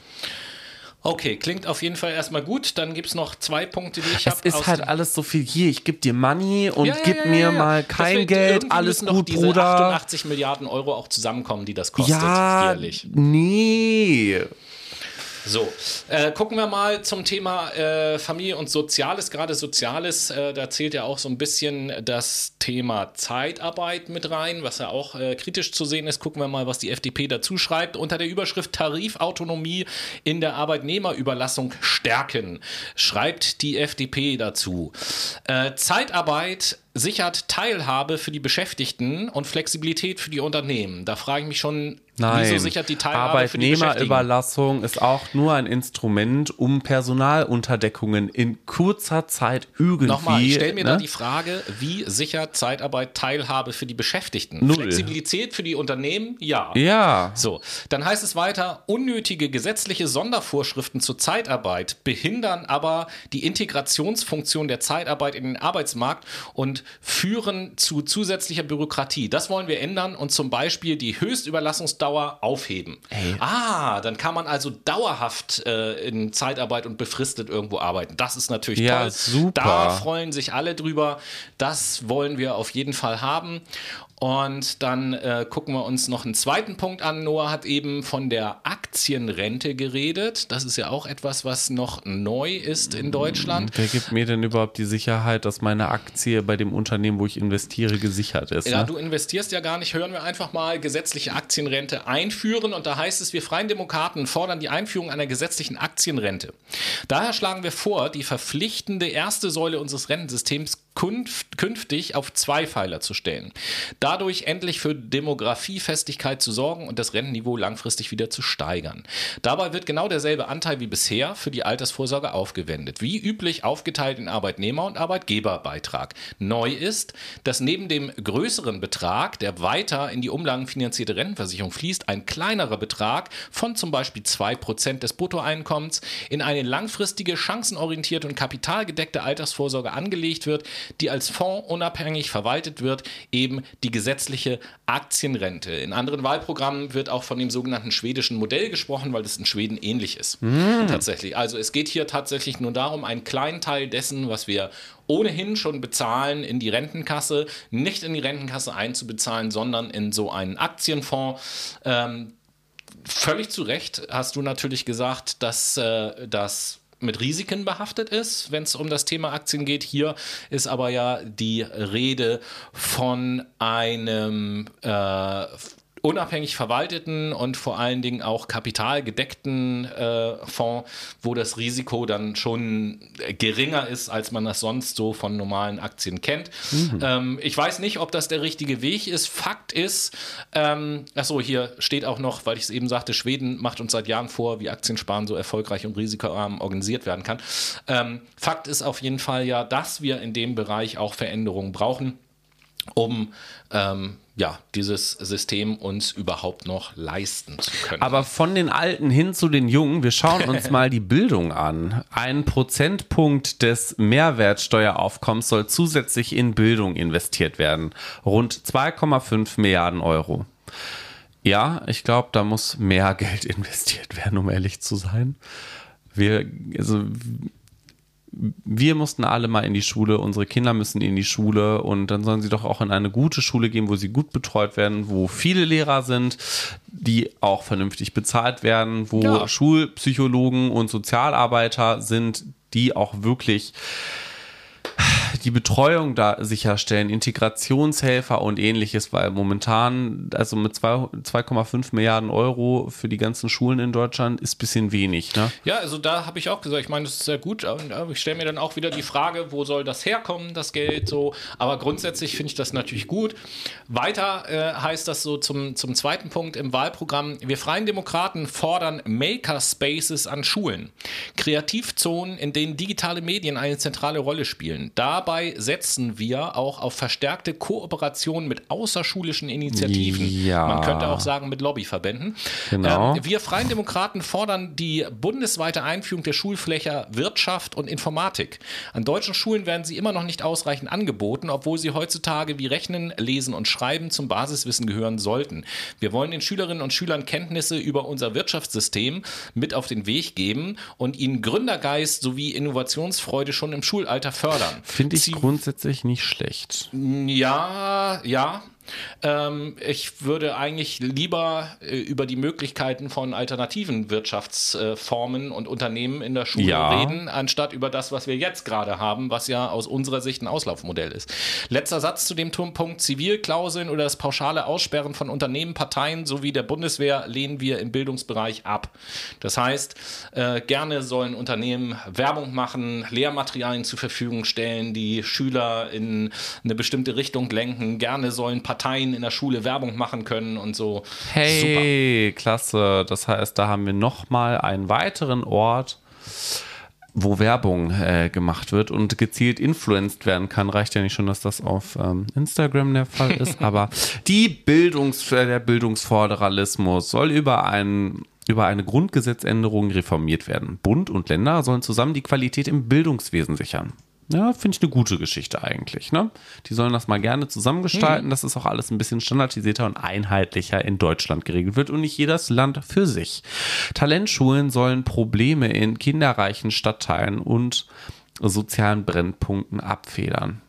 Okay, klingt auf jeden Fall erstmal gut. Dann gibt es noch zwei Punkte, die ich habe. Es ist halt alles so viel hier. Ich gebe dir Money und ja, ja, gib ja, mir mal kein Geld. Alles gut, diese Bruder. 88 Milliarden Euro auch zusammenkommen, die das kostet ja, jährlich. Nee. So, äh, gucken wir mal zum Thema äh, Familie und Soziales. Gerade Soziales, äh, da zählt ja auch so ein bisschen das Thema Zeitarbeit mit rein, was ja auch äh, kritisch zu sehen ist. Gucken wir mal, was die FDP dazu schreibt. Unter der Überschrift Tarifautonomie in der Arbeitnehmerüberlassung stärken, schreibt die FDP dazu. Äh, Zeitarbeit sichert Teilhabe für die Beschäftigten und Flexibilität für die Unternehmen. Da frage ich mich schon, Nein. wieso sichert die Teilhabe Arbeitnehmerüberlassung ist auch nur ein Instrument, um Personalunterdeckungen in kurzer Zeit irgendwie. Nochmal, ich stelle mir ne? da die Frage, wie sichert Zeitarbeit Teilhabe für die Beschäftigten? Null. Flexibilität für die Unternehmen? Ja. Ja. So, dann heißt es weiter, unnötige gesetzliche Sondervorschriften zur Zeitarbeit behindern aber die Integrationsfunktion der Zeitarbeit in den Arbeitsmarkt und führen zu zusätzlicher Bürokratie. Das wollen wir ändern und zum Beispiel die Höchstüberlassungsdauer aufheben. Ey. Ah, dann kann man also dauerhaft äh, in Zeitarbeit und befristet irgendwo arbeiten. Das ist natürlich ja, toll. Super. Da freuen sich alle drüber. Das wollen wir auf jeden Fall haben. Und dann äh, gucken wir uns noch einen zweiten Punkt an. Noah hat eben von der Aktienrente geredet. Das ist ja auch etwas, was noch neu ist in Deutschland. Wer gibt mir denn überhaupt die Sicherheit, dass meine Aktie bei dem Unternehmen, wo ich investiere, gesichert ist? Ja, ne? du investierst ja gar nicht. Hören wir einfach mal gesetzliche Aktienrente einführen. Und da heißt es, wir Freien Demokraten fordern die Einführung einer gesetzlichen Aktienrente. Daher schlagen wir vor, die verpflichtende erste Säule unseres Rentensystems künftig auf zwei Pfeiler zu stellen. Dadurch endlich für Demografiefestigkeit zu sorgen und das Rentenniveau langfristig wieder zu steigern. Dabei wird genau derselbe Anteil wie bisher für die Altersvorsorge aufgewendet. Wie üblich aufgeteilt in Arbeitnehmer- und Arbeitgeberbeitrag. Neu ist, dass neben dem größeren Betrag, der weiter in die umlagenfinanzierte Rentenversicherung fließt, ein kleinerer Betrag von zum Beispiel 2% des Bruttoeinkommens in eine langfristige, chancenorientierte und kapitalgedeckte Altersvorsorge angelegt wird, die als Fonds unabhängig verwaltet wird, eben die gesetzliche Aktienrente. In anderen Wahlprogrammen wird auch von dem sogenannten schwedischen Modell gesprochen, weil das in Schweden ähnlich ist. Mhm. Tatsächlich. Also es geht hier tatsächlich nur darum, einen kleinen Teil dessen, was wir ohnehin schon bezahlen, in die Rentenkasse, nicht in die Rentenkasse einzubezahlen, sondern in so einen Aktienfonds. Ähm, völlig zu Recht hast du natürlich gesagt, dass äh, das mit Risiken behaftet ist, wenn es um das Thema Aktien geht. Hier ist aber ja die Rede von einem äh, unabhängig verwalteten und vor allen Dingen auch kapitalgedeckten äh, Fonds, wo das Risiko dann schon geringer ist, als man das sonst so von normalen Aktien kennt. Mhm. Ähm, ich weiß nicht, ob das der richtige Weg ist. Fakt ist, ähm, achso, hier steht auch noch, weil ich es eben sagte, Schweden macht uns seit Jahren vor, wie Aktiensparen so erfolgreich und risikoarm organisiert werden kann. Ähm, Fakt ist auf jeden Fall ja, dass wir in dem Bereich auch Veränderungen brauchen, um ähm, ja, dieses System uns überhaupt noch leisten zu können. Aber von den Alten hin zu den Jungen, wir schauen uns mal die Bildung an. Ein Prozentpunkt des Mehrwertsteueraufkommens soll zusätzlich in Bildung investiert werden. Rund 2,5 Milliarden Euro. Ja, ich glaube, da muss mehr Geld investiert werden, um ehrlich zu sein. Wir, also wir mussten alle mal in die Schule, unsere Kinder müssen in die Schule und dann sollen sie doch auch in eine gute Schule gehen, wo sie gut betreut werden, wo viele Lehrer sind, die auch vernünftig bezahlt werden, wo ja. Schulpsychologen und Sozialarbeiter sind, die auch wirklich die Betreuung da sicherstellen, Integrationshelfer und ähnliches, weil momentan, also mit 2,5 Milliarden Euro für die ganzen Schulen in Deutschland ist ein bisschen wenig. Ne? Ja, also da habe ich auch gesagt, ich meine, das ist sehr gut. Ich stelle mir dann auch wieder die Frage, wo soll das herkommen, das Geld so. Aber grundsätzlich finde ich das natürlich gut. Weiter äh, heißt das so zum, zum zweiten Punkt im Wahlprogramm, wir Freien Demokraten fordern Makerspaces an Schulen. Kreativzonen, in denen digitale Medien eine zentrale Rolle spielen. Dabei dabei setzen wir auch auf verstärkte Kooperation mit außerschulischen Initiativen. Ja. Man könnte auch sagen mit Lobbyverbänden. Genau. Ähm, wir Freien Demokraten fordern die bundesweite Einführung der Schulfläche Wirtschaft und Informatik. An deutschen Schulen werden sie immer noch nicht ausreichend angeboten, obwohl sie heutzutage wie Rechnen, Lesen und Schreiben zum Basiswissen gehören sollten. Wir wollen den Schülerinnen und Schülern Kenntnisse über unser Wirtschaftssystem mit auf den Weg geben und ihnen Gründergeist sowie Innovationsfreude schon im Schulalter fördern. Finde ich ich grundsätzlich nicht schlecht. Ja, ja. Ähm, ich würde eigentlich lieber äh, über die Möglichkeiten von alternativen Wirtschaftsformen und Unternehmen in der Schule ja. reden, anstatt über das, was wir jetzt gerade haben, was ja aus unserer Sicht ein Auslaufmodell ist. Letzter Satz zu dem Punkt Zivilklauseln oder das pauschale Aussperren von Unternehmen, Parteien sowie der Bundeswehr lehnen wir im Bildungsbereich ab. Das heißt, äh, gerne sollen Unternehmen Werbung machen, Lehrmaterialien zur Verfügung stellen, die Schüler in eine bestimmte Richtung lenken. Gerne sollen Parteien Parteien in der Schule Werbung machen können und so. Hey, Super. klasse. Das heißt, da haben wir nochmal einen weiteren Ort, wo Werbung äh, gemacht wird und gezielt influenced werden kann. Reicht ja nicht schon, dass das auf ähm, Instagram der Fall ist, aber die Bildungs äh, der Bildungsföderalismus soll über einen über eine Grundgesetzänderung reformiert werden. Bund und Länder sollen zusammen die Qualität im Bildungswesen sichern. Ja, finde ich eine gute Geschichte eigentlich. Ne? Die sollen das mal gerne zusammengestalten, mhm. dass es auch alles ein bisschen standardisierter und einheitlicher in Deutschland geregelt wird und nicht jedes Land für sich. Talentschulen sollen Probleme in kinderreichen Stadtteilen und sozialen Brennpunkten abfedern.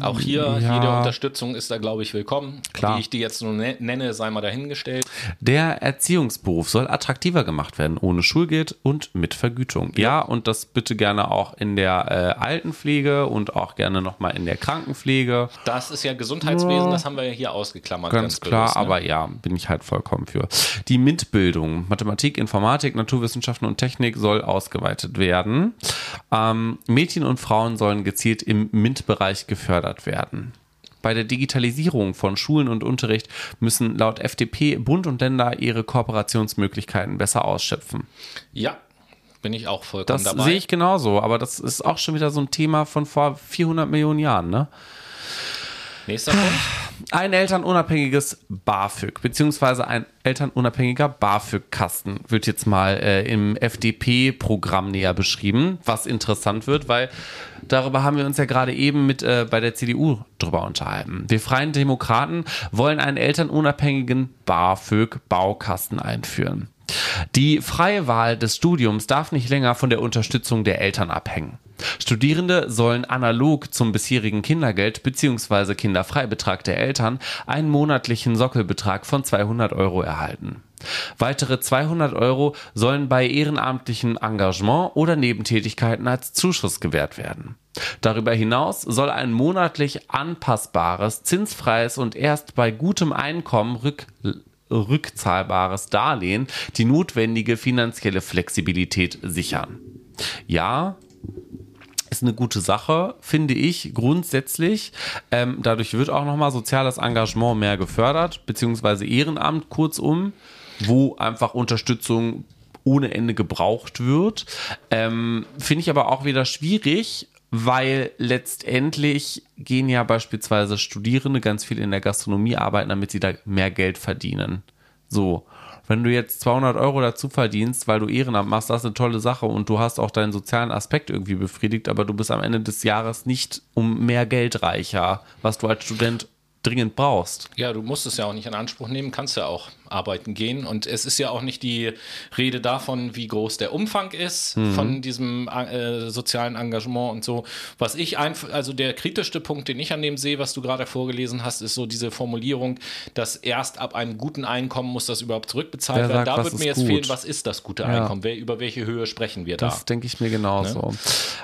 Auch hier, Ja. jede Unterstützung ist da, glaube ich, willkommen. Klar. Wie ich die jetzt nur ne- nenne, sei mal dahingestellt. Der Erziehungsberuf soll attraktiver gemacht werden, ohne Schulgeld und mit Vergütung. Ja, und das bitte gerne auch in der äh, Altenpflege und auch gerne nochmal in der Krankenpflege. Das ist ja Gesundheitswesen, das haben wir ja hier ausgeklammert. Ganz, klar, bewusst, ne? aber ja, bin ich halt vollkommen für. Die MINT-Bildung, Mathematik, Informatik, Naturwissenschaften und Technik soll ausgeweitet werden. Ähm, Mädchen und Frauen sollen gezielt im MINT-Bereich gefördert werden. Bei der Digitalisierung von Schulen und Unterricht müssen laut FDP Bund und Länder ihre Kooperationsmöglichkeiten besser ausschöpfen. Ja, bin ich auch vollkommen Das dabei. sehe ich genauso, aber das ist auch schon wieder so ein Thema von vor 400 Millionen Jahren, ne? Nächster Punkt. Ein elternunabhängiges BAföG, beziehungsweise ein elternunabhängiger BAföG-Kasten wird jetzt mal äh, im FDP-Programm näher beschrieben, was interessant wird, weil darüber haben wir uns ja gerade eben mit äh, bei der CDU drüber unterhalten. Wir Freien Demokraten wollen einen elternunabhängigen BAföG-Baukasten einführen. Die freie Wahl des Studiums darf nicht länger von der Unterstützung der Eltern abhängen. Studierende sollen analog zum bisherigen Kindergeld bzw. Kinderfreibetrag der Eltern einen monatlichen Sockelbetrag von 200 Euro erhalten. Weitere 200 Euro sollen bei ehrenamtlichen Engagement oder Nebentätigkeiten als Zuschuss gewährt werden. Darüber hinaus soll ein monatlich anpassbares, zinsfreies und erst bei gutem Einkommen rück rückzahlbares Darlehen die notwendige finanzielle Flexibilität sichern. Ja, ist eine gute Sache, finde ich, grundsätzlich. Ähm, dadurch wird auch nochmal soziales Engagement mehr gefördert, beziehungsweise Ehrenamt kurzum, wo einfach Unterstützung ohne Ende gebraucht wird. Ähm, finde ich aber auch wieder schwierig, weil letztendlich gehen ja beispielsweise Studierende ganz viel in der Gastronomie arbeiten, damit sie da mehr Geld verdienen. So. Wenn du jetzt 200 Euro dazu verdienst, weil du Ehrenamt machst, das ist eine tolle Sache und du hast auch deinen sozialen Aspekt irgendwie befriedigt, aber du bist am Ende des Jahres nicht um mehr Geld reicher, was du als Student dringend brauchst. Ja, du musst es ja auch nicht in Anspruch nehmen, kannst ja auch arbeiten gehen. Und es ist ja auch nicht die Rede davon, wie groß der Umfang ist von diesem äh, sozialen Engagement und so. Was ich einfach, also der kritischste Punkt, den ich an dem sehe, was du gerade vorgelesen hast, ist so diese Formulierung, dass erst ab einem guten Einkommen muss das überhaupt zurückbezahlt Wer werden. sagt, da wird mir jetzt gut? fehlen, was ist das gute Ja. Einkommen? Wer, über welche Höhe sprechen wir da? Das denke ich mir genauso.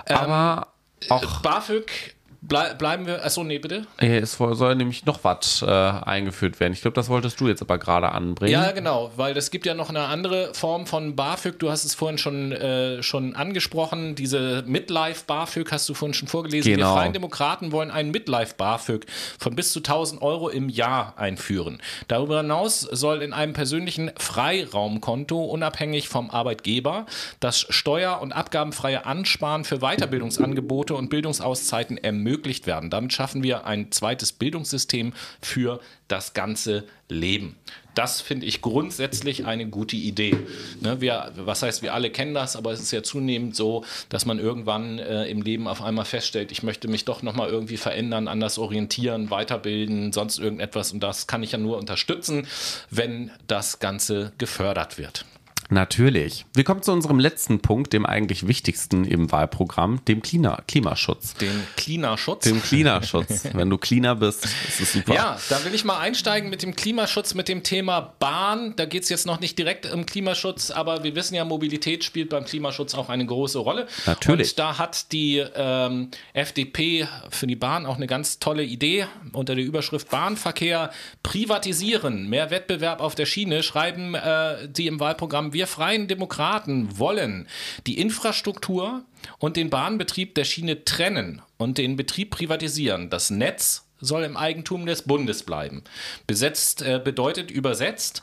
Aber auch BAföG, blei bleiben wir, achso, nee, bitte. äh, es soll nämlich noch was äh, eingeführt werden. Ich glaube, das wolltest du jetzt aber gerade anbringen. Ja, genau, weil es gibt ja noch eine andere Form von BAföG. Du hast es vorhin schon, äh, schon angesprochen. Diese Midlife-BAföG hast du vorhin schon vorgelesen. Genau. Wir Freien Demokraten wollen ein Midlife-BAföG von bis zu 1000 Euro im Jahr einführen. Darüber hinaus soll in einem persönlichen Freiraumkonto unabhängig vom Arbeitgeber das steuer- und abgabenfreie Ansparen für Weiterbildungsangebote und Bildungsauszeiten ermöglicht werden. Damit schaffen wir ein zweites Bildungssystem für das ganze Leben. Das finde ich grundsätzlich eine gute Idee. Ne, wir, was heißt, wir alle kennen das, aber es ist ja zunehmend so, dass man irgendwann äh, im Leben auf einmal feststellt, ich möchte mich doch nochmal irgendwie verändern, anders orientieren, weiterbilden, sonst irgendetwas. Und das kann ich ja nur unterstützen, wenn das Ganze gefördert wird. Natürlich. Wir kommen zu unserem letzten Punkt, dem eigentlich wichtigsten im Wahlprogramm, dem Klima Klimaschutz. Den Klimaschutz. Dem Klimaschutz. Wenn du cleaner bist, ist es super. Ja, da will ich mal einsteigen mit dem Klimaschutz, mit dem Thema Bahn. Da geht es jetzt noch nicht direkt um Klimaschutz, aber wir wissen ja, Mobilität spielt beim Klimaschutz auch eine große Rolle. Natürlich. Und da hat die ähm, FDP für die Bahn auch eine ganz tolle Idee unter der Überschrift Bahnverkehr privatisieren, mehr Wettbewerb auf der Schiene, schreiben äh, die im Wahlprogramm, wir Freien Demokraten wollen die Infrastruktur und den Bahnbetrieb der Schiene trennen und den Betrieb privatisieren. Das Netz soll im Eigentum des Bundes bleiben. Besetzt äh, bedeutet übersetzt,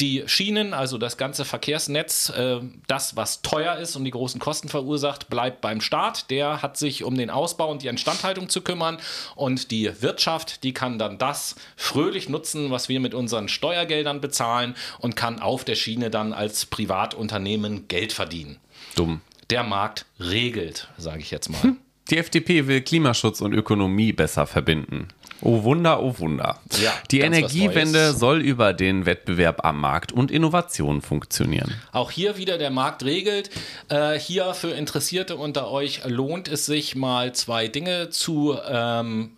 die Schienen, also das ganze Verkehrsnetz, äh, das, was teuer ist und die großen Kosten verursacht, bleibt beim Staat. Der hat sich um den Ausbau und die Instandhaltung zu kümmern und die Wirtschaft, die kann dann das fröhlich nutzen, was wir mit unseren Steuergeldern bezahlen und kann auf der Schiene dann als Privatunternehmen Geld verdienen. Dumm. Der Markt regelt, sage ich jetzt mal. Die FDP will Klimaschutz und Ökonomie besser verbinden. Oh Wunder, oh Wunder. Ja, die Energiewende soll über den Wettbewerb am Markt und Innovation funktionieren. Auch hier wieder der Markt regelt. Äh, hier für Interessierte unter euch lohnt es sich mal zwei Dinge zu ähm,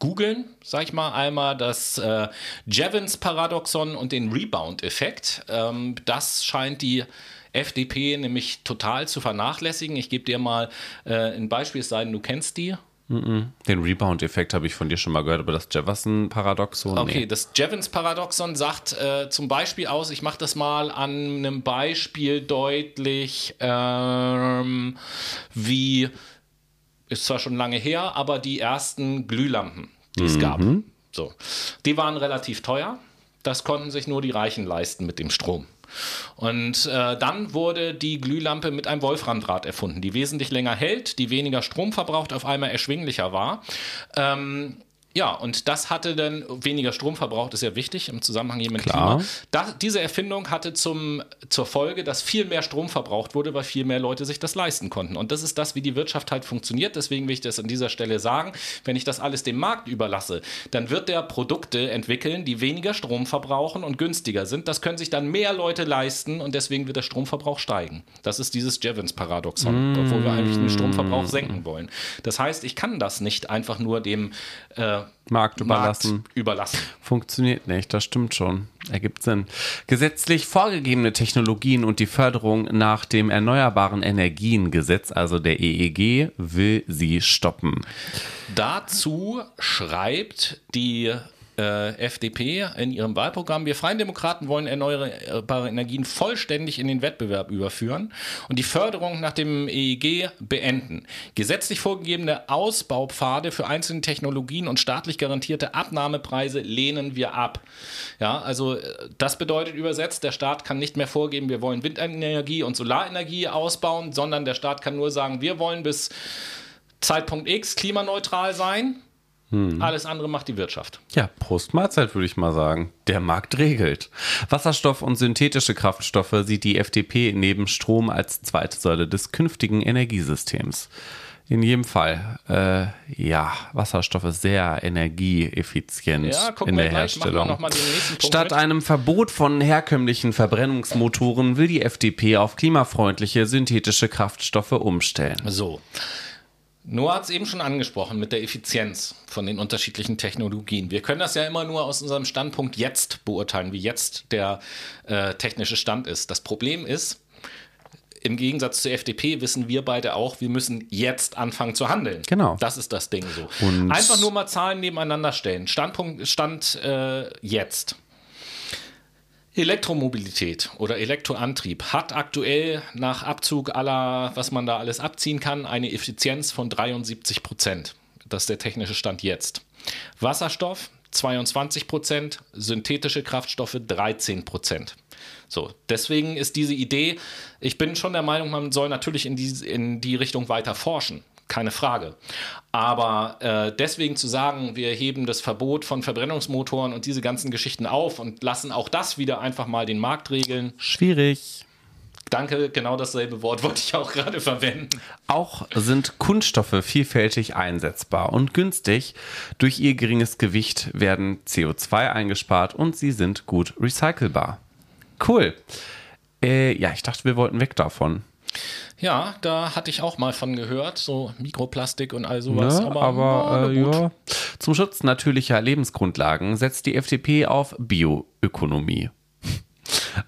googeln, sag ich mal, einmal das äh, Jevons-Paradoxon und den Rebound-Effekt. Ähm, das scheint die FDP nämlich total zu vernachlässigen. Ich gebe dir mal äh, ein Beispiel, es sei denn, du kennst die. Den Rebound-Effekt habe ich von dir schon mal gehört, aber das Jefferson-Paradoxon. Okay, nee. das Jevons-Paradoxon sagt äh, zum Beispiel aus, ich mache das mal an einem Beispiel deutlich, ähm, wie, ist zwar schon lange her, aber die ersten Glühlampen, die es gab. So. Die waren relativ teuer. Das konnten sich nur die Reichen leisten mit dem Strom. Und äh, dann wurde die Glühlampe mit einem Wolframdraht erfunden, die wesentlich länger hält, die weniger Strom verbraucht, auf einmal erschwinglicher war. Ähm, ja, und das hatte dann weniger Strom verbraucht, ist ja wichtig im Zusammenhang hier mit Klar. Klima. Das, diese Erfindung hatte zum, zur Folge, dass viel mehr Strom verbraucht wurde, weil viel mehr Leute sich das leisten konnten. Und das ist das, wie die Wirtschaft halt funktioniert. Deswegen will ich das an dieser Stelle sagen. Wenn ich das alles dem Markt überlasse, dann wird der Produkte entwickeln, die weniger Strom verbrauchen und günstiger sind. Das können sich dann mehr Leute leisten und deswegen wird der Stromverbrauch steigen. Das ist dieses Jevons-Paradoxon, obwohl wir eigentlich den Stromverbrauch senken wollen. Das heißt, ich kann das nicht einfach nur dem äh, Markt überlassen. Markt überlassen. Funktioniert nicht, das stimmt schon. Ergibt Sinn. Gesetzlich vorgegebene Technologien und die Förderung nach dem Erneuerbaren Energiengesetz, also der EEG, will sie stoppen. Dazu schreibt die äh, FDP in ihrem Wahlprogramm, wir Freien Demokraten wollen erneuerbare Energien vollständig in den Wettbewerb überführen und die Förderung nach dem EEG beenden. Gesetzlich vorgegebene Ausbaupfade für einzelne Technologien und staatlich garantierte Abnahmepreise lehnen wir ab. Ja, also äh, das bedeutet übersetzt, der Staat kann nicht mehr vorgeben, wir wollen Windenergie und Solarenergie ausbauen, sondern der Staat kann nur sagen, wir wollen bis Zeitpunkt X klimaneutral sein. Alles andere macht die Wirtschaft. Ja, Prost Mahlzeit würde ich mal sagen. Der Markt regelt. Wasserstoff und synthetische Kraftstoffe sieht die FDP neben Strom als zweite Säule des künftigen Energiesystems. In jedem Fall, äh, ja, Wasserstoff ist sehr energieeffizient Ja, in der gleich, Herstellung. Statt mit. einem Verbot von herkömmlichen Verbrennungsmotoren will die FDP auf klimafreundliche synthetische Kraftstoffe umstellen. So. Noah hat es eben schon angesprochen mit der Effizienz von den unterschiedlichen Technologien. Wir können das ja immer nur aus unserem Standpunkt jetzt beurteilen, wie jetzt der äh, technische Stand ist. Das Problem ist, im Gegensatz zur FDP wissen wir beide auch, wir müssen jetzt anfangen zu handeln. Genau. Das ist das Ding so. Und- Einfach nur mal Zahlen nebeneinander stellen. Standpunkt, Stand äh, jetzt. Elektromobilität oder Elektroantrieb hat aktuell nach Abzug aller, was man da alles abziehen kann, eine Effizienz von 73 Prozent. Das ist der technische Stand jetzt. Wasserstoff 22 Prozent, synthetische Kraftstoffe 13 Prozent. So, deswegen ist diese Idee, ich bin schon der Meinung, man soll natürlich in die, in die Richtung weiter forschen. Keine Frage. Aber äh, deswegen zu sagen, wir heben das Verbot von Verbrennungsmotoren und diese ganzen Geschichten auf und lassen auch das wieder einfach mal den Markt regeln. Schwierig. Danke, genau dasselbe Wort wollte ich auch gerade verwenden. Auch sind Kunststoffe vielfältig einsetzbar und günstig. Durch ihr geringes Gewicht werden CO2 eingespart und sie sind gut recycelbar. Cool. Äh, ja, ich dachte, wir wollten weg davon. Ja, da hatte ich auch mal von gehört, so Mikroplastik und all sowas. Ne? aber Aber, äh, gut. ja. Zum Schutz natürlicher Lebensgrundlagen setzt die FDP auf Bioökonomie.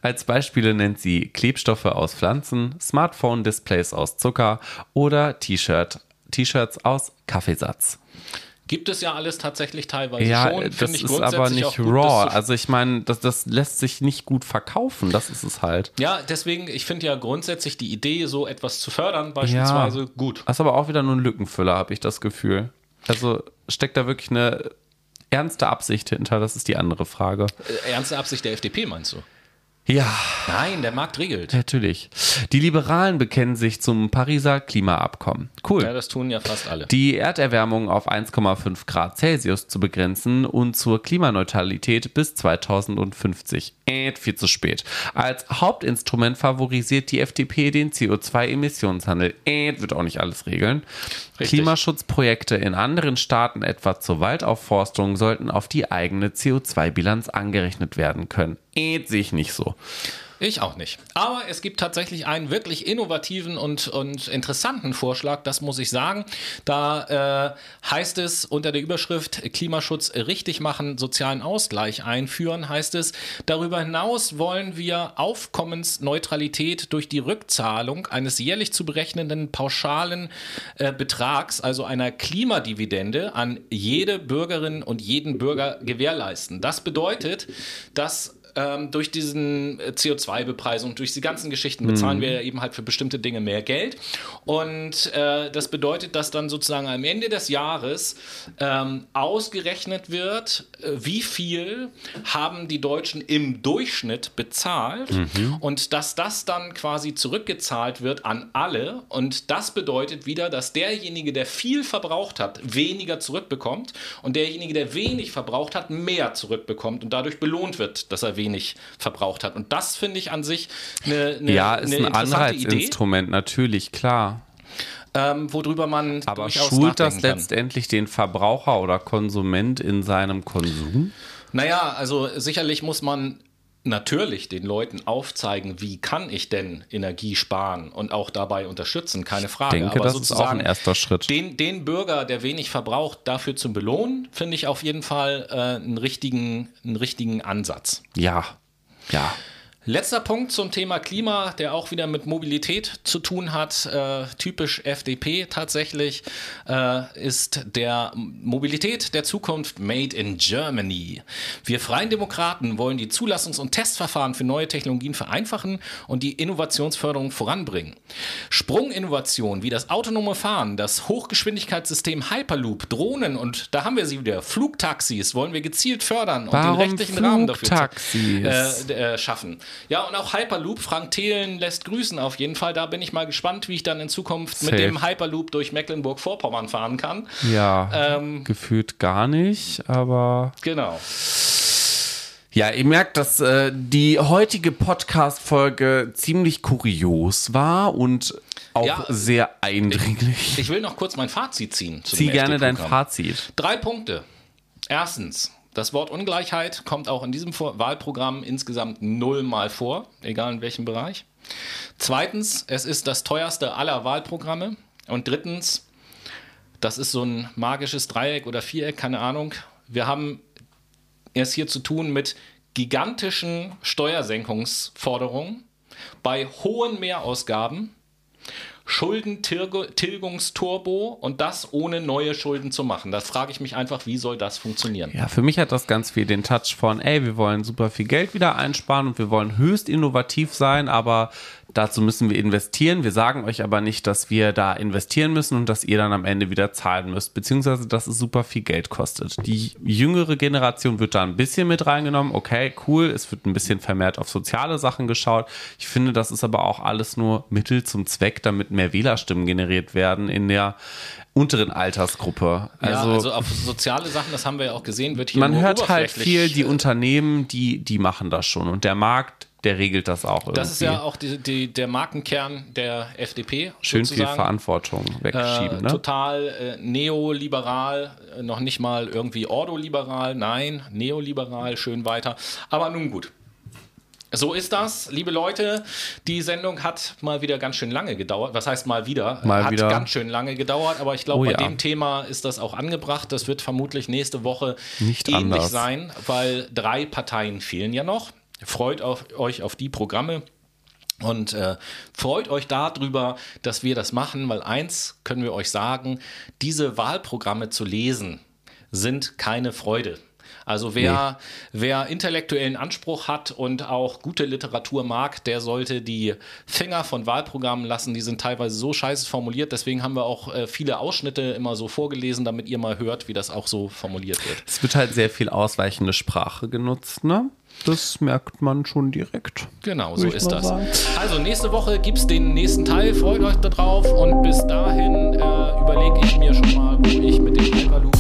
Als Beispiele nennt sie Klebstoffe aus Pflanzen, Smartphone-Displays aus Zucker oder T-Shirt, T-Shirts aus Kaffeesatz. Gibt es ja alles tatsächlich teilweise Ja, schon. das ich ist aber nicht gut, raw. Also ich meine, das, das lässt sich nicht gut verkaufen. Das ist es halt. ja, deswegen, ich finde ja grundsätzlich die Idee, so etwas zu fördern, beispielsweise gut. Das ist aber auch wieder nur ein Lückenfüller, habe ich das Gefühl. Also steckt da wirklich eine ernste Absicht hinter? Das ist die andere Frage. Äh, ernste Absicht der FDP, meinst du? Ja, Nein, der Markt regelt. natürlich. Die Liberalen bekennen sich zum Pariser Klimaabkommen. Cool. Ja, das tun ja fast alle. die Erderwärmung auf 1,5 Grad Celsius zu begrenzen und zur Klimaneutralität bis 2050. Äh, viel zu spät. Als Hauptinstrument favorisiert die FDP den CO2-Emissionshandel. Äh, wird auch nicht alles regeln. Richtig. Klimaschutzprojekte in anderen Staaten, etwa zur Waldaufforstung, sollten auf die eigene CO2-Bilanz angerechnet werden können. Äh, sehe ich nicht so. Ich auch nicht. Aber es gibt tatsächlich einen wirklich innovativen und, und interessanten Vorschlag, das muss ich sagen. Da äh, heißt es unter der Überschrift Klimaschutz richtig machen, sozialen Ausgleich einführen, heißt es, darüber hinaus wollen wir Aufkommensneutralität durch die Rückzahlung eines jährlich zu berechnenden pauschalen äh, Betrags, also einer Klimadividende, an jede Bürgerin und jeden Bürger gewährleisten. Das bedeutet, dass ähm, durch diesen äh, CO2-Bepreisung, durch die ganzen Geschichten bezahlen mhm. wir eben halt für bestimmte Dinge mehr Geld. Und äh, das bedeutet, dass dann sozusagen am Ende des Jahres ähm, ausgerechnet wird, äh, wie viel haben die Deutschen im Durchschnitt bezahlt mhm. und dass das dann quasi zurückgezahlt wird an alle. Und das bedeutet wieder, dass derjenige, der viel verbraucht hat, weniger zurückbekommt und derjenige, der wenig verbraucht hat, mehr zurückbekommt und dadurch belohnt wird, dass er weniger wenig verbraucht hat. Und das finde ich an sich eine, eine Ja, ist eine ein Anreizinstrument, natürlich, klar. Ähm, worüber man Aber schult das letztendlich den Verbraucher oder Konsument in seinem Konsum? Naja, also sicherlich muss man natürlich den Leuten aufzeigen, wie kann ich denn Energie sparen und auch dabei unterstützen, keine Frage. Ich denke, Aber das ist auch ein erster Schritt. Den, den Bürger, der wenig verbraucht, dafür zu belohnen, finde ich auf jeden Fall äh, einen, richtigen, einen richtigen Ansatz. Ja, ja. Letzter Punkt zum Thema Klima, der auch wieder mit Mobilität zu tun hat, äh, typisch FDP tatsächlich, äh, ist der Mobilität der Zukunft Made in Germany. Wir Freien Demokraten wollen die Zulassungs- und Testverfahren für neue Technologien vereinfachen und die Innovationsförderung voranbringen. Sprunginnovationen wie das autonome Fahren, das Hochgeschwindigkeitssystem Hyperloop, Drohnen und da haben wir sie wieder, Flugtaxis wollen wir gezielt fördern Warum und den rechtlichen Rahmen dafür äh, äh, schaffen. Ja, und auch Hyperloop. Frank Thelen lässt grüßen auf jeden Fall. Da bin ich mal gespannt, wie ich dann in Zukunft Safe. mit dem Hyperloop durch Mecklenburg-Vorpommern fahren kann. Ja, ähm, gefühlt gar nicht, aber. Genau. Ja, ihr merkt, dass äh, die heutige Podcast-Folge ziemlich kurios war und auch ja, sehr eindringlich. Ich, ich, will noch kurz mein Fazit ziehen. Zieh gerne dein Fazit. Drei Punkte. Erstens, das Wort Ungleichheit kommt auch in diesem Wahlprogramm insgesamt nullmal vor, egal in welchem Bereich. Zweitens, es ist das teuerste aller Wahlprogramme. Und drittens, das ist so ein magisches Dreieck oder Viereck, keine Ahnung. Wir haben es hier zu tun mit gigantischen Steuersenkungsforderungen bei hohen Mehrausgaben Schuldentilgungsturbo und das ohne neue Schulden zu machen. Da frage ich mich einfach, wie soll das funktionieren? Ja, für mich hat das ganz viel den Touch von, ey, wir wollen super viel Geld wieder einsparen und wir wollen höchst innovativ sein, aber Dazu müssen wir investieren. Wir sagen euch aber nicht, dass wir da investieren müssen und dass ihr dann am Ende wieder zahlen müsst, beziehungsweise dass es super viel Geld kostet. Die jüngere Generation wird da ein bisschen mit reingenommen. Okay, cool. Es wird ein bisschen vermehrt auf soziale Sachen geschaut. Ich finde, das ist aber auch alles nur Mittel zum Zweck, damit mehr Wählerstimmen generiert werden in der unteren Altersgruppe. Also, ja, also auf soziale Sachen, das haben wir ja auch gesehen, wird hier Man hört halt viel, die Unternehmen, die, die machen das schon. Und der Markt der regelt das auch irgendwie. Das ist ja auch die, die, der Markenkern der FDP. Schön sozusagen. viel Verantwortung wegschieben. Äh, ne? Total äh, neoliberal, äh, noch nicht mal irgendwie ordoliberal, nein, neoliberal, schön weiter. Aber nun gut. So ist das, liebe Leute. Die Sendung hat mal wieder ganz schön lange gedauert. Was heißt mal wieder? Mal hat wieder. ganz schön lange gedauert, aber ich glaube, oh, bei ja. dem Thema ist das auch angebracht. Das wird vermutlich nächste Woche Nicht ähnlich anders. sein, weil drei Parteien fehlen ja noch. Freut auf, euch auf die Programme. Und äh, freut euch darüber, dass wir das machen, weil eins können wir euch sagen, diese Wahlprogramme zu lesen sind keine Freude. Also wer, nee. wer intellektuellen Anspruch hat und auch gute Literatur mag, der sollte die Finger von Wahlprogrammen lassen. Die sind teilweise so scheiße formuliert. Deswegen haben wir auch äh, viele Ausschnitte immer so vorgelesen, damit ihr mal hört, wie das auch so formuliert wird. Es wird halt sehr viel ausweichende Sprache genutzt, ne? Das merkt man schon direkt. Genau, so ist das. Sagen. Also nächste Woche gibt es den nächsten Teil. Freut euch darauf. Und bis dahin äh, überlege ich mir schon mal, wo ich mit dem Hyperloop